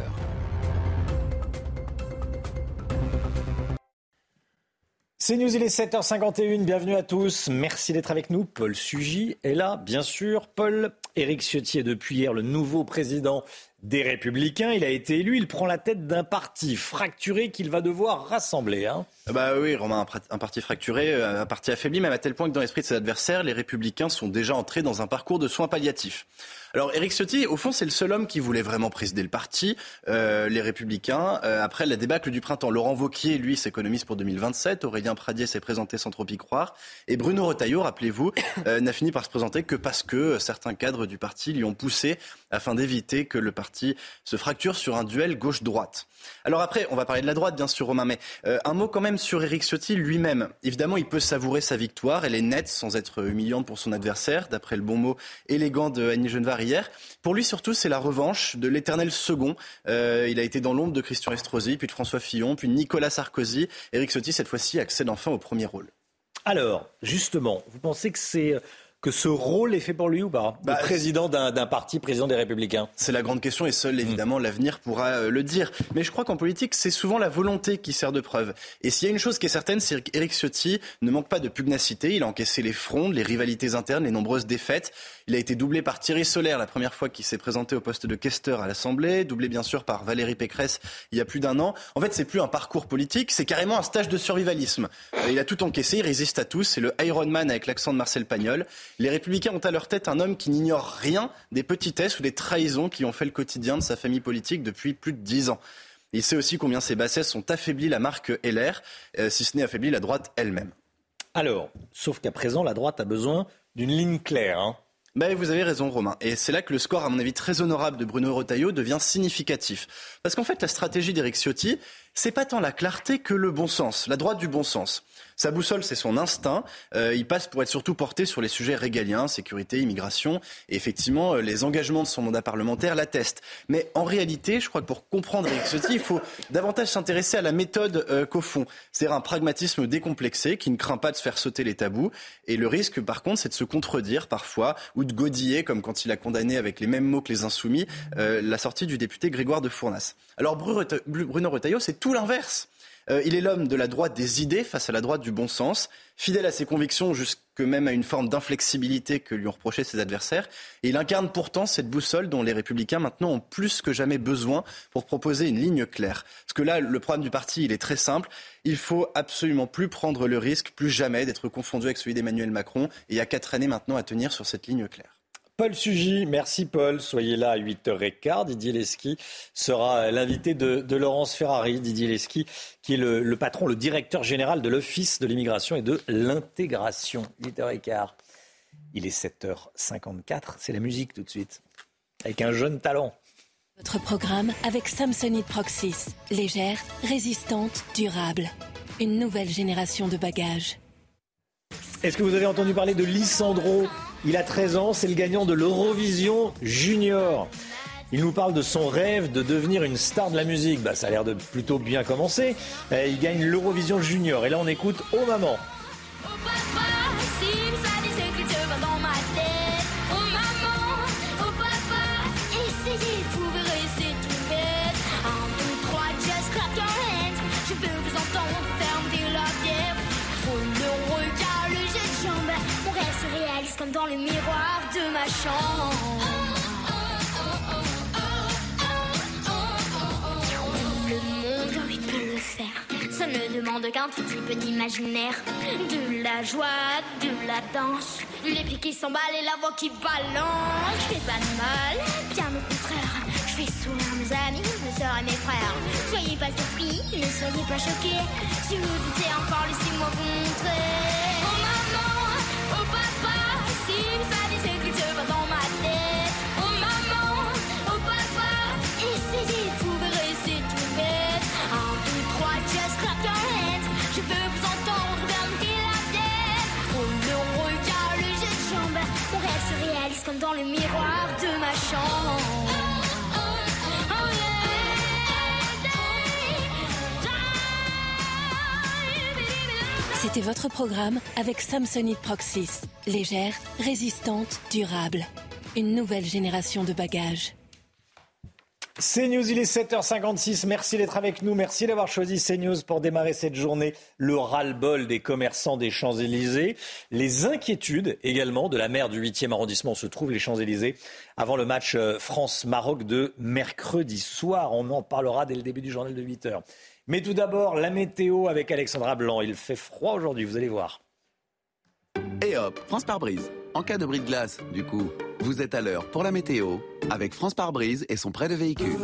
C'est News, il est 7h51, bienvenue à tous. Merci d'être avec nous. Paul Sugy est là, bien sûr. Paul, Éric Ciotti est depuis hier le nouveau président des Républicains. Il a été élu, il prend la tête d'un parti fracturé qu'il va devoir rassembler. Hein. Bah oui, Romain, un, parti fracturé, euh, un parti affaibli, même à tel point que dans l'esprit de ses adversaires, les Républicains sont déjà entrés dans un parcours de soins palliatifs. Alors Éric Ciotti, au fond, c'est le seul homme qui voulait vraiment présider le parti, euh, les Républicains. Euh, après la débâcle du printemps, Laurent Vauquier, lui, s'économise pour 2027. Aurélien Pradier s'est présenté sans trop y croire. Et Bruno Retailleau, rappelez-vous, n'a fini par se présenter que parce que certains cadres du parti lui ont poussé afin d'éviter que le parti se fracture sur un duel gauche-droite. Alors après, on va parler de la droite, bien sûr, Romain, mais un mot quand même sur Éric Ciotti lui-même. Évidemment, il peut savourer sa victoire. Elle est nette, sans être humiliante pour son adversaire, d'après le bon mot élégant de Annie Genevard hier. Pour lui, surtout, c'est la revanche de l'éternel second. Euh, il a été dans l'ombre de Christian Estrosi, puis de François Fillon, puis de Nicolas Sarkozy. Éric Ciotti, cette fois-ci, accède enfin au premier rôle. Alors, justement, vous pensez que c'est que ce rôle est fait pour lui ou pas bah, président d'un parti, président des Républicains? C'est la grande question et seul évidemment l'avenir pourra euh, le dire. Mais je crois qu'en politique, c'est souvent la volonté qui sert de preuve. Et s'il y a une chose qui est certaine, c'est qu'Éric Ciotti ne manque pas de pugnacité. Il a encaissé les frondes, les rivalités internes, les nombreuses défaites. Il a été doublé par Thierry Solaire la première fois qu'il s'est présenté au poste de questeur à l'Assemblée, doublé bien sûr par Valérie Pécresse il y a plus d'un an. En fait, c'est plus un parcours politique, c'est carrément un stage de survivalisme. Euh, il a tout encaissé, il résiste à tous, c'est le Ironman avec l'accent de Marcel Pagnol. Les Républicains ont à leur tête un homme qui n'ignore rien des petitesses ou des trahisons qui ont fait le quotidien de sa famille politique depuis plus de dix ans. Il sait aussi combien ces bassesses ont affaibli la marque LR, euh, si ce n'est affaibli la droite elle-même. Alors, sauf qu'à présent, la droite a besoin d'une ligne claire. Hein. Ben, vous avez raison, Romain. Et c'est là que le score, à mon avis, très honorable de Bruno Retailleau devient significatif. Parce qu'en fait, la stratégie d'Éric Ciotti, c'est pas tant la clarté que le bon sens, la droite du bon sens. Sa boussole, c'est son instinct. Euh, il passe pour être surtout porté sur les sujets régaliens, sécurité, immigration. Et effectivement, euh, les engagements de son mandat parlementaire l'attestent. Mais en réalité, je crois que pour comprendre Eric Ciotti, il faut davantage s'intéresser à la méthode euh, qu'au fond. C'est-à-dire un pragmatisme décomplexé qui ne craint pas de se faire sauter les tabous. Et le risque, par contre, c'est de se contredire parfois ou de godiller, comme quand il a condamné avec les mêmes mots que les insoumis, la sortie du député Grégoire de Fournas. Alors Bruno Retailleau, c'est tout l'inverse. Euh, il est l'homme de la droite des idées face à la droite du bon sens, fidèle à ses convictions jusque même à une forme d'inflexibilité que lui ont reproché ses adversaires. Et il incarne pourtant cette boussole dont les républicains maintenant ont plus que jamais besoin pour proposer une ligne claire. Parce que là, le programme du parti, il est très simple. Il faut absolument plus prendre le risque, plus jamais, d'être confondu avec celui d'Emmanuel Macron. Et il y a quatre années maintenant à tenir sur cette ligne claire. Paul Sugy, merci Paul. Soyez là à 8h15. Didier Lesky sera l'invité de, Laurence Ferrari. Didier Lesky, qui est le, patron, le directeur général de l'Office de l'immigration et de l'intégration. 8h15. Il est 7h54. C'est la musique tout de suite. Avec un jeune talent. Votre programme avec Samsonite Proxys. Légère, résistante, durable. Une nouvelle génération de bagages. Est-ce que vous avez entendu parler de Lissandro il a 13 ans, c'est le gagnant de l'Eurovision Junior. Il nous parle de son rêve de devenir une star de la musique. Bah, ça a l'air de plutôt bien commencer. Eh, il gagne l'Eurovision Junior. Et là, on écoute Oh Maman. Le monde, oui, peut le faire. Ça ne demande qu'un tout petit peu d'imaginaire. De la joie, de la danse. Les pieds qui s'emballent et la voix qui balance. Je fais pas de mal, bien au contraire. Je fais sourire mes amis, mes soeurs et mes frères. Soyez pas surpris, ne soyez pas choqués. Si vous doutez encore, laissez-moi vous montrer. Comme dans le miroir de ma chambre. C'était votre programme avec Samsonite Proxys. Légère, résistante, durable. Une nouvelle génération de bagages. CNews, il est 7h56. Merci d'être avec nous. Merci d'avoir choisi CNews pour démarrer cette journée. Le ras-le-bol des commerçants des Champs-Élysées. Les inquiétudes également de la maire du 8e arrondissement se trouvent les Champs-Élysées avant le match euh, France-Maroc de mercredi soir. On en parlera dès le début du journal de 8h. Mais tout d'abord, la météo avec Alexandra Blanc. Il fait froid aujourd'hui, vous allez voir. Et hop, France par brise. En cas de bris de glace, du coup, vous êtes à l'heure pour la météo avec France par brise et son prêt de véhicule.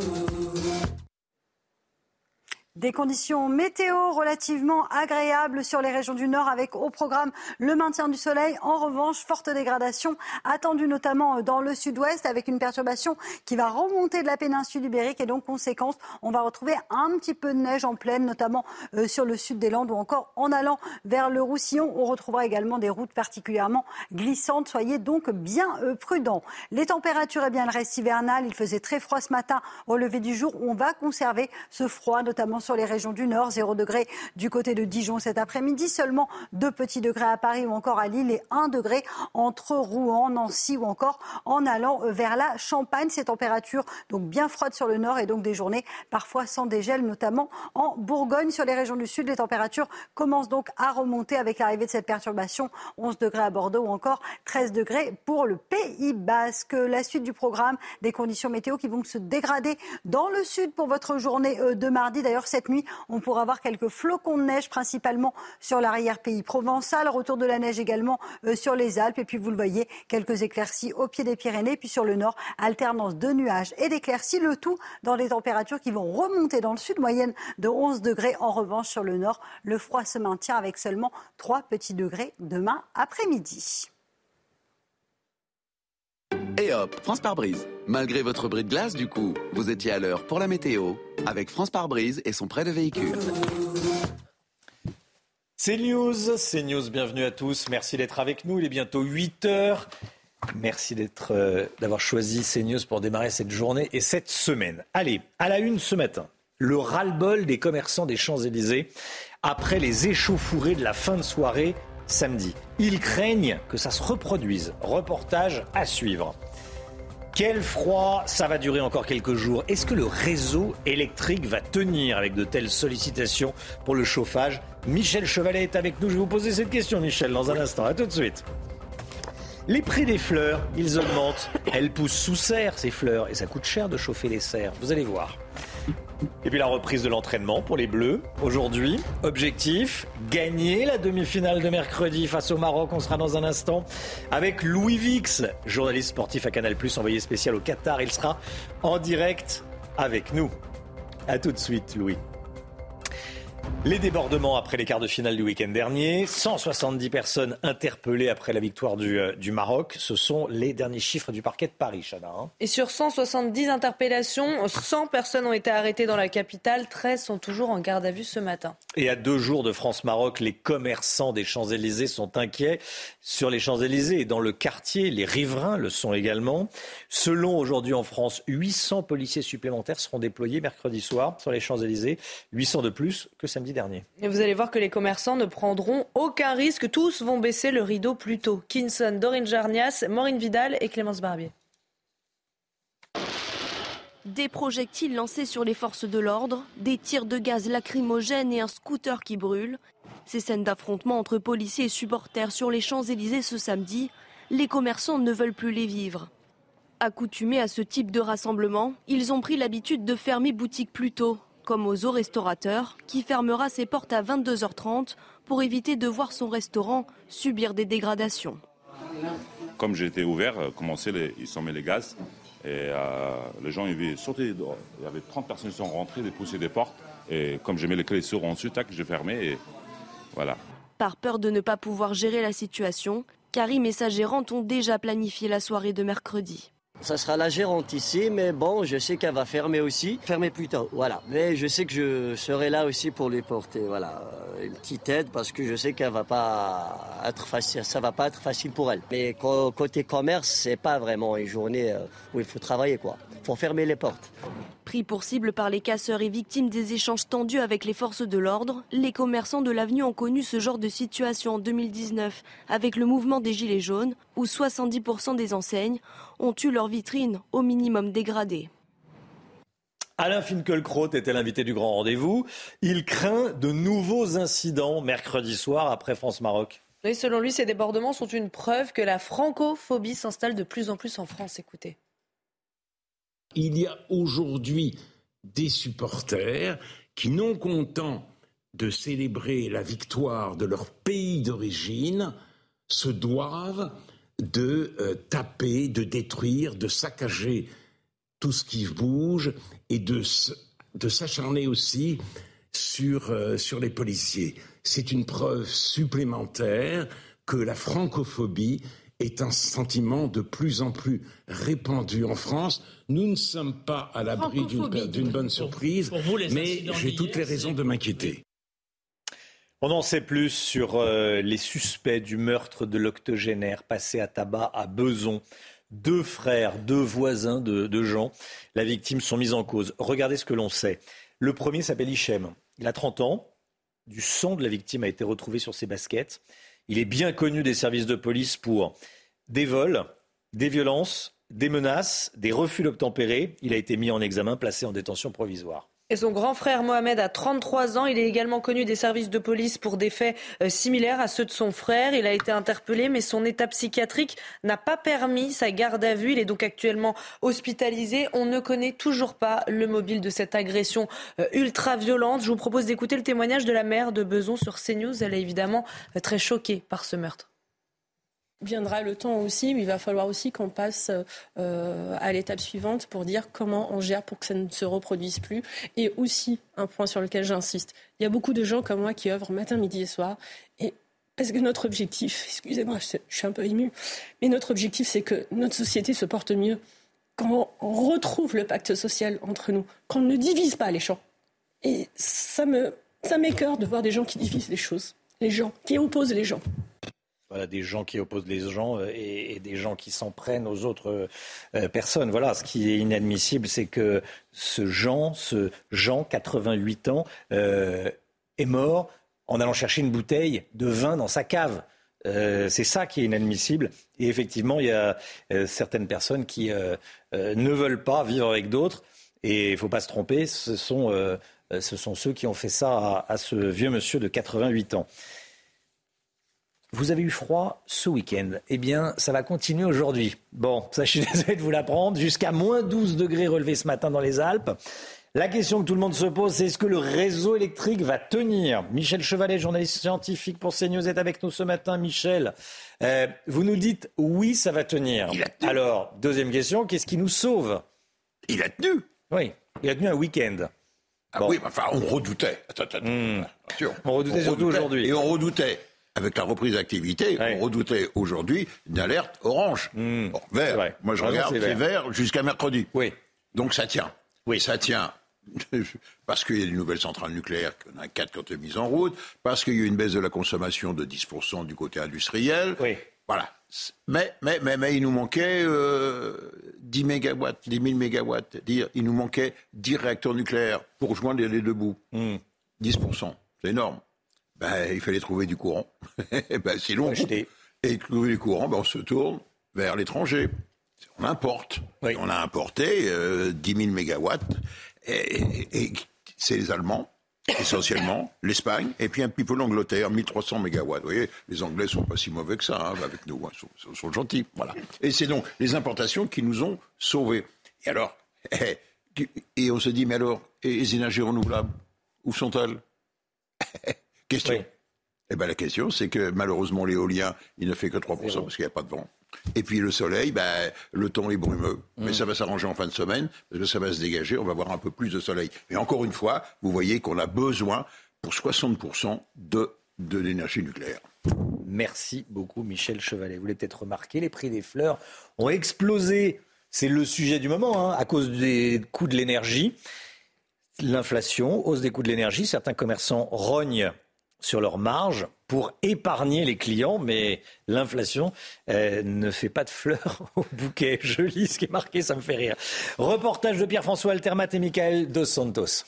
Des conditions météo relativement agréables sur les régions du Nord avec au programme le maintien du soleil. En revanche, forte dégradation attendue notamment dans le sud-ouest avec une perturbation qui va remonter de la péninsule ibérique et donc conséquence, on va retrouver un petit peu de neige en pleine, notamment euh, sur le sud des Landes ou encore en allant vers le Roussillon. On retrouvera également des routes particulièrement glissantes. Soyez donc bien euh, prudents. Les températures, eh bien, elles restent hivernales. Il faisait très froid ce matin au lever du jour. On va conserver ce froid, notamment sur les régions du Nord, 0 degré du côté de Dijon cet après-midi, seulement 2 petits degrés à Paris ou encore à Lille et 1 degré entre Rouen, Nancy ou encore en allant vers la Champagne. Ces températures donc bien froides sur le Nord et donc des journées parfois sans dégel, notamment en Bourgogne. Sur les régions du Sud, les températures commencent donc à remonter avec l'arrivée de cette perturbation. 11 degrés à Bordeaux ou encore 13 degrés pour le Pays Basque. La suite du programme, des conditions météo qui vont se dégrader dans le Sud pour votre journée euh, de mardi. D'ailleurs, nuit, on pourra avoir quelques flocons de neige, principalement sur l'arrière-pays provençal. Retour de la neige également euh, sur les Alpes. Et puis, vous le voyez, quelques éclaircies au pied des Pyrénées. Puis sur le nord, alternance de nuages et d'éclaircies. Le tout dans des températures qui vont remonter dans le sud, moyenne de 11 degrés. En revanche, sur le nord, le froid se maintient avec seulement 3 petits degrés demain après-midi. Et hop, France par brise. Malgré votre bris de glace, du coup, vous étiez à l'heure pour la météo avec France par brise et son prêt de véhicule. C'est News, c'est News, bienvenue à tous. Merci d'être avec nous. Il est bientôt 8 heures. Merci euh, d'avoir choisi CNews pour démarrer cette journée et cette semaine. Allez, à la une ce matin, le ras-le-bol des commerçants des Champs-Élysées après les échauffourées de la fin de soirée samedi. Ils craignent que ça se reproduise. Reportage à suivre. Quel froid, ça va durer encore quelques jours. Est-ce que le réseau électrique va tenir avec de telles sollicitations pour le chauffage? Michel Chevalet est avec nous. Je vais vous poser cette question, Michel, dans un instant. A tout de suite. Les prix des fleurs, ils augmentent. Elles poussent sous serre, ces fleurs, et ça coûte cher de chauffer les serres. Vous allez voir. Et puis la reprise de l'entraînement pour les Bleus. Aujourd'hui, objectif, gagner la demi-finale de mercredi face au Maroc. On sera dans un instant avec Louis Vix, journaliste sportif à Canal+, envoyé spécial au Qatar. Il sera en direct avec nous. A tout de suite, Louis. Les débordements après les quarts de finale du week-end dernier, 170 personnes interpellées après la victoire du, euh, du, Maroc. Ce sont les derniers chiffres du parquet de Paris, Chana. Hein. Et sur 170 interpellations, 100 personnes ont été arrêtées dans la capitale, 13 sont toujours en garde à vue ce matin. Et à deux jours de France-Maroc, les commerçants des Champs-Élysées sont inquiets. Sur les Champs-Élysées et dans le quartier, les riverains le sont également. Selon aujourd'hui en France, 800 policiers supplémentaires seront déployés mercredi soir sur les Champs-Élysées, 800 de plus que samedi dernier. Et vous allez voir que les commerçants ne prendront aucun risque. Tous vont baisser le rideau plus tôt. Kinson, Dorine Jarnias, Maureen Vidal et Clémence Barbier. Des projectiles lancés sur les forces de l'ordre, des tirs de gaz lacrymogènes et un scooter qui brûle. Ces scènes d'affrontement entre policiers et supporters sur les Champs-Élysées ce samedi, les commerçants ne veulent plus les vivre. Accoutumés à ce type de rassemblement, ils ont pris l'habitude de fermer boutique plus tôt, comme aux eaux restaurateurs, qui fermera ses portes à 22h30 pour éviter de voir son restaurant subir des dégradations. Comme j'étais ouvert, euh, commençaient les, ils sont mis les gaz et euh, les gens ils sauté. Il y avait 30 personnes qui sont rentrées, ils poussaient des portes et comme j'ai mis les clés sur ensuite, tac, j'ai fermé et voilà. Par peur de ne pas pouvoir gérer la situation, Karim et sa gérante ont déjà planifié la soirée de mercredi. Ça sera la gérante ici, mais bon, je sais qu'elle va fermer aussi. Fermer plus tard, voilà. Mais je sais que je serai là aussi pour lui porter, voilà, euh, une petite aide parce que je sais qu'elle va pas être facile, ça va pas être facile pour elle. Mais côté commerce, c'est pas vraiment une journée euh, où il faut travailler, quoi. Faut fermer les portes. Pris pour cible par les casseurs et victimes des échanges tendus avec les forces de l'ordre, les commerçants de l'avenue ont connu ce genre de situation en 2019 avec le mouvement des Gilets jaunes, où 70% des enseignes ont eu leur vitrine au minimum dégradée. Alain Finkielkraut était l'invité du grand rendez-vous. Il craint de nouveaux incidents mercredi soir après France-Maroc. Oui, selon lui, ces débordements sont une preuve que la francophobie s'installe de plus en plus en France. Écoutez. Il y a aujourd'hui des supporters qui, non contents de célébrer la victoire de leur pays d'origine, se doivent de euh, taper, de détruire, de saccager tout ce qui bouge et de, s'acharner aussi sur, euh, sur les policiers. C'est une preuve supplémentaire que la francophobie est un sentiment de plus en plus répandu en France. Nous ne sommes pas à l'abri d'une bonne surprise, mais j'ai toutes les raisons de m'inquiéter. On en sait plus sur euh, les suspects du meurtre de l'octogénaire passé à tabac à Beson. Deux frères, deux voisins de, de Jean, la victime, sont mis en cause. Regardez ce que l'on sait. Le premier s'appelle Hichem. Il a 30 ans. Du sang de la victime a été retrouvé sur ses baskets. Il est bien connu des services de police pour des vols, des violences, des menaces, des refus d'obtempérer. Il a été mis en examen, placé en détention provisoire. Son grand frère Mohamed a 33 ans. Il est également connu des services de police pour des faits euh, similaires à ceux de son frère. Il a été interpellé, mais son état psychiatrique n'a pas permis sa garde à vue. Il est donc actuellement hospitalisé. On ne connaît toujours pas le mobile de cette agression euh, ultra violente. Je vous propose d'écouter le témoignage de la mère de Beson sur CNews. Elle est évidemment euh, très choquée par ce meurtre viendra le temps aussi, mais il va falloir aussi qu'on passe euh, à l'étape suivante pour dire comment on gère pour que ça ne se reproduise plus. Et aussi, un point sur lequel j'insiste, il y a beaucoup de gens comme moi qui œuvrent matin, midi et soir. Et parce que notre objectif, excusez-moi, je suis un peu ému, mais notre objectif, c'est que notre société se porte mieux, quand on retrouve le pacte social entre nous, qu'on ne divise pas les gens. Et ça me, ça de voir des gens qui divisent les choses, les gens, qui opposent les gens. Voilà, des gens qui opposent les gens euh, et, des gens qui s'en prennent aux autres euh, personnes. Voilà, ce qui est inadmissible, c'est que ce Jean, ce Jean, 88 ans, euh, est mort en allant chercher une bouteille de vin dans sa cave. c'est ça qui est inadmissible. Et effectivement, il y a certaines personnes qui ne veulent pas vivre avec d'autres. Et il ne faut pas se tromper, ce sont, ce sont ceux qui ont fait ça à ce vieux monsieur de 88 ans. Vous avez eu froid ce week-end. Eh bien, ça va continuer aujourd'hui. Bon, ça, je suis désolé de vous l'apprendre. Jusqu'à moins 12 degrés relevés ce matin dans les Alpes. La question que tout le monde se pose, c'est est-ce que le réseau électrique va tenir? Michel Chevalet, journaliste scientifique pour CNews, est avec nous ce matin. Michel, euh, vous nous dites oui, ça va tenir. Alors, deuxième question, qu'est-ce qui nous sauve? Il a tenu. Oui, il a tenu un week-end. Ah oui, enfin, on redoutait. Attends, attends, hmm. On redoutait surtout aujourd'hui. Et on redoutait avec la reprise d'activité, on redoutait aujourd'hui une alerte orange. Hmm. vert. Moi, je regarde, c'est vert, jusqu'à mercredi. Oui. Donc ça tient. Oui. Ça tient. parce qu'il y a une nouvelle centrale nucléaire, qu'on a quatre qui ont été mises en route, parce qu'il y a eu une baisse de la consommation de 10% du côté industriel. Oui. Voilà. Mais, mais, mais, mais il nous manquait euh, 10 mégawatts, 10 000 mégawatts. Il nous manquait 10 réacteurs nucléaires pour joindre les deux bouts. 10%. Hmm. C'est énorme ben, il fallait trouver du courant. ben, sinon, et trouver du courant, ben, on se tourne vers l'étranger. On importe. On a importé euh, 10 000 mégawatts, et, c'est les Allemands, essentiellement, l'Espagne, et puis un petit peu l'Angleterre, 1300 mégawatts. Vous voyez, les Anglais sont pas si mauvais que ça hein, avec nous, hein, sont, sont, gentils. Voilà. Et c'est donc les importations qui nous ont sauvés. Et alors, et on se dit, mais alors, et les énergies renouvelables, où sont-elles? Question. Eh ben, la question, c'est que malheureusement, l'éolien, il ne fait que 3% parce qu'il n'y a pas de vent. Et puis le soleil, ben, le temps est brumeux. Mais mm. ça va s'arranger en fin de semaine, parce que ça va se dégager, on va avoir un peu plus de soleil. Et encore une fois, vous voyez qu'on a besoin pour 60% de, de l'énergie nucléaire. Merci beaucoup Michel Chevalet. Vous l'avez peut-être remarqué, les prix des fleurs ont explosé. C'est le sujet du moment, hein, à cause des coûts de l'énergie. L'inflation, hausse des coûts de l'énergie, certains commerçants rognent sur leur marge pour épargner les clients, mais l'inflation euh, ne fait pas de fleurs au bouquet. Je lis ce qui est marqué, ça me fait rire. Reportage de Pierre-François Altermat et Michael Dos Santos.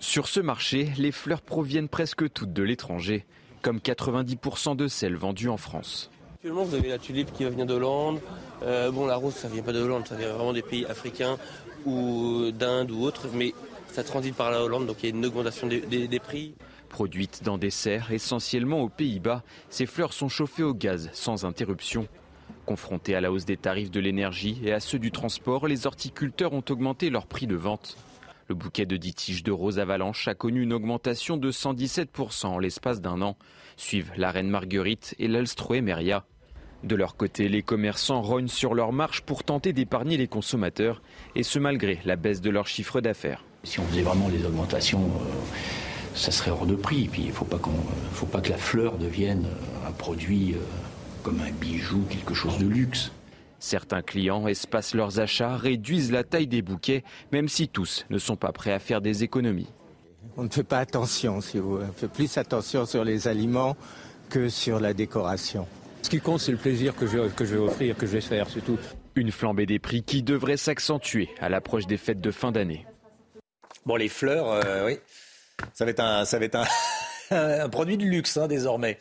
Sur ce marché, les fleurs proviennent presque toutes de l'étranger, comme 90% de celles vendues en France. Actuellement, vous avez la tulipe qui vient de Hollande. Euh, bon, la rose, ça vient pas de Hollande, ça vient vraiment des pays africains ou d'Inde ou autres, mais ça transite par la Hollande, donc il y a une augmentation des prix. Produites dans des serres essentiellement aux Pays-Bas, ces fleurs sont chauffées au gaz sans interruption. Confrontés à la hausse des tarifs de l'énergie et à ceux du transport, les horticulteurs ont augmenté leur prix de vente. Le bouquet de 10 tiges de rose avalanche a connu une augmentation de 117% en l'espace d'un an. Suivent la reine Marguerite et l'Alstroemeria. De leur côté, les commerçants rognent sur leur marche pour tenter d'épargner les consommateurs, et ce malgré la baisse de leur chiffre d'affaires. Si on faisait vraiment les augmentations euh, ça serait hors de prix. Puis il ne faut, pas faut pas que la fleur devienne un produit euh, comme un bijou, quelque chose de luxe. Certains clients espacent leurs achats, réduisent la taille des bouquets, même si tous ne sont pas prêts à faire des économies. On ne fait pas attention, si vous On fait plus attention sur les aliments que sur la décoration. Ce qui compte, c'est le plaisir que je, que je vais offrir, que je vais faire, c'est tout. Une flambée des prix qui devrait s'accentuer à l'approche des fêtes de fin d'année. Bon, les fleurs, euh, oui. Ça va être un, ça va être un, produit de luxe hein, désormais.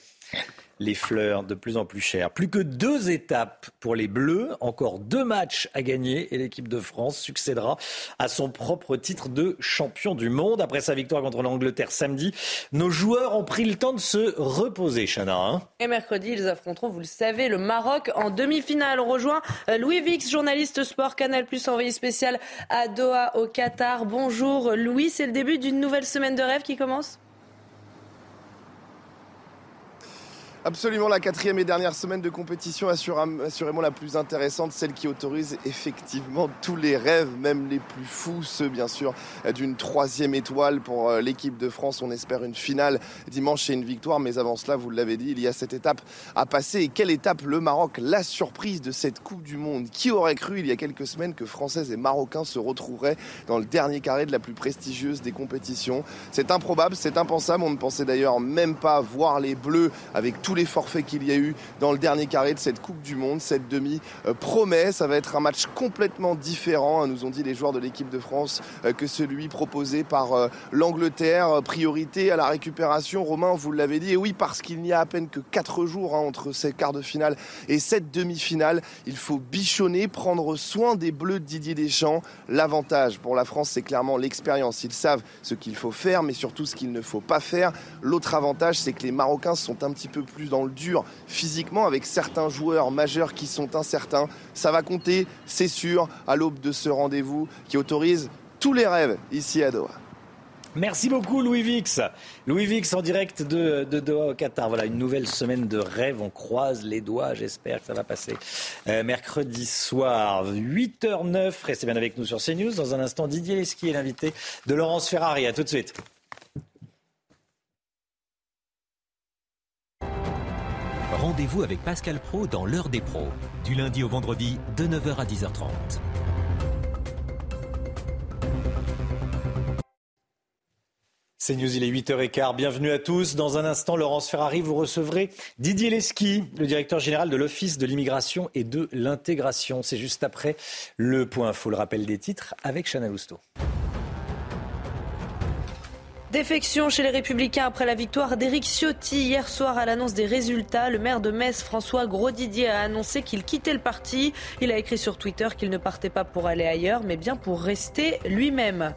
Les fleurs de plus en plus chères. Plus que deux étapes pour les Bleus, encore deux matchs à gagner et l'équipe de France succédera à son propre titre de champion du monde. Après sa victoire contre l'Angleterre samedi, nos joueurs ont pris le temps de se reposer, Chana. Hein. et mercredi, ils affronteront, vous le savez, le Maroc en demi-finale. Rejoint euh, Louis Vix, journaliste sport Canal Plus envoyé spécial à Doha au Qatar. Bonjour Louis, c'est le début d'une nouvelle semaine de rêve qui commence? Absolument, la quatrième et dernière semaine de compétition, assurément la plus intéressante, celle qui autorise effectivement tous les rêves, même les plus fous, ceux bien sûr d'une troisième étoile pour euh, l'équipe de France. On espère une finale dimanche et une victoire, mais avant cela, vous l'avez dit, il y a cette étape à passer. Et quelle étape le Maroc La surprise de cette Coupe du Monde? Qui aurait cru il y a quelques semaines que Françaises et Marocains se retrouveraient dans le dernier carré de la plus prestigieuse des compétitions? C'est improbable, c'est impensable. On ne pensait d'ailleurs même pas voir les Bleus avec tout tous les forfaits qu'il y a eu dans le dernier carré de cette Coupe du Monde. Cette demi promet, ça va être un match complètement différent, hein, nous ont dit les joueurs de l'équipe de France, que celui proposé par l'Angleterre. Priorité à la récupération, Romain, vous l'avez dit, et oui, parce qu'il n'y a à peine que 4 jours hein, entre ces quarts de finale et cette demi-finale, il faut bichonner, prendre soin des Bleus de Didier Deschamps. L'avantage pour la France, c'est clairement l'expérience. Ils savent ce qu'il faut faire, mais surtout ce qu'il ne faut pas faire. L'autre avantage, c'est que les Marocains sont un petit peu plus dans le dur physiquement, avec certains joueurs majeurs qui sont incertains. Ça va compter, c'est sûr, à l'aube de ce rendez-vous qui autorise tous les rêves ici à Doha. Merci beaucoup Louis Vix. Louis Vix en direct de, Doha au Qatar. Voilà, une nouvelle semaine de rêve. On croise les doigts. J'espère que ça va passer. Euh, mercredi soir, 8h09. Restez bien avec nous sur CNews. Dans un instant, Didier Lesky est l'invité de Laurence Ferrari. À tout de suite. Rendez-vous avec Pascal Pro dans l'heure des pros. Du lundi au vendredi, de 9h à 10h30. C'est News, il est 8h15. Bienvenue à tous. Dans un instant, Laurence Ferrari, vous recevrez Didier Lesky, le directeur général de l'Office de l'immigration et de l'intégration. C'est juste après le point info, le rappel des titres avec Chana Lousteau. Défection chez les Républicains après la victoire d'Éric Ciotti hier soir à l'annonce des résultats. Le maire de Metz, François Grosdidier, a annoncé qu'il quittait le parti. Il a écrit sur Twitter qu'il ne partait pas pour aller ailleurs, mais bien pour rester lui-même.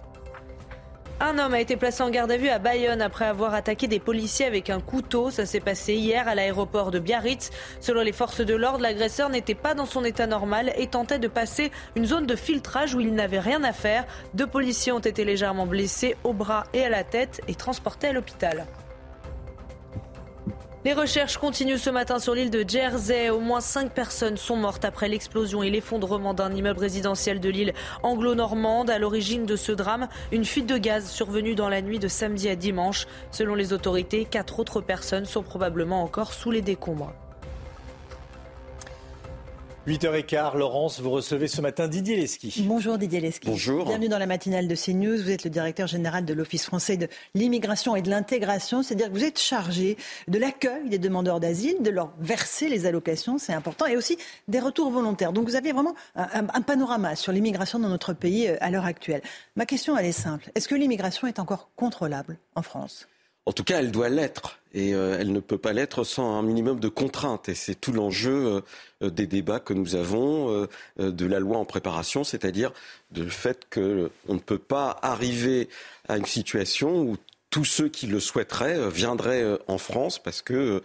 Un homme a été placé en garde à vue à Bayonne après avoir attaqué des policiers avec un couteau. Ça s'est passé hier à l'aéroport de Biarritz. Selon les forces de l'ordre, l'agresseur n'était pas dans son état normal et tentait de passer une zone de filtrage où il n'avait rien à faire. Deux policiers ont été légèrement blessés au bras et à la tête et transportés à l'hôpital. Les recherches continuent ce matin sur l'île de Jersey. Au moins cinq personnes sont mortes après l'explosion et l'effondrement d'un immeuble résidentiel de l'île anglo-normande. À l'origine de ce drame, une fuite de gaz survenue dans la nuit de samedi à dimanche. Selon les autorités, quatre autres personnes sont probablement encore sous les décombres. 8h15, Laurence, vous recevez ce matin Didier Lesky. Bonjour Didier Lesky. Bonjour. Bienvenue dans la matinale de CNews. Vous êtes le directeur général de l'Office français de l'immigration et de l'intégration. C'est-à-dire que vous êtes chargé de l'accueil des demandeurs d'asile, de leur verser les allocations, c'est important, et aussi des retours volontaires. Donc vous avez vraiment un, un panorama sur l'immigration dans notre pays euh, à l'heure actuelle. Ma question, elle est simple. Est-ce que l'immigration est encore contrôlable en France? En tout cas, elle doit l'être. Et euh, elle ne peut pas l'être sans un minimum de contraintes. Et c'est tout l'enjeu euh, des débats que nous avons, euh, de la loi en préparation, c'est-à-dire du fait qu'on ne peut pas arriver à une situation où tous ceux qui le souhaiteraient viendraient en France parce qu'ils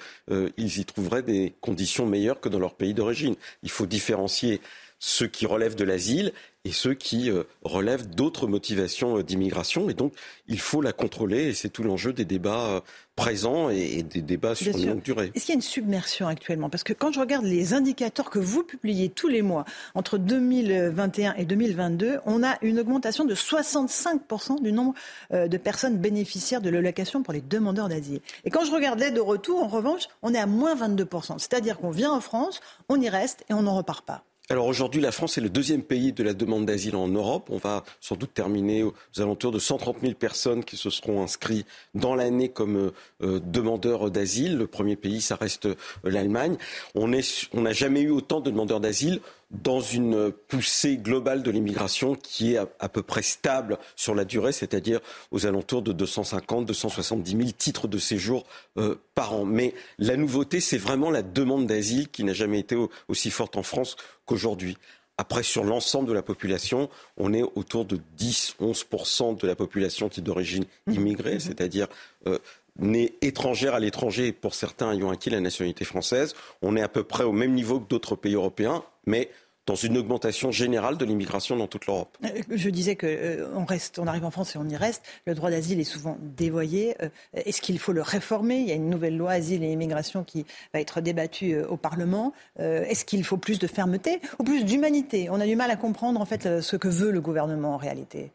y trouveraient des conditions meilleures que dans leur pays d'origine. Il faut différencier ceux qui relèvent de l'asile et ceux qui relèvent d'autres motivations d'immigration. Et donc, il faut la contrôler et c'est tout l'enjeu des débats euh, présents et, des débats sur une longue durée. Est-ce qu'il y a une submersion actuellement? Parce que quand je regarde les indicateurs que vous publiez tous les mois, entre 2021 et 2022, on a une augmentation de 65% du nombre de personnes bénéficiaires de l'allocation pour les demandeurs d'asile. Et quand je regarde l'aide au retour, en revanche, on est à moins 22%. C'est-à-dire qu'on vient en France, on y reste et on n'en repart pas. Alors aujourd'hui, la France est le deuxième pays de la demande d'asile en Europe. On va sans doute terminer aux alentours de 130 000 personnes qui se seront inscrites dans l'année comme euh, demandeurs d'asile. Le premier pays, ça reste euh, l'Allemagne. On n'a jamais eu autant de demandeurs d'asile dans une poussée globale de l'immigration qui est à, peu près stable sur la durée, c'est-à-dire aux alentours de 250, 270 000 titres de séjour euh, par an. Mais la nouveauté, c'est vraiment la demande d'asile qui n'a jamais été aussi forte en France qu'aujourd'hui. Après, sur l'ensemble de la population, on est autour de 10-11% de la population qui est d'origine mmh. immigrée, mmh. c'est-à-dire euh, née étrangère à l'étranger, pour certains ayant acquis la nationalité française. On est à peu près au même niveau que d'autres pays européens, mais dans une augmentation générale de l'immigration dans toute l'Europe. Euh, je disais qu'on euh, on arrive en France et on y reste. Le droit d'asile est souvent dévoyé. Euh, est-ce qu'il faut le réformer? Il y a une nouvelle loi asile et immigration qui va être débattue au Parlement. Est-ce qu'il faut plus de fermeté ou plus d'humanité? On a du mal à comprendre en fait ce que veut le gouvernement en réalité.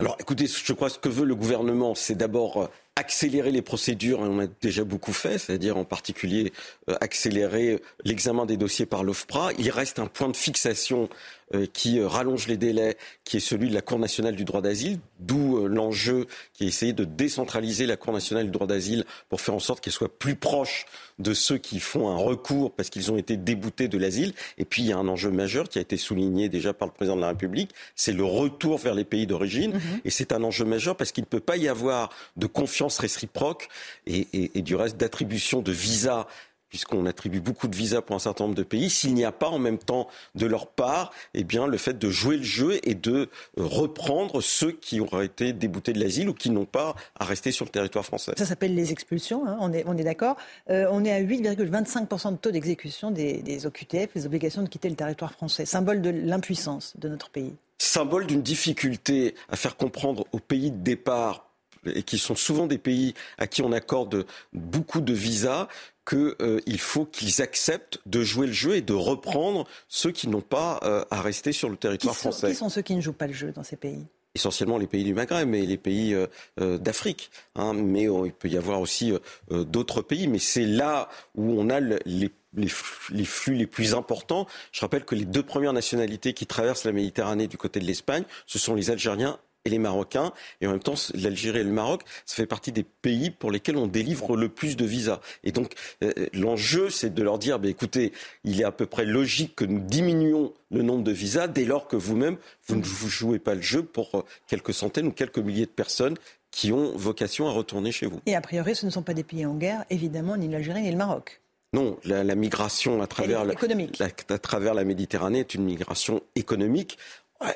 Alors écoutez, je crois que ce que veut le gouvernement, c'est d'abord accélérer les procédures, et on a déjà beaucoup fait, c'est-à-dire en particulier euh, accélérer l'examen des dossiers par l'OFPRA. Il reste un point de fixation euh, qui euh, rallonge les délais, qui est celui de la Cour nationale du droit d'asile, d'où l'enjeu qui est essayer de décentraliser la Cour nationale du droit d'asile pour faire en sorte qu'elle soit plus proche de ceux qui font un recours parce qu'ils ont été déboutés de l'asile. Et puis il y a un enjeu majeur qui a été souligné déjà par le président de la République, c'est le retour vers les pays d'origine. Mhm. Et c'est un enjeu majeur parce qu'il ne peut pas y avoir de confiance réciproque et, et du reste d'attribution de visas puisqu'on attribue beaucoup de visas pour un certain nombre de pays, s'il n'y a pas en même temps de leur part eh bien, le fait de jouer le jeu et de euh, reprendre ceux qui auraient été déboutés de l'asile ou qui n'ont pas à rester sur le territoire français. Ça s'appelle les expulsions, hein, on est, on est d'accord. Euh, on est à 8,25% de taux d'exécution des, des OQTF, les obligations de quitter le territoire français, symbole de l'impuissance de notre pays. Symbole d'une difficulté à faire comprendre aux pays de départ et qui sont souvent des pays à qui on accorde beaucoup de visas, qu'il euh, faut qu'ils acceptent de jouer le jeu et de reprendre ceux qui n'ont pas euh, à rester sur le territoire français. Qui sont ceux qui ne jouent pas le jeu dans ces pays? Essentiellement les pays du Maghreb et les pays euh, d'Afrique. Hein. mais il peut y avoir aussi d'autres pays. Mais c'est là où on a les, les, flux les plus importants. Je rappelle que les deux premières nationalités qui traversent la Méditerranée du côté de l'Espagne, ce sont les Algériens et les Marocains. Et en même temps, l'Algérie et le Maroc, ça fait partie des pays pour lesquels on délivre le plus de visas. Et donc, euh, l'enjeu, c'est de leur dire, bah, écoutez, il est à peu près logique que nous diminuions le nombre de visas dès lors que vous-même, vous ne vous jouez pas le jeu pour euh, quelques centaines ou quelques milliers de personnes qui ont vocation à retourner chez vous. Et a priori, ce ne sont pas des pays en guerre, évidemment, ni l'Algérie ni le Maroc. Non, la, migration à travers la, à travers la Méditerranée est une migration économique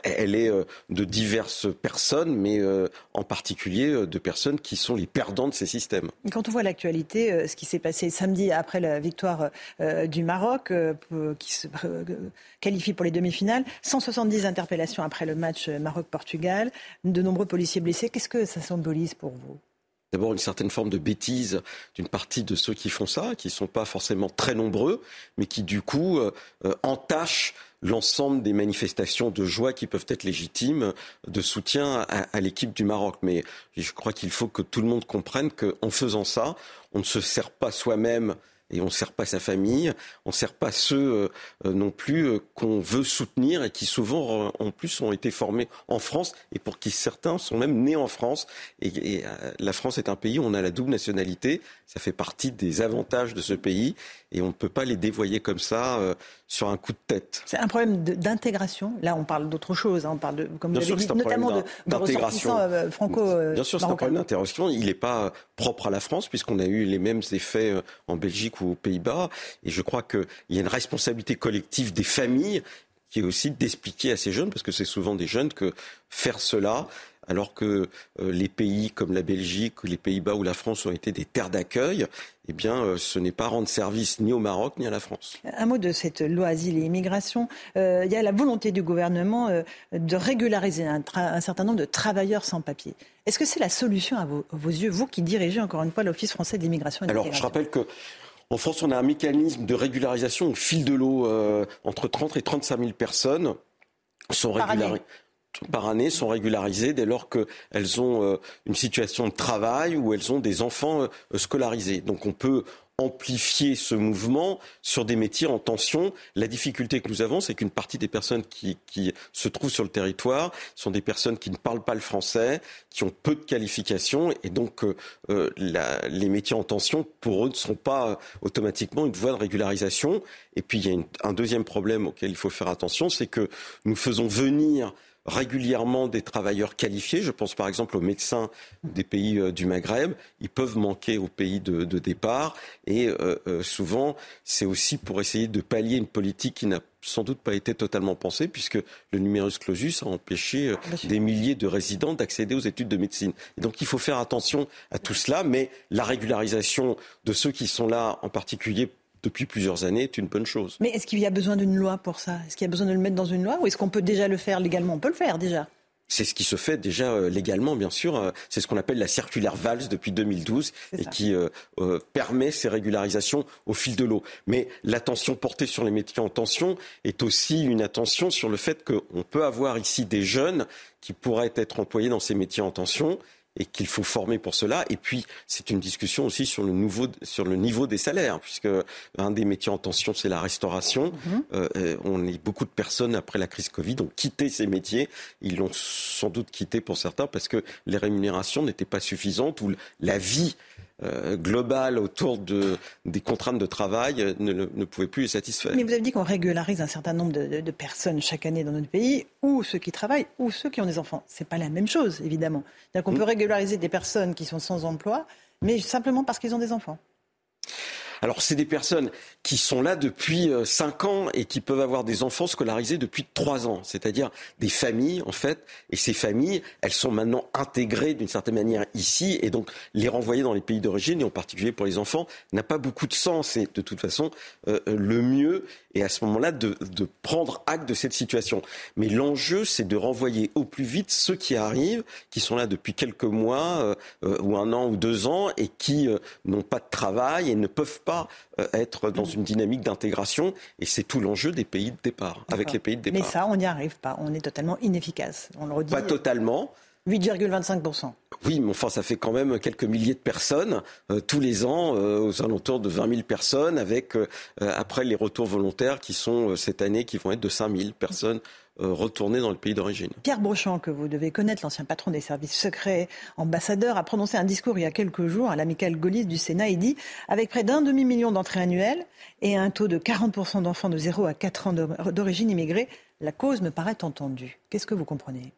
elle est euh, de diverses personnes, mais euh, en particulier euh, de personnes qui sont les perdants de ces systèmes. Quand on voit l'actualité, ce qui s'est passé samedi après la victoire du Maroc, qui se qualifie pour les demi-finales, 170 interpellations après le match Maroc-Portugal, de nombreux policiers blessés, qu'est-ce que ça symbolise pour vous? D'abord une certaine forme de bêtise d'une partie de ceux qui font ça, qui ne sont pas forcément très nombreux, mais qui du coup entachent l'ensemble des manifestations de joie qui peuvent être légitimes de soutien à, l'équipe du Maroc. Mais je crois qu'il faut que tout le monde comprenne qu'en faisant ça, on ne se sert pas soi-même et on ne sert pas sa famille, on ne sert pas ceux euh, non plus euh, qu'on veut soutenir et qui souvent en plus ont été formés en France et pour qui certains sont même nés en France. Et, euh, la France est un pays où on a la double nationalité, ça fait partie des avantages de ce pays et on ne peut pas les dévoyer comme ça sur un coup de tête. C'est un problème d'intégration. Là, on parle d'autre chose. Hein. On parle, de, comme vous l'avez dit, notamment de, de franco. Bien sûr, c'est un problème d'intégration. Il n'est pas propre à la France puisqu'on a eu les mêmes effets en Belgique ou aux Pays-Bas. Et je crois qu'il y a une responsabilité collective des familles qui est aussi d'expliquer à ces jeunes, parce que c'est souvent des jeunes, que faire cela, alors que euh, les pays comme la Belgique, les Pays-Bas ou la France ont été des terres d'accueil, eh bien, euh, ce n'est pas rendre service ni au Maroc ni à la France. Un mot de cette loi asile et immigration. Euh, il y a la volonté du gouvernement de régulariser un, certain nombre de travailleurs sans papier. Est-ce que c'est la solution à vos, yeux, vous qui dirigez encore une fois l'Office français de l'immigration Alors, je rappelle que en France, on a un mécanisme de régularisation au fil de l'eau. Euh, entre 30 et 35 000 personnes sont régularisées par année sont régularisées dès lors qu'elles ont euh, une situation de travail ou elles ont des enfants euh, scolarisés. Donc on peut amplifier ce mouvement sur des métiers en tension. La difficulté que nous avons, c'est qu'une partie des personnes qui, se trouvent sur le territoire sont des personnes qui ne parlent pas le français, qui ont peu de qualifications, et donc euh, euh, les métiers en tension, pour eux, ne sont pas automatiquement une voie de régularisation. Et puis il y a un deuxième problème auquel il faut faire attention, c'est que nous faisons venir régulièrement des travailleurs qualifiés. Je pense par exemple aux médecins des pays euh, du Maghreb. Ils peuvent manquer au pays de, départ. Et euh, euh, souvent, c'est aussi pour essayer de pallier une politique qui n'a sans doute pas été totalement pensée, puisque le numerus clausus a empêché des milliers de résidents d'accéder aux études de médecine. Et donc il faut faire attention à tout cela, mais la régularisation de ceux qui sont là, en particulier depuis plusieurs années est une bonne chose. Mais est-ce qu'il y a besoin d'une loi pour ça? Est-ce qu'il y a besoin de le mettre dans une loi? Ou est-ce qu'on peut déjà le faire légalement? On peut le faire déjà. C'est ce qui se fait déjà euh, légalement, bien sûr. Euh, c'est ce qu'on appelle la circulaire VALS depuis 2012 et qui euh, permet ces régularisations au fil de l'eau. Mais l'attention portée sur les métiers en tension est aussi une attention sur le fait qu'on peut avoir ici des jeunes qui pourraient être employés dans ces métiers en tension et qu'il faut former pour cela. Et puis, c'est une discussion aussi sur le, nouveau, sur le niveau des salaires, puisque un des métiers en tension, c'est la restauration. Mhm. Euh, on est beaucoup de personnes après la crise Covid ont quitté ces métiers. Ils l'ont sans doute quitté pour certains parce que les rémunérations n'étaient pas suffisantes ou la vie euh, globale autour de, des contraintes de travail ne, ne, pouvait plus les satisfaire. Mais vous avez dit qu'on régularise un certain nombre de, de, personnes chaque année dans notre pays, ou ceux qui travaillent, ou ceux qui ont des enfants. C'est pas la même chose, évidemment. C'est-à-dire qu'on mm. peut régulariser des personnes qui sont sans emploi, mais simplement parce qu'ils ont des enfants. Alors, c'est des personnes qui sont là depuis 5 euh, ans et qui peuvent avoir des enfants scolarisés depuis 3 ans, c'est-à-dire des familles, en fait. Et ces familles, elles sont maintenant intégrées d'une certaine manière ici. Et donc, les renvoyer dans les pays d'origine, et en particulier pour les enfants, n'a pas beaucoup de sens. Et de toute façon, euh, le mieux est à ce moment-là de, de prendre acte de cette situation. Mais l'enjeu, c'est de renvoyer au plus vite ceux qui arrivent, qui sont là depuis quelques mois, euh, ou un an ou deux ans, et qui n'ont pas de travail et ne peuvent pas euh, être dans une dynamique d'intégration. Et c'est tout l'enjeu des pays de départ, avec les pays de départ. Mais ça, on n'y arrive pas. On est totalement inefficace. On le redit. Pas totalement. 8,25%. Oui, mais enfin, ça fait quand même quelques milliers de personnes euh, tous les ans, euh, aux alentours de 20 000 personnes, avec après les retours volontaires qui sont cette année, qui vont être de 5 000 personnes euh, retourner dans le pays d'origine. Pierre Brochant, que vous devez connaître, l'ancien patron des services secrets, ambassadeur, a prononcé un discours il y a quelques jours à l'amicale gaulliste du Sénat. Il dit Avec près d'un demi-million d'entrées annuelles et un taux de 40% d'enfants de 0 à 4 ans d'origine immigrée, la cause me paraît entendue. Qu'est-ce que vous comprenez?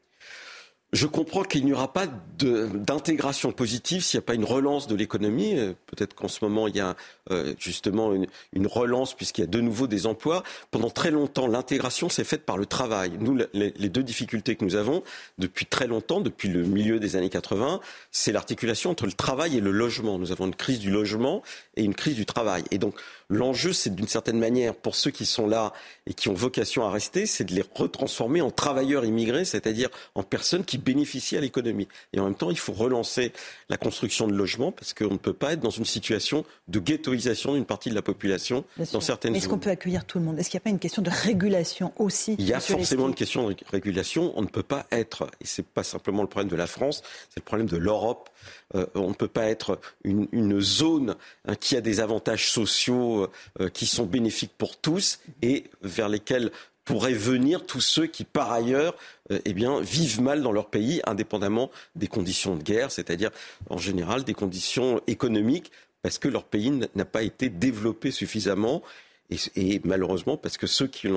Je comprends qu'il n'y aura pas d'intégration positive s'il n'y a pas une relance de l'économie. Euh, peut-être qu'en ce moment, il y a euh, justement une, relance puisqu'il y a de nouveau des emplois. Pendant très longtemps, l'intégration s'est faite par le travail. Nous, les, deux difficultés que nous avons depuis très longtemps, depuis le milieu des années 80, c'est l'articulation entre le travail et le logement. Nous avons une crise du logement et une crise du travail. Et donc, l'enjeu, c'est d'une certaine manière, pour ceux qui sont là et qui ont vocation à rester, c'est de les retransformer en travailleurs immigrés, c'est-à-dire en personnes qui bénéficient à l'économie. Et en même temps, il faut relancer la construction de logements parce qu'on ne peut pas être dans une situation de ghettoisation d'une partie de la population dans certaines Est-ce qu'on peut accueillir tout le monde? Est-ce qu'il n'y a pas une question de régulation aussi Il y a forcément une question de régulation. On ne peut pas être, et ce n'est pas simplement le problème de la France, c'est le problème de l'Europe. Euh, on ne peut pas être une, zone hein, qui a des avantages sociaux euh, qui sont bénéfiques pour tous et vers lesquels pourraient venir tous ceux qui, par ailleurs, euh, eh bien, vivent mal dans leur pays, indépendamment des conditions de guerre, c'est-à-dire en général des conditions économiques, parce que leur pays n'a pas été développé suffisamment. Et, malheureusement, parce que ceux qui,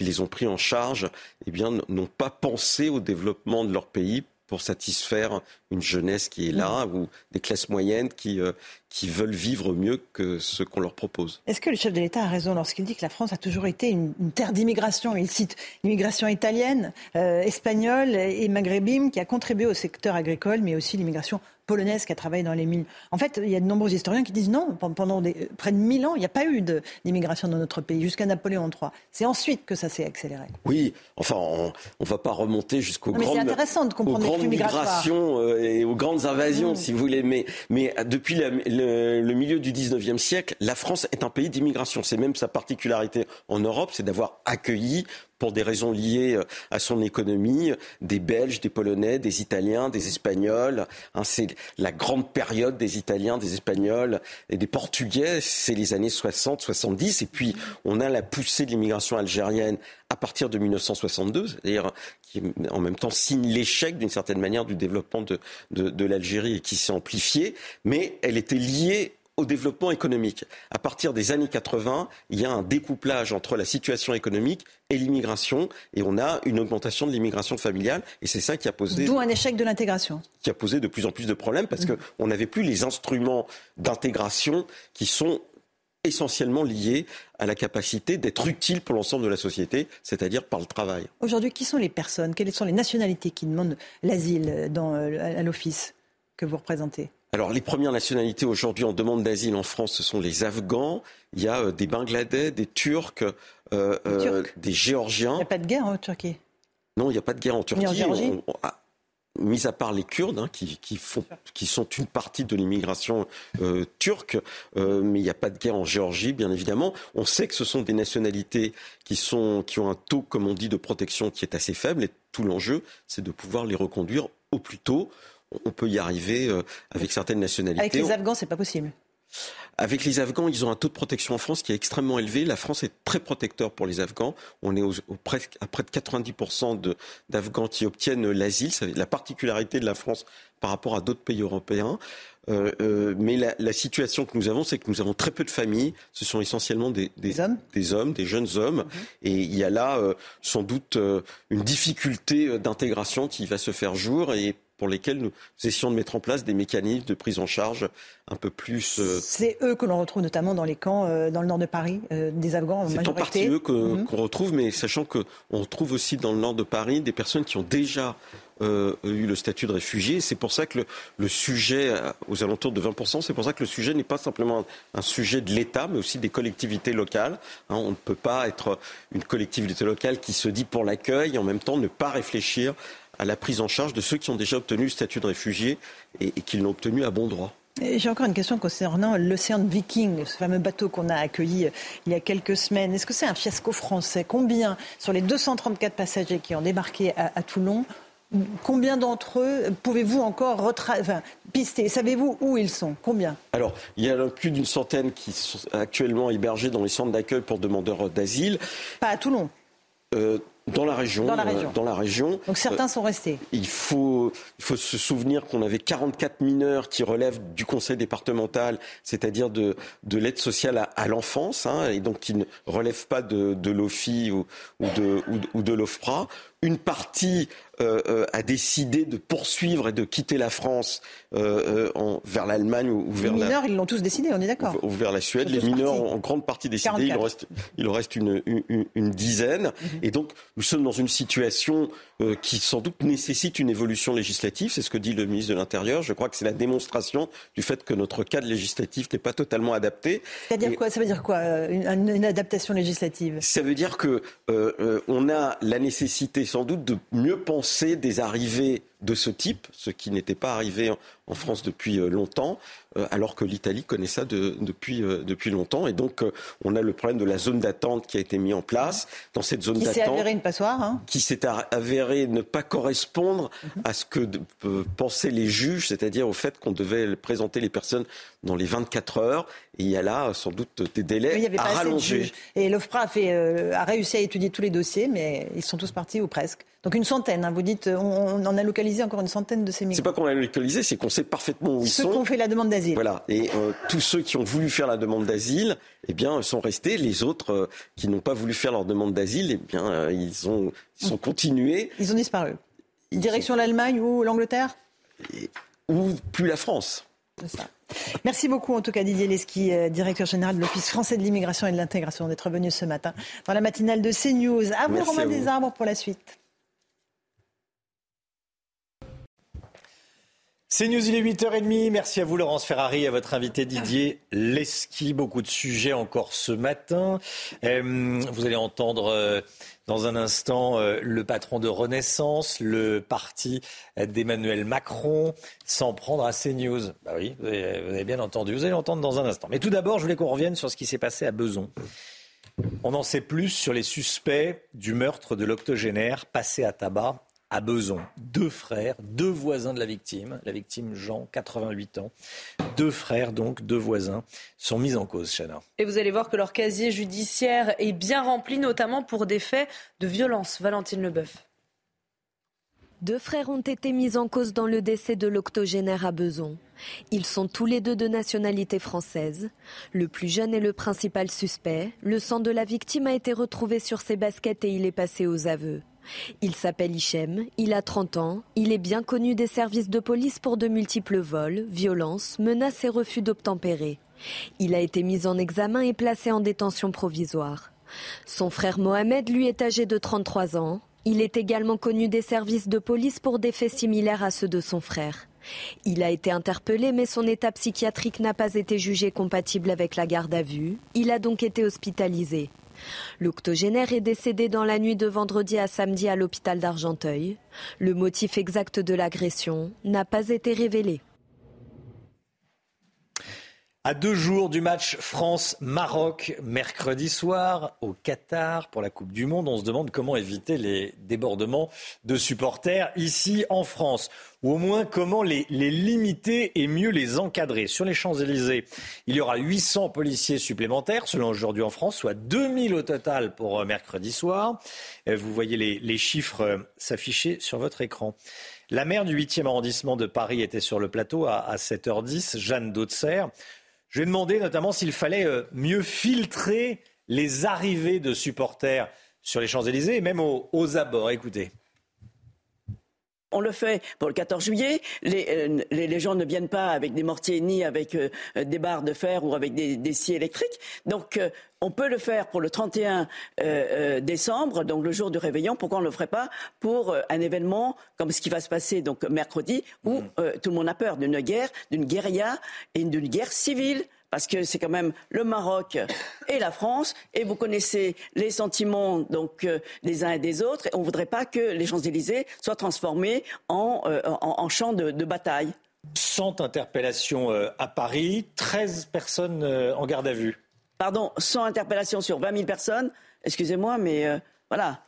les ont pris en charge eh n'ont pas pensé au développement de leur pays pour satisfaire une jeunesse qui est là ou des classes moyennes qui, euh, qui veulent vivre mieux que ce qu'on leur propose. Est-ce que le chef de l'État a raison lorsqu'il dit que la France a toujours été une, terre d'immigration? Il cite l'immigration italienne, euh, espagnole et maghrébine qui a contribué au secteur agricole, mais aussi l'immigration polonaise qui a travaillé dans les mines. En fait, il y a de nombreux historiens qui disent non, pendant des, près de 1000 ans, il n'y a pas eu d'immigration dans notre pays, jusqu'à Napoléon III. C'est ensuite que ça s'est accéléré. Oui, enfin, on ne va pas remonter jusqu'aux grandes, intéressant de comprendre aux grandes migrations euh, et aux grandes invasions, mmh. si vous voulez. Mais, mais depuis la, le, milieu du 19e siècle, la France est un pays d'immigration. C'est même sa particularité en Europe, c'est d'avoir accueilli pour des raisons liées euh, à son économie, des Belges, des Polonais, des Italiens, des Espagnols. Hein, c'est la grande période des Italiens, des Espagnols et des Portugais, c'est les années 60, 70. Et puis, on a la poussée de l'immigration algérienne à partir de 1962, c'est-à-dire qui en même temps signe l'échec d'une certaine manière du développement de, de, de l'Algérie et qui s'est amplifié, mais elle était liée au développement économique. À partir des années 80, il y a un découplage entre la situation économique et l'immigration, et on a une augmentation de l'immigration familiale, et c'est ça qui a posé... D'où un échec de l'intégration. Qui a posé de plus en plus de problèmes, parce mmh. qu'on n'avait plus les instruments d'intégration qui sont essentiellement liés à la capacité d'être utile pour l'ensemble de la société, c'est-à-dire par le travail. Aujourd'hui, qui sont les personnes, quelles sont les nationalités qui demandent l'asile à l'office que vous représentez? Alors, les premières nationalités aujourd'hui en demande d'asile en France, ce sont les Afghans. Il y a euh, des Bangladais, des Turcs, euh, euh, des Géorgiens. Il n'y a pas de guerre en Turquie? Non, il n'y a pas de guerre en Turquie. mis à part les Kurdes, hein, qui, font, qui, sont une partie de l'immigration turque, mais il n'y a pas de guerre en Géorgie, bien évidemment. On sait que ce sont des nationalités qui, sont, qui ont un taux, comme on dit, de protection qui est assez faible, et tout l'enjeu, c'est de pouvoir les reconduire au plus tôt on peut y arriver avec certaines nationalités. Avec les Afghans, c'est pas possible. Avec les Afghans, ils ont un taux de protection en France qui est extrêmement élevé. La France est très protecteur pour les Afghans. On est au, presque, à près de 90% d'Afghans qui obtiennent l'asile. C'est la particularité de la France par rapport à d'autres pays européens. Euh, euh, mais la, la, situation que nous avons, c'est que nous avons très peu de familles. Ce sont essentiellement des, des, hommes. des hommes, des jeunes hommes. Mhm. Et il y a là euh, sans doute euh, une difficulté d'intégration qui va se faire jour. Et pour lesquels nous essayons de mettre en place des mécanismes de prise en charge un peu plus. Euh, c'est eux que l'on retrouve notamment dans les camps euh, dans le nord de Paris, euh, des Afghans en majorité. C'est en partie eux mhm. qu'on retrouve, mais sachant qu'on retrouve aussi dans le nord de Paris des personnes qui ont déjà eu le statut de réfugié. C'est pour ça que le, sujet, aux alentours de 20%, c'est pour ça que le sujet n'est pas simplement un, sujet de l'État, mais aussi des collectivités locales. Hein, on ne peut pas être une collectivité locale qui se dit pour l'accueil et en même temps ne pas réfléchir à la prise en charge de ceux qui ont déjà obtenu le statut de réfugié et, qui l'ont obtenu à bon droit. J'ai encore une question concernant l'Océan Viking, ce fameux bateau qu'on a accueilli euh, il y a quelques semaines. Est-ce que c'est un fiasco français? Combien, sur les 234 passagers qui ont débarqué à, Toulon, combien d'entre eux pouvez-vous encore pister? Savez-vous où ils sont? Combien? Alors, il y a plus d'une centaine qui sont actuellement hébergés dans les centres d'accueil pour demandeurs d'asile. Pas à Toulon euh, dans la région. Dans la région. dans la région. Donc certains euh, sont restés. Il faut, il faut se souvenir qu'on avait 44 mineurs qui relèvent du conseil départemental, c'est-à-dire de, de l'aide sociale à, l'enfance, hein, et donc qui ne relèvent pas de, de l'OFI ou, ou, de, ou, de l'OFPRA. Une partie euh, euh, a décidé de poursuivre et de quitter la France euh, en, vers l'Allemagne ou, vers les mineurs, ils l'ont tous décidé, on est d'accord. Ou, vers la Suède. Les mineurs ont en grande partie décidé. Il en reste, il en reste une, une, une dizaine. Mhm. Et donc, nous sommes dans une situation qui sans doute nécessite une évolution législative. C'est ce que dit le ministre de l'Intérieur. Je crois que c'est la démonstration du fait que notre cadre législatif n'est pas totalement adapté. C'est-à-dire quoi? Ça veut dire quoi? Une, une, adaptation législative? Ça veut dire que on a la nécessité sans doute de mieux penser des arrivées de ce type, ce qui n'était pas arrivé en, France depuis euh, longtemps, euh, alors que l'Italie connaît ça depuis, euh, depuis longtemps. Et donc, on a le problème de la zone d'attente qui a été mis en place. Dans cette zone d'attente. Qui s'est avéré une passoire. Hein qui s'est avéré ne pas correspondre à ce que pensaient les juges, c'est-à-dire au fait qu'on devait présenter les personnes dans les 24 heures. Et il y a là sans doute des délais il y avait à rallonger. Et l'OFPRA a, a réussi à étudier tous les dossiers, mais ils sont tous partis ou presque. Donc une centaine, hein, vous dites, on, en a localisé encore une centaine de ces migrants. C'est pas qu'on a localisé, c'est qu'on sait parfaitement où ils sont. Ceux qui ont fait la demande d'asile. Voilà, et euh, tous ceux qui ont voulu faire la demande d'asile, eh bien, sont restés. Les autres euh, qui n'ont pas voulu faire leur demande d'asile, eh bien, euh, ils ont ils sont continués. Ils ont disparu. Direction l'Allemagne ou l'Angleterre? Ou plus la France. Ça. Merci beaucoup en tout cas Didier Leski, directeur général de l'Office français de l'immigration et de l'intégration, d'être venu ce matin dans la matinale de CNews. À vous Romain Desarbres pour la suite. C'est News, il est 8h30. Merci à vous, Laurence Ferrari, à votre invité Didier Leski. Beaucoup de sujets encore ce matin. Euh, vous allez entendre euh, dans un instant euh, le patron de Renaissance, le parti d'Emmanuel Macron, s'en prendre à CNews. Bah oui, vous avez, bien entendu. Vous allez entendre dans un instant. Mais tout d'abord, je voulais qu'on revienne sur ce qui s'est passé à Beson. On en sait plus sur les suspects du meurtre de l'octogénaire passé à tabac à Beson. Deux frères, deux voisins de la victime, la victime Jean, 88 ans. Deux frères, donc, deux voisins, sont mis en cause, Chana. Et vous allez voir que leur casier judiciaire est bien rempli, notamment pour des faits de violence. Valentine Leboeuf. Deux frères ont été mis en cause dans le décès de l'octogénaire à Beson. Ils sont tous les deux de nationalité française. Le plus jeune est le principal suspect. Le sang de la victime a été retrouvé sur ses baskets et il est passé aux aveux. Il s'appelle Hichem, il a 30 ans, il est bien connu des services de police pour de multiples vols, violences, menaces et refus d'obtempérer. Il a été mis en examen et placé en détention provisoire. Son frère Mohamed, lui, est âgé de 33 ans. Il est également connu des services de police pour des faits similaires à ceux de son frère. Il a été interpellé, mais son état psychiatrique n'a pas été jugé compatible avec la garde à vue. Il a donc été hospitalisé. L'octogénaire est décédé dans la nuit de vendredi à samedi à l'hôpital d'Argenteuil. Le motif exact de l'agression n'a pas été révélé. À deux jours du match France-Maroc, mercredi soir, au Qatar pour la Coupe du Monde, on se demande comment éviter les débordements de supporters ici en France. Ou au moins comment les, limiter et mieux les encadrer. Sur les Champs-Élysées, il y aura 800 policiers supplémentaires, selon aujourd'hui en France, soit 2000 au total pour euh, mercredi soir. Euh, vous voyez les, chiffres euh, s'afficher sur votre écran. La maire du 8e arrondissement de Paris était sur le plateau à, à 7h10, Jeanne Dautzer. Je lui ai demandé notamment s'il fallait mieux filtrer les arrivées de supporters sur les Champs-Élysées et même aux, aux abords. Écoutez. On le fait pour le 14 juillet. Les, euh, les, les, gens ne viennent pas avec des mortiers ni avec euh, des barres de fer ou avec des, des scies électriques. Donc, euh, on peut le faire pour le 31 euh, décembre, donc le jour du réveillon. Pourquoi on ne le ferait pas pour un événement comme ce qui va se passer donc mercredi, où mmh. tout le monde a peur d'une guerre, d'une guérilla et d'une guerre civile? Parce que c'est quand même le Maroc et la France, et vous connaissez les sentiments donc euh, des uns et des autres. Et on ne voudrait pas que les Champs-Élysées soient transformés en, euh, en, en champ de, de, bataille. 100 interpellations euh, à Paris, 13 personnes euh, en garde à vue. Pardon, 100 interpellations sur 20 000 personnes. Excusez-moi, mais euh, voilà.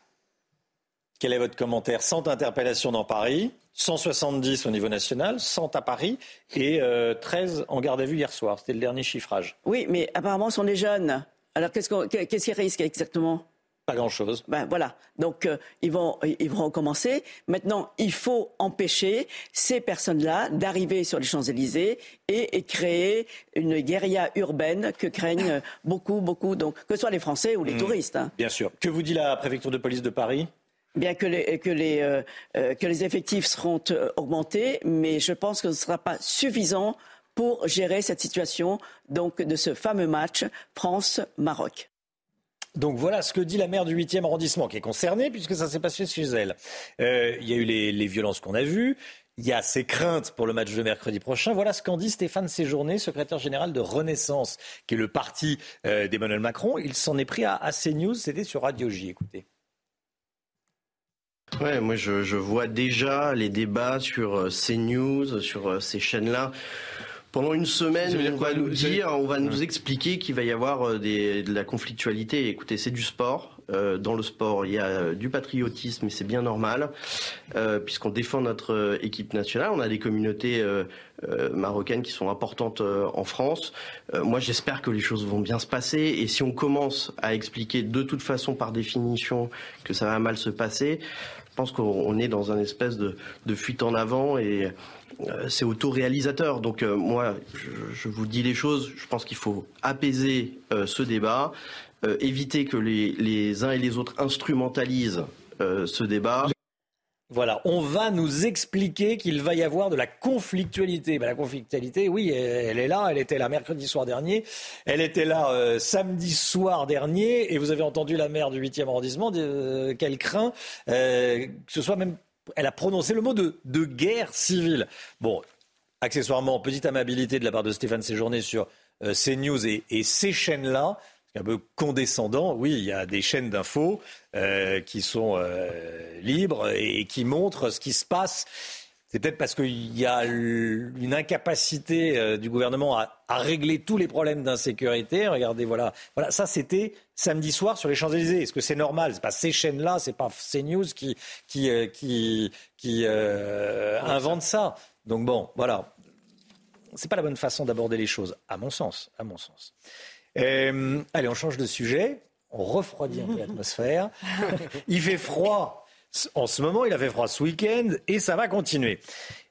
Quel est votre commentaire? 100 interpellations dans Paris, 170 au niveau national, 100 à Paris et euh, 13 en garde à vue hier soir. C'était le dernier chiffrage. Oui, mais apparemment, ce sont des jeunes. Alors, qu'est-ce qu qu'ils risquent exactement? Pas grand-chose. Ben voilà. Donc, euh, ils, vont, ils vont recommencer. Maintenant, il faut empêcher ces personnes-là d'arriver sur les Champs-Élysées et, et, créer une guérilla urbaine que craignent beaucoup, beaucoup, donc, que ce soit les Français ou les mmh, touristes. Hein. Bien sûr. Que vous dit la préfecture de police de Paris? Bien euh, euh, que les effectifs seront euh, augmentés, mais je pense que ce ne sera pas suffisant pour gérer cette situation donc, de ce fameux match France-Maroc. Donc voilà ce que dit la maire du 8e arrondissement, qui est concernée, puisque ça s'est passé chez elle. Il y a eu les, violences qu'on a vues. Il y a ses craintes pour le match de mercredi prochain. Voilà ce qu'en dit Stéphane Séjourné, secrétaire général de Renaissance, qui est le parti d'Emmanuel Macron. Il s'en est pris à, à CNews, c'était sur Radio J. Écoutez. Ouais, moi je, je, vois déjà les débats sur euh, CNews, sur euh, ces chaînes-là. Pendant une semaine, on va nous dire, on va nous expliquer qu'il va y avoir euh, des, de la conflictualité. Écoutez, c'est du sport. Dans le sport, il y a du patriotisme et c'est bien normal, puisqu'on défend notre équipe nationale. On a des communautés marocaines qui sont importantes en France. moi, j'espère que les choses vont bien se passer. Et si on commence à expliquer de toute façon, par définition, que ça va mal se passer, pense qu'on est dans un espèce de, fuite en avant et c'est autoréalisateur. Donc euh, moi, je, je, vous dis les choses. Je pense qu'il faut apaiser euh, ce débat, euh, éviter que les, uns et les autres instrumentalisent ce débat. Voilà, on va nous expliquer qu'il va y avoir de la conflictualité. Ben, la conflictualité, oui, elle, est là, elle était là mercredi soir dernier, elle était là euh, samedi soir dernier, et vous avez entendu la maire du 8e arrondissement euh, qu'elle craint euh, que ce soit même elle a prononcé le mot de, guerre civile. Bon, accessoirement, petite amabilité de la part de Stéphane Séjourné sur euh, CNews et, et ces chaînes-là. Un peu condescendant, oui, il y a des chaînes d'infos euh, qui sont euh, libres et, qui montrent ce qui se passe. C'est peut-être parce qu'il y a une incapacité euh, du gouvernement à, à, régler tous les problèmes d'insécurité. Regardez, voilà, voilà, ça c'était samedi soir sur les Champs-Élysées. Est-ce que c'est normal? C'est pas ces chaînes-là, c'est pas CNews qui qui qui, qui euh, invente ça. Donc bon, voilà, c'est pas la bonne façon d'aborder les choses, à mon sens, à mon sens. Euh, allez, on change de sujet. On refroidit un peu l'atmosphère. Il fait froid en ce moment, il a fait froid ce week-end et ça va continuer.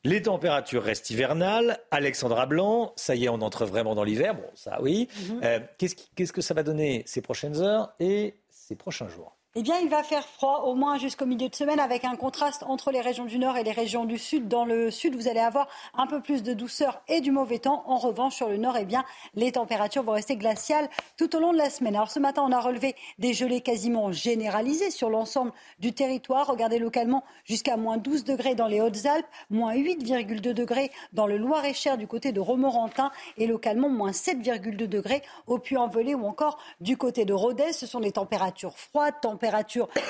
Les températures restent hivernales. Alexandra Blanc, ça y est, on entre vraiment dans l'hiver. Bon, ça oui. -hmm. euh, Qu'est-ce qu que ça va donner ces prochaines heures et ces prochains jours? Eh bien, il va faire froid au moins jusqu'au milieu de semaine avec un contraste entre les régions du nord et les régions du sud. Dans le sud, vous allez avoir un peu plus de douceur et du mauvais temps. En revanche, sur le nord, eh bien, les températures vont rester glaciales tout au long de la semaine. Alors, ce matin, on a relevé des gelées quasiment généralisées sur l'ensemble du territoire. Regardez localement jusqu'à moins 12 degrés dans les Hautes-Alpes, moins 8,2 degrés dans le Loir-et-Cher du côté de Romorantin et localement moins 7,2 degrés au Puy-en-Velay ou encore du côté de Rodez. Ce sont des températures froides,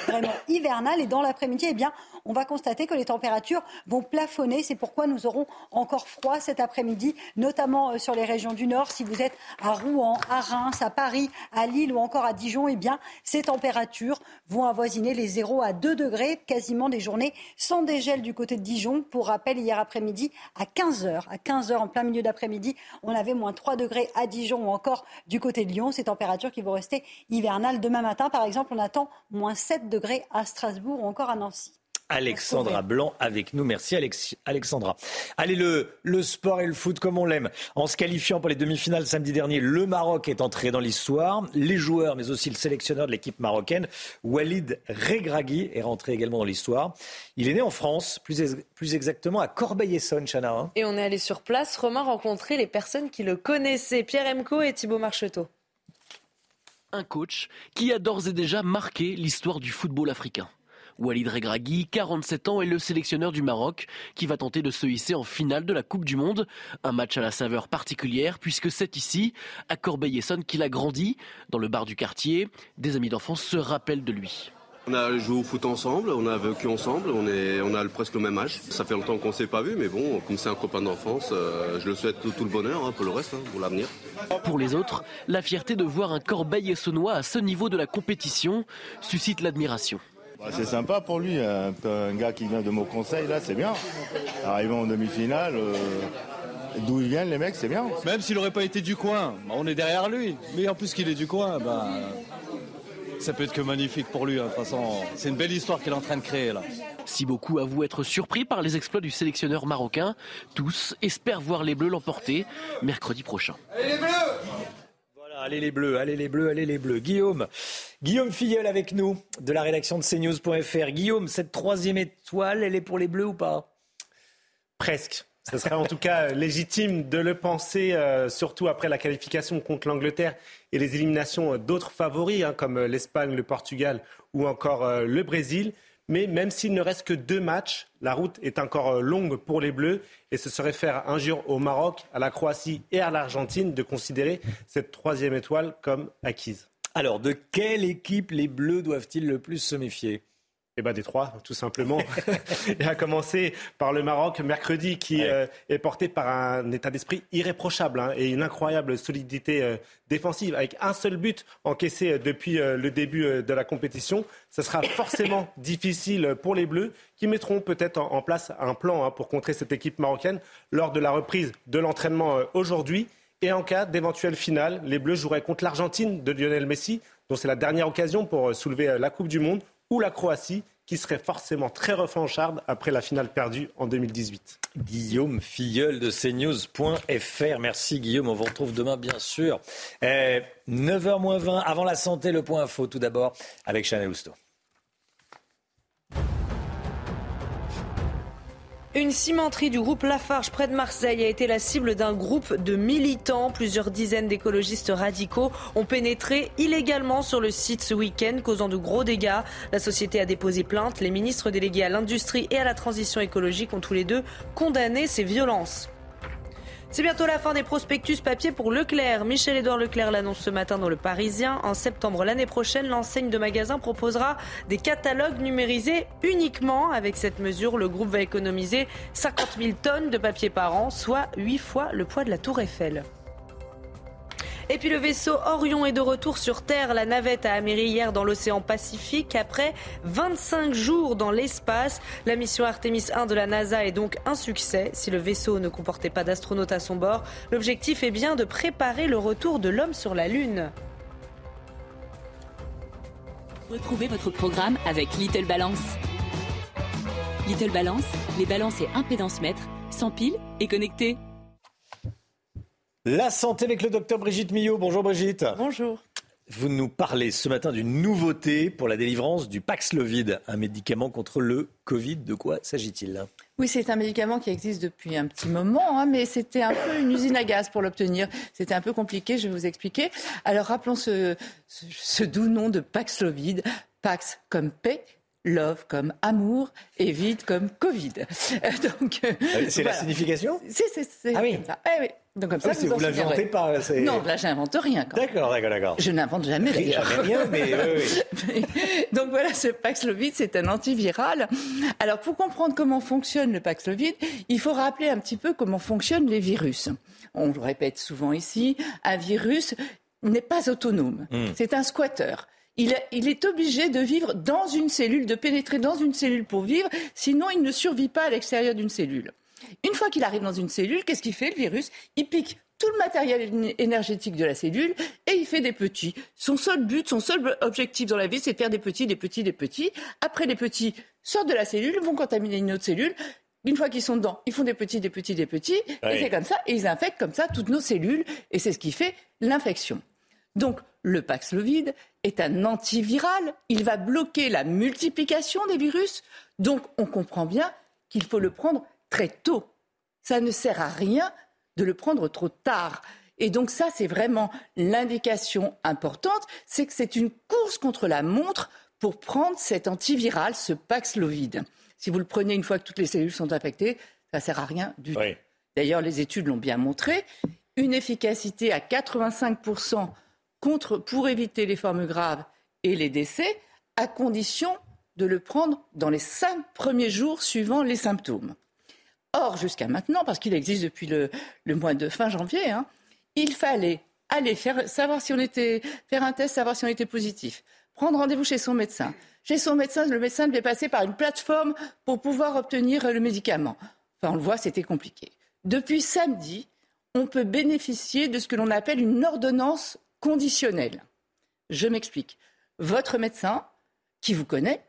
vraiment hivernales. Et dans l'après-midi, eh bien, on va constater que les températures vont plafonner. C'est pourquoi nous aurons encore froid cet après-midi, notamment euh, sur les régions du Nord. Si vous êtes à Rouen, à Reims, à Paris, à Lille ou encore à Dijon, eh bien, ces températures vont avoisiner les 0 à 2 degrés, quasiment des journées sans dégel du côté de Dijon. Pour rappel, hier après-midi, à 15h, à 15h en plein milieu d'après-midi, on avait moins 3 degrés à Dijon ou encore du côté de Lyon. Ces températures qui vont rester hivernales. Demain matin, par exemple, on attend moins 7 degrés à Strasbourg ou encore à Nancy. Alexandra Blanc avec nous. Merci Alexandra. Allez, le, le sport et le foot comme on l'aime. En se qualifiant pour les demi-finales samedi dernier, le Maroc est entré dans l'histoire. Les joueurs, mais aussi le sélectionneur de l'équipe marocaine, Walid Regragui, est rentré également dans l'histoire. Il est né en France, plus, plus exactement à Corbeil-Essonne, Chana. Hein. Et on est allé sur place. Romain rencontrer les personnes qui le connaissaient, Pierre Emco et Thibaut Marcheteau. Un coach qui a d'ores et déjà marqué l'histoire du football africain. Walid Regragui, 47 ans, est le sélectionneur du Maroc qui va tenter de se hisser en finale de la Coupe du Monde. Un match à la saveur particulière puisque c'est ici, à Corbeil-Essonne, qu'il a grandi. Dans le bar du quartier, des amis d'enfance se rappellent de lui. On a joué au foot ensemble, on a vécu ensemble, on, est, on a presque le même âge. Ça fait longtemps qu'on ne s'est pas vu, mais bon, comme c'est un copain d'enfance, euh, je le souhaite tout, le bonheur hein, pour le reste, hein, pour l'avenir. Pour les autres, la fierté de voir un corbeil essonnois à ce niveau de la compétition suscite l'admiration. Bah, c'est sympa pour lui, un, gars qui vient de mon conseil, là, c'est bien. Arrivant en demi-finale, euh, d'où ils viennent les mecs, c'est bien. Même s'il n'aurait pas été du coin, bah, on est derrière lui. Mais en plus qu'il est du coin, bah, ça peut être que magnifique pour lui. Hein, de toute façon, c'est une belle histoire qu'il est en train de créer là. Si beaucoup avouent être surpris par les exploits du sélectionneur marocain, tous espèrent voir les Bleus l'emporter mercredi prochain. Allez les Bleus allez les bleus, allez les bleus, allez les bleus. Guillaume, Guillaume Filleul avec nous de la rédaction de CNews.fr. Guillaume, cette troisième étoile, elle est pour les bleus ou pas? Presque. Ce serait en tout cas légitime de le penser, euh, surtout après la qualification contre l'Angleterre et les éliminations d'autres favoris, hein, comme l'Espagne, le Portugal ou encore euh, le Brésil. Mais même s'il ne reste que deux matchs, la route est encore euh, longue pour les Bleus et ce serait faire injure au Maroc, à la Croatie et à l'Argentine de considérer cette troisième étoile comme acquise. Alors, de quelle équipe les Bleus doivent-ils le plus se méfier? Eh ben, des trois, tout simplement. et à commencer par le Maroc, mercredi, qui euh, est porté par un état d'esprit irréprochable hein, et une incroyable solidité euh, défensive, avec un seul but encaissé euh, depuis le début de la compétition. Ce sera forcément difficile pour les Bleus, qui mettront peut-être en, place un plan hein, pour contrer cette équipe marocaine lors de la reprise de l'entraînement aujourd'hui. Et en cas d'éventuelle finale, les Bleus joueraient contre l'Argentine de Lionel Messi, dont c'est la dernière occasion pour soulever la Coupe du Monde ou la Croatie, qui serait forcément très refancharde après la finale perdue en 2018. Guillaume Filleul de cnews.fr. Merci Guillaume, on vous retrouve demain bien sûr. 9h20 avant la santé, le point info tout d'abord avec Chanel Housteau. Une cimenterie du groupe Lafarge près de Marseille a été la cible d'un groupe de militants. Plusieurs dizaines d'écologistes radicaux ont pénétré illégalement sur le site ce week-end, causant de gros dégâts. La société a déposé plainte. Les ministres délégués à l'industrie et à la transition écologique ont tous les deux condamné ces violences. C'est bientôt la fin des prospectus papier pour Leclerc. Michel-Édouard Leclerc l'annonce ce matin dans Le Parisien. En septembre l'année prochaine, l'enseigne de magasins proposera des catalogues numérisés uniquement. Avec cette mesure, le groupe va économiser 50 000 tonnes de papier par an, soit 8 fois le poids de la tour Eiffel. Et puis le vaisseau Orion est de retour sur Terre. La navette a améri hier dans l'océan Pacifique après 25 jours dans l'espace. La mission Artemis 1 de la NASA est donc un succès. Si le vaisseau ne comportait pas d'astronautes à son bord, l'objectif est bien de préparer le retour de l'homme sur la Lune. Retrouvez votre programme avec Little Balance. Little Balance, les balances et impédance mètres, sans pile et connectés. La santé avec le docteur Brigitte Millot. Bonjour Brigitte. Bonjour. Vous nous parlez ce matin d'une nouveauté pour la délivrance du Paxlovid, un médicament contre le Covid. De quoi s'agit-il? Oui, c'est un médicament qui existe depuis un petit moment, hein, mais c'était un peu une usine à gaz pour l'obtenir. C'était un peu compliqué, je vais vous expliquer. Alors rappelons ce, ce doux nom de Paxlovid. Pax comme paix, love comme amour et vide comme Covid. Donc, euh, c'est la signification? C'est, c'est, ah oui. ça. Eh Donc comme ça, Ah oui, vous, vous en l'inventez pas. c'est- Non, là, j'invente rien. D'accord, d'accord, d'accord. Je n'invente jamais d'ailleurs. Jamais rien, mais oui, oui. Donc voilà, ce Paxlovid, c'est un antiviral. Alors pour comprendre comment fonctionne le Paxlovid, il faut rappeler un petit peu comment fonctionnent les virus. On le répète souvent ici, un virus n'est pas autonome. Mm. C'est un. Il est, il est obligé de vivre dans une cellule, de pénétrer dans une cellule pour vivre, sinon il ne survit pas à l'extérieur d'une cellule. Une fois qu'il arrive dans une cellule, qu'est-ce qu'il fait le virus? Il pique tout le matériel éne- énergétique de la cellule et il fait des petits. Son seul but, son seul objectif dans la vie, c'est de faire des petits, des petits, des petits. Après, les petits sortent de la cellule, vont contaminer une autre cellule. Une fois qu'ils sont dedans, ils font des petits, des petits, des petits. Et c'est comme ça. Et ils infectent comme ça toutes nos cellules. Et c'est ce qui fait l'infection. Donc, le Paxlovid est un antiviral. Il va bloquer la multiplication des virus. Donc, on comprend bien qu'il faut le prendre très tôt. Ça ne sert à rien de le prendre trop tard. Et donc ça, c'est vraiment l'indication importante, c'est que c'est une course contre la montre pour prendre cet antiviral, ce Paxlovid. Si vous le prenez une fois que toutes les cellules sont infectées, ça sert à rien du tout. D'ailleurs, les études l'ont bien montré. Une efficacité à 85% contre, pour éviter les formes graves et les décès, à condition de le prendre dans les cinq premiers jours suivant les symptômes. Or, jusqu'à maintenant, parce qu'il existe depuis le, mois de fin janvier, hein, il fallait aller faire, savoir si on était, faire un test, savoir si on était positif, prendre rendez-vous chez son médecin. Chez son médecin, le médecin devait passer par une plateforme pour pouvoir obtenir le médicament. Enfin, on le voit, c'était compliqué. Depuis samedi, on peut bénéficier de ce que l'on appelle une ordonnance conditionnelle. Je m'explique. Votre médecin, qui vous connaît,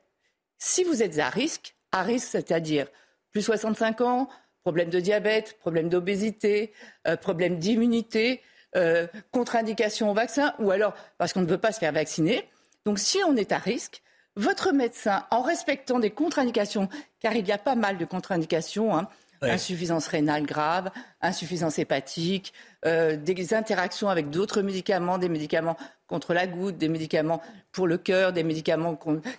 si vous êtes à risque, à risque, c'est-à-dire plus 65 ans, problème de diabète, problème d'obésité, euh, problème d'immunité, euh, contre-indication au vaccin, ou alors parce qu'on ne veut pas se faire vacciner. Donc si on est à risque, votre médecin, en respectant des contre-indications, car il y a pas mal de contre-indications, hein, Ouais. insuffisance rénale grave, insuffisance hépatique, euh, des interactions avec d'autres médicaments, des médicaments contre la goutte, des médicaments pour le cœur, des médicaments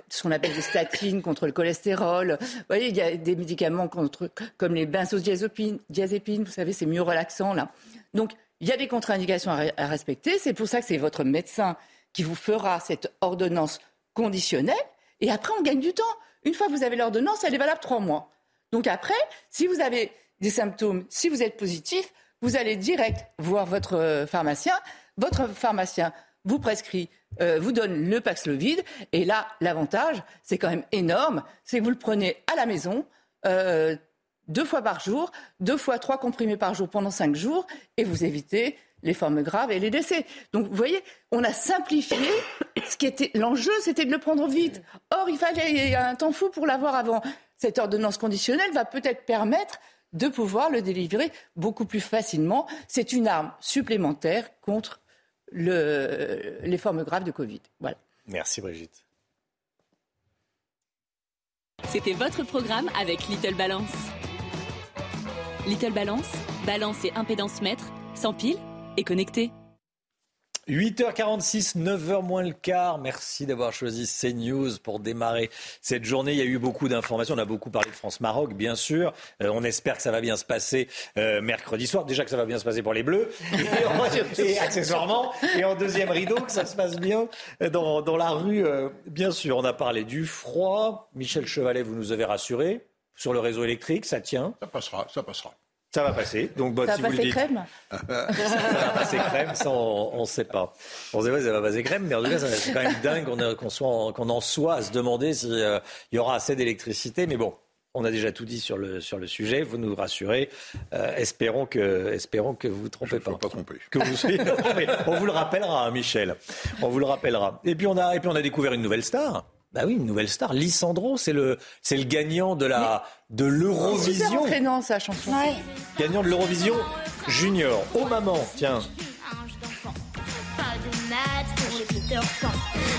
ce qu'on appelle des statines contre le cholestérol. Vous voyez, il y a des médicaments contre, comme les benzodiazépines, diazépines, vous savez, c'est mieux relaxant là. Donc, il y a des contre-indications à, à respecter. C'est pour ça que c'est votre médecin qui vous fera cette ordonnance conditionnelle. Et après, on gagne du temps. Une fois que vous avez l'ordonnance, elle est valable trois mois. Donc après, si vous avez des symptômes, si vous êtes positif, vous allez direct voir votre euh, pharmacien. Votre pharmacien vous prescrit, euh, vous donne le Paxlovid. Et là, l'avantage, c'est quand même énorme, c'est que vous le prenez à la maison. euh, deux fois par jour, deux fois trois comprimés par jour pendant cinq jours, et vous évitez les formes graves et les décès. Donc, vous voyez, on a simplifié. Ce qui était l'enjeu, c'était de le prendre vite. Or, il fallait un temps fou pour l'avoir avant. Cette ordonnance conditionnelle va peut-être permettre de pouvoir le délivrer beaucoup plus facilement. C'est une arme supplémentaire contre le- les formes graves de Covid. Voilà. Merci Brigitte. C'était votre programme avec Little Balance. Little Balance, balance et impédance mètre, sans pile et connecté. 8h46, 9h moins le quart. Merci d'avoir choisi CNews pour démarrer cette journée. Il y a eu beaucoup d'informations. On a beaucoup parlé de France-Maroc, bien sûr. Euh, on espère que ça va bien se passer euh, mercredi soir. Déjà que ça va bien se passer pour les Bleus. Et, en- et accessoirement. Et en deuxième rideau, que ça se passe bien dans, dans la rue. euh, bien sûr, on a parlé du froid. Michel Chevalet, vous nous avez rassuré. Sur le réseau électrique, ça tient. Ça passera, ça passera. Ça va passer. Donc, bah, Ça si va vous le passer dites. crème Ça va passer crème, ça on ne sait pas. On sait pas si ça va passer crème, mais en tout cas c'est quand même dingue qu'on en- soit à se demander s'il y aura assez d'électricité. Mais bon, on a déjà tout dit sur le, sur le sujet, vous nous rassurez. Euh, espérons, que, espérons que vous ne vous trompez pas. pas tromper. Que vous soyez pas trompé. On vous le rappellera, hein, Michel. On vous le rappellera. Et puis on a, et puis on a découvert une nouvelle star. Bah oui, une nouvelle star. Lissandro, c'est le, c'est le gagnant de la, de Super l'Eurovision. entraînant, sa chanson. Gagnant de l'Eurovision Junior. Oh maman, tiens. Pas de maths pour les Peter Pan.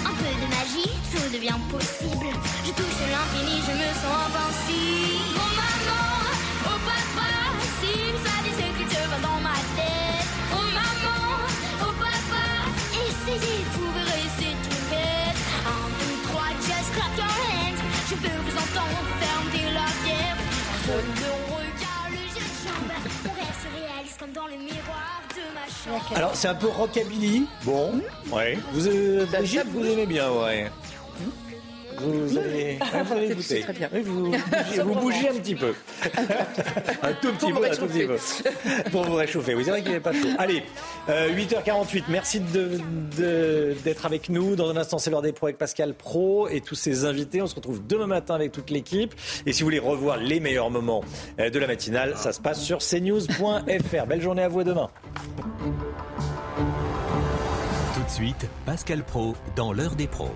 Un peu de magie, tout devient possible. Je touche l'infini, je me sens invincible. Alors c'est un peu rockabilly. Bon, ouais. Vous, euh, vous aimez bien, ouais. Vous avez, ouais, vous très bien. Oui, vous, bougez, vous bougez un petit peu. un tout petit peu, un tout petit peu. Pour vous réchauffer. Oui, c'est vrai qu'il n'y avait pas chaud. Allez, euh, 8h48. Merci de- de- d'être avec nous. Dans un instant, c'est l'heure des pros avec Pascal Pro et tous ses invités. On se retrouve demain matin avec toute l'équipe. Et si vous voulez revoir les meilleurs moments euh, de la matinale, ça se passe sur cnews.fr. Belle journée à vous et demain. Tout de suite, Pascal Pro dans l'heure des pros.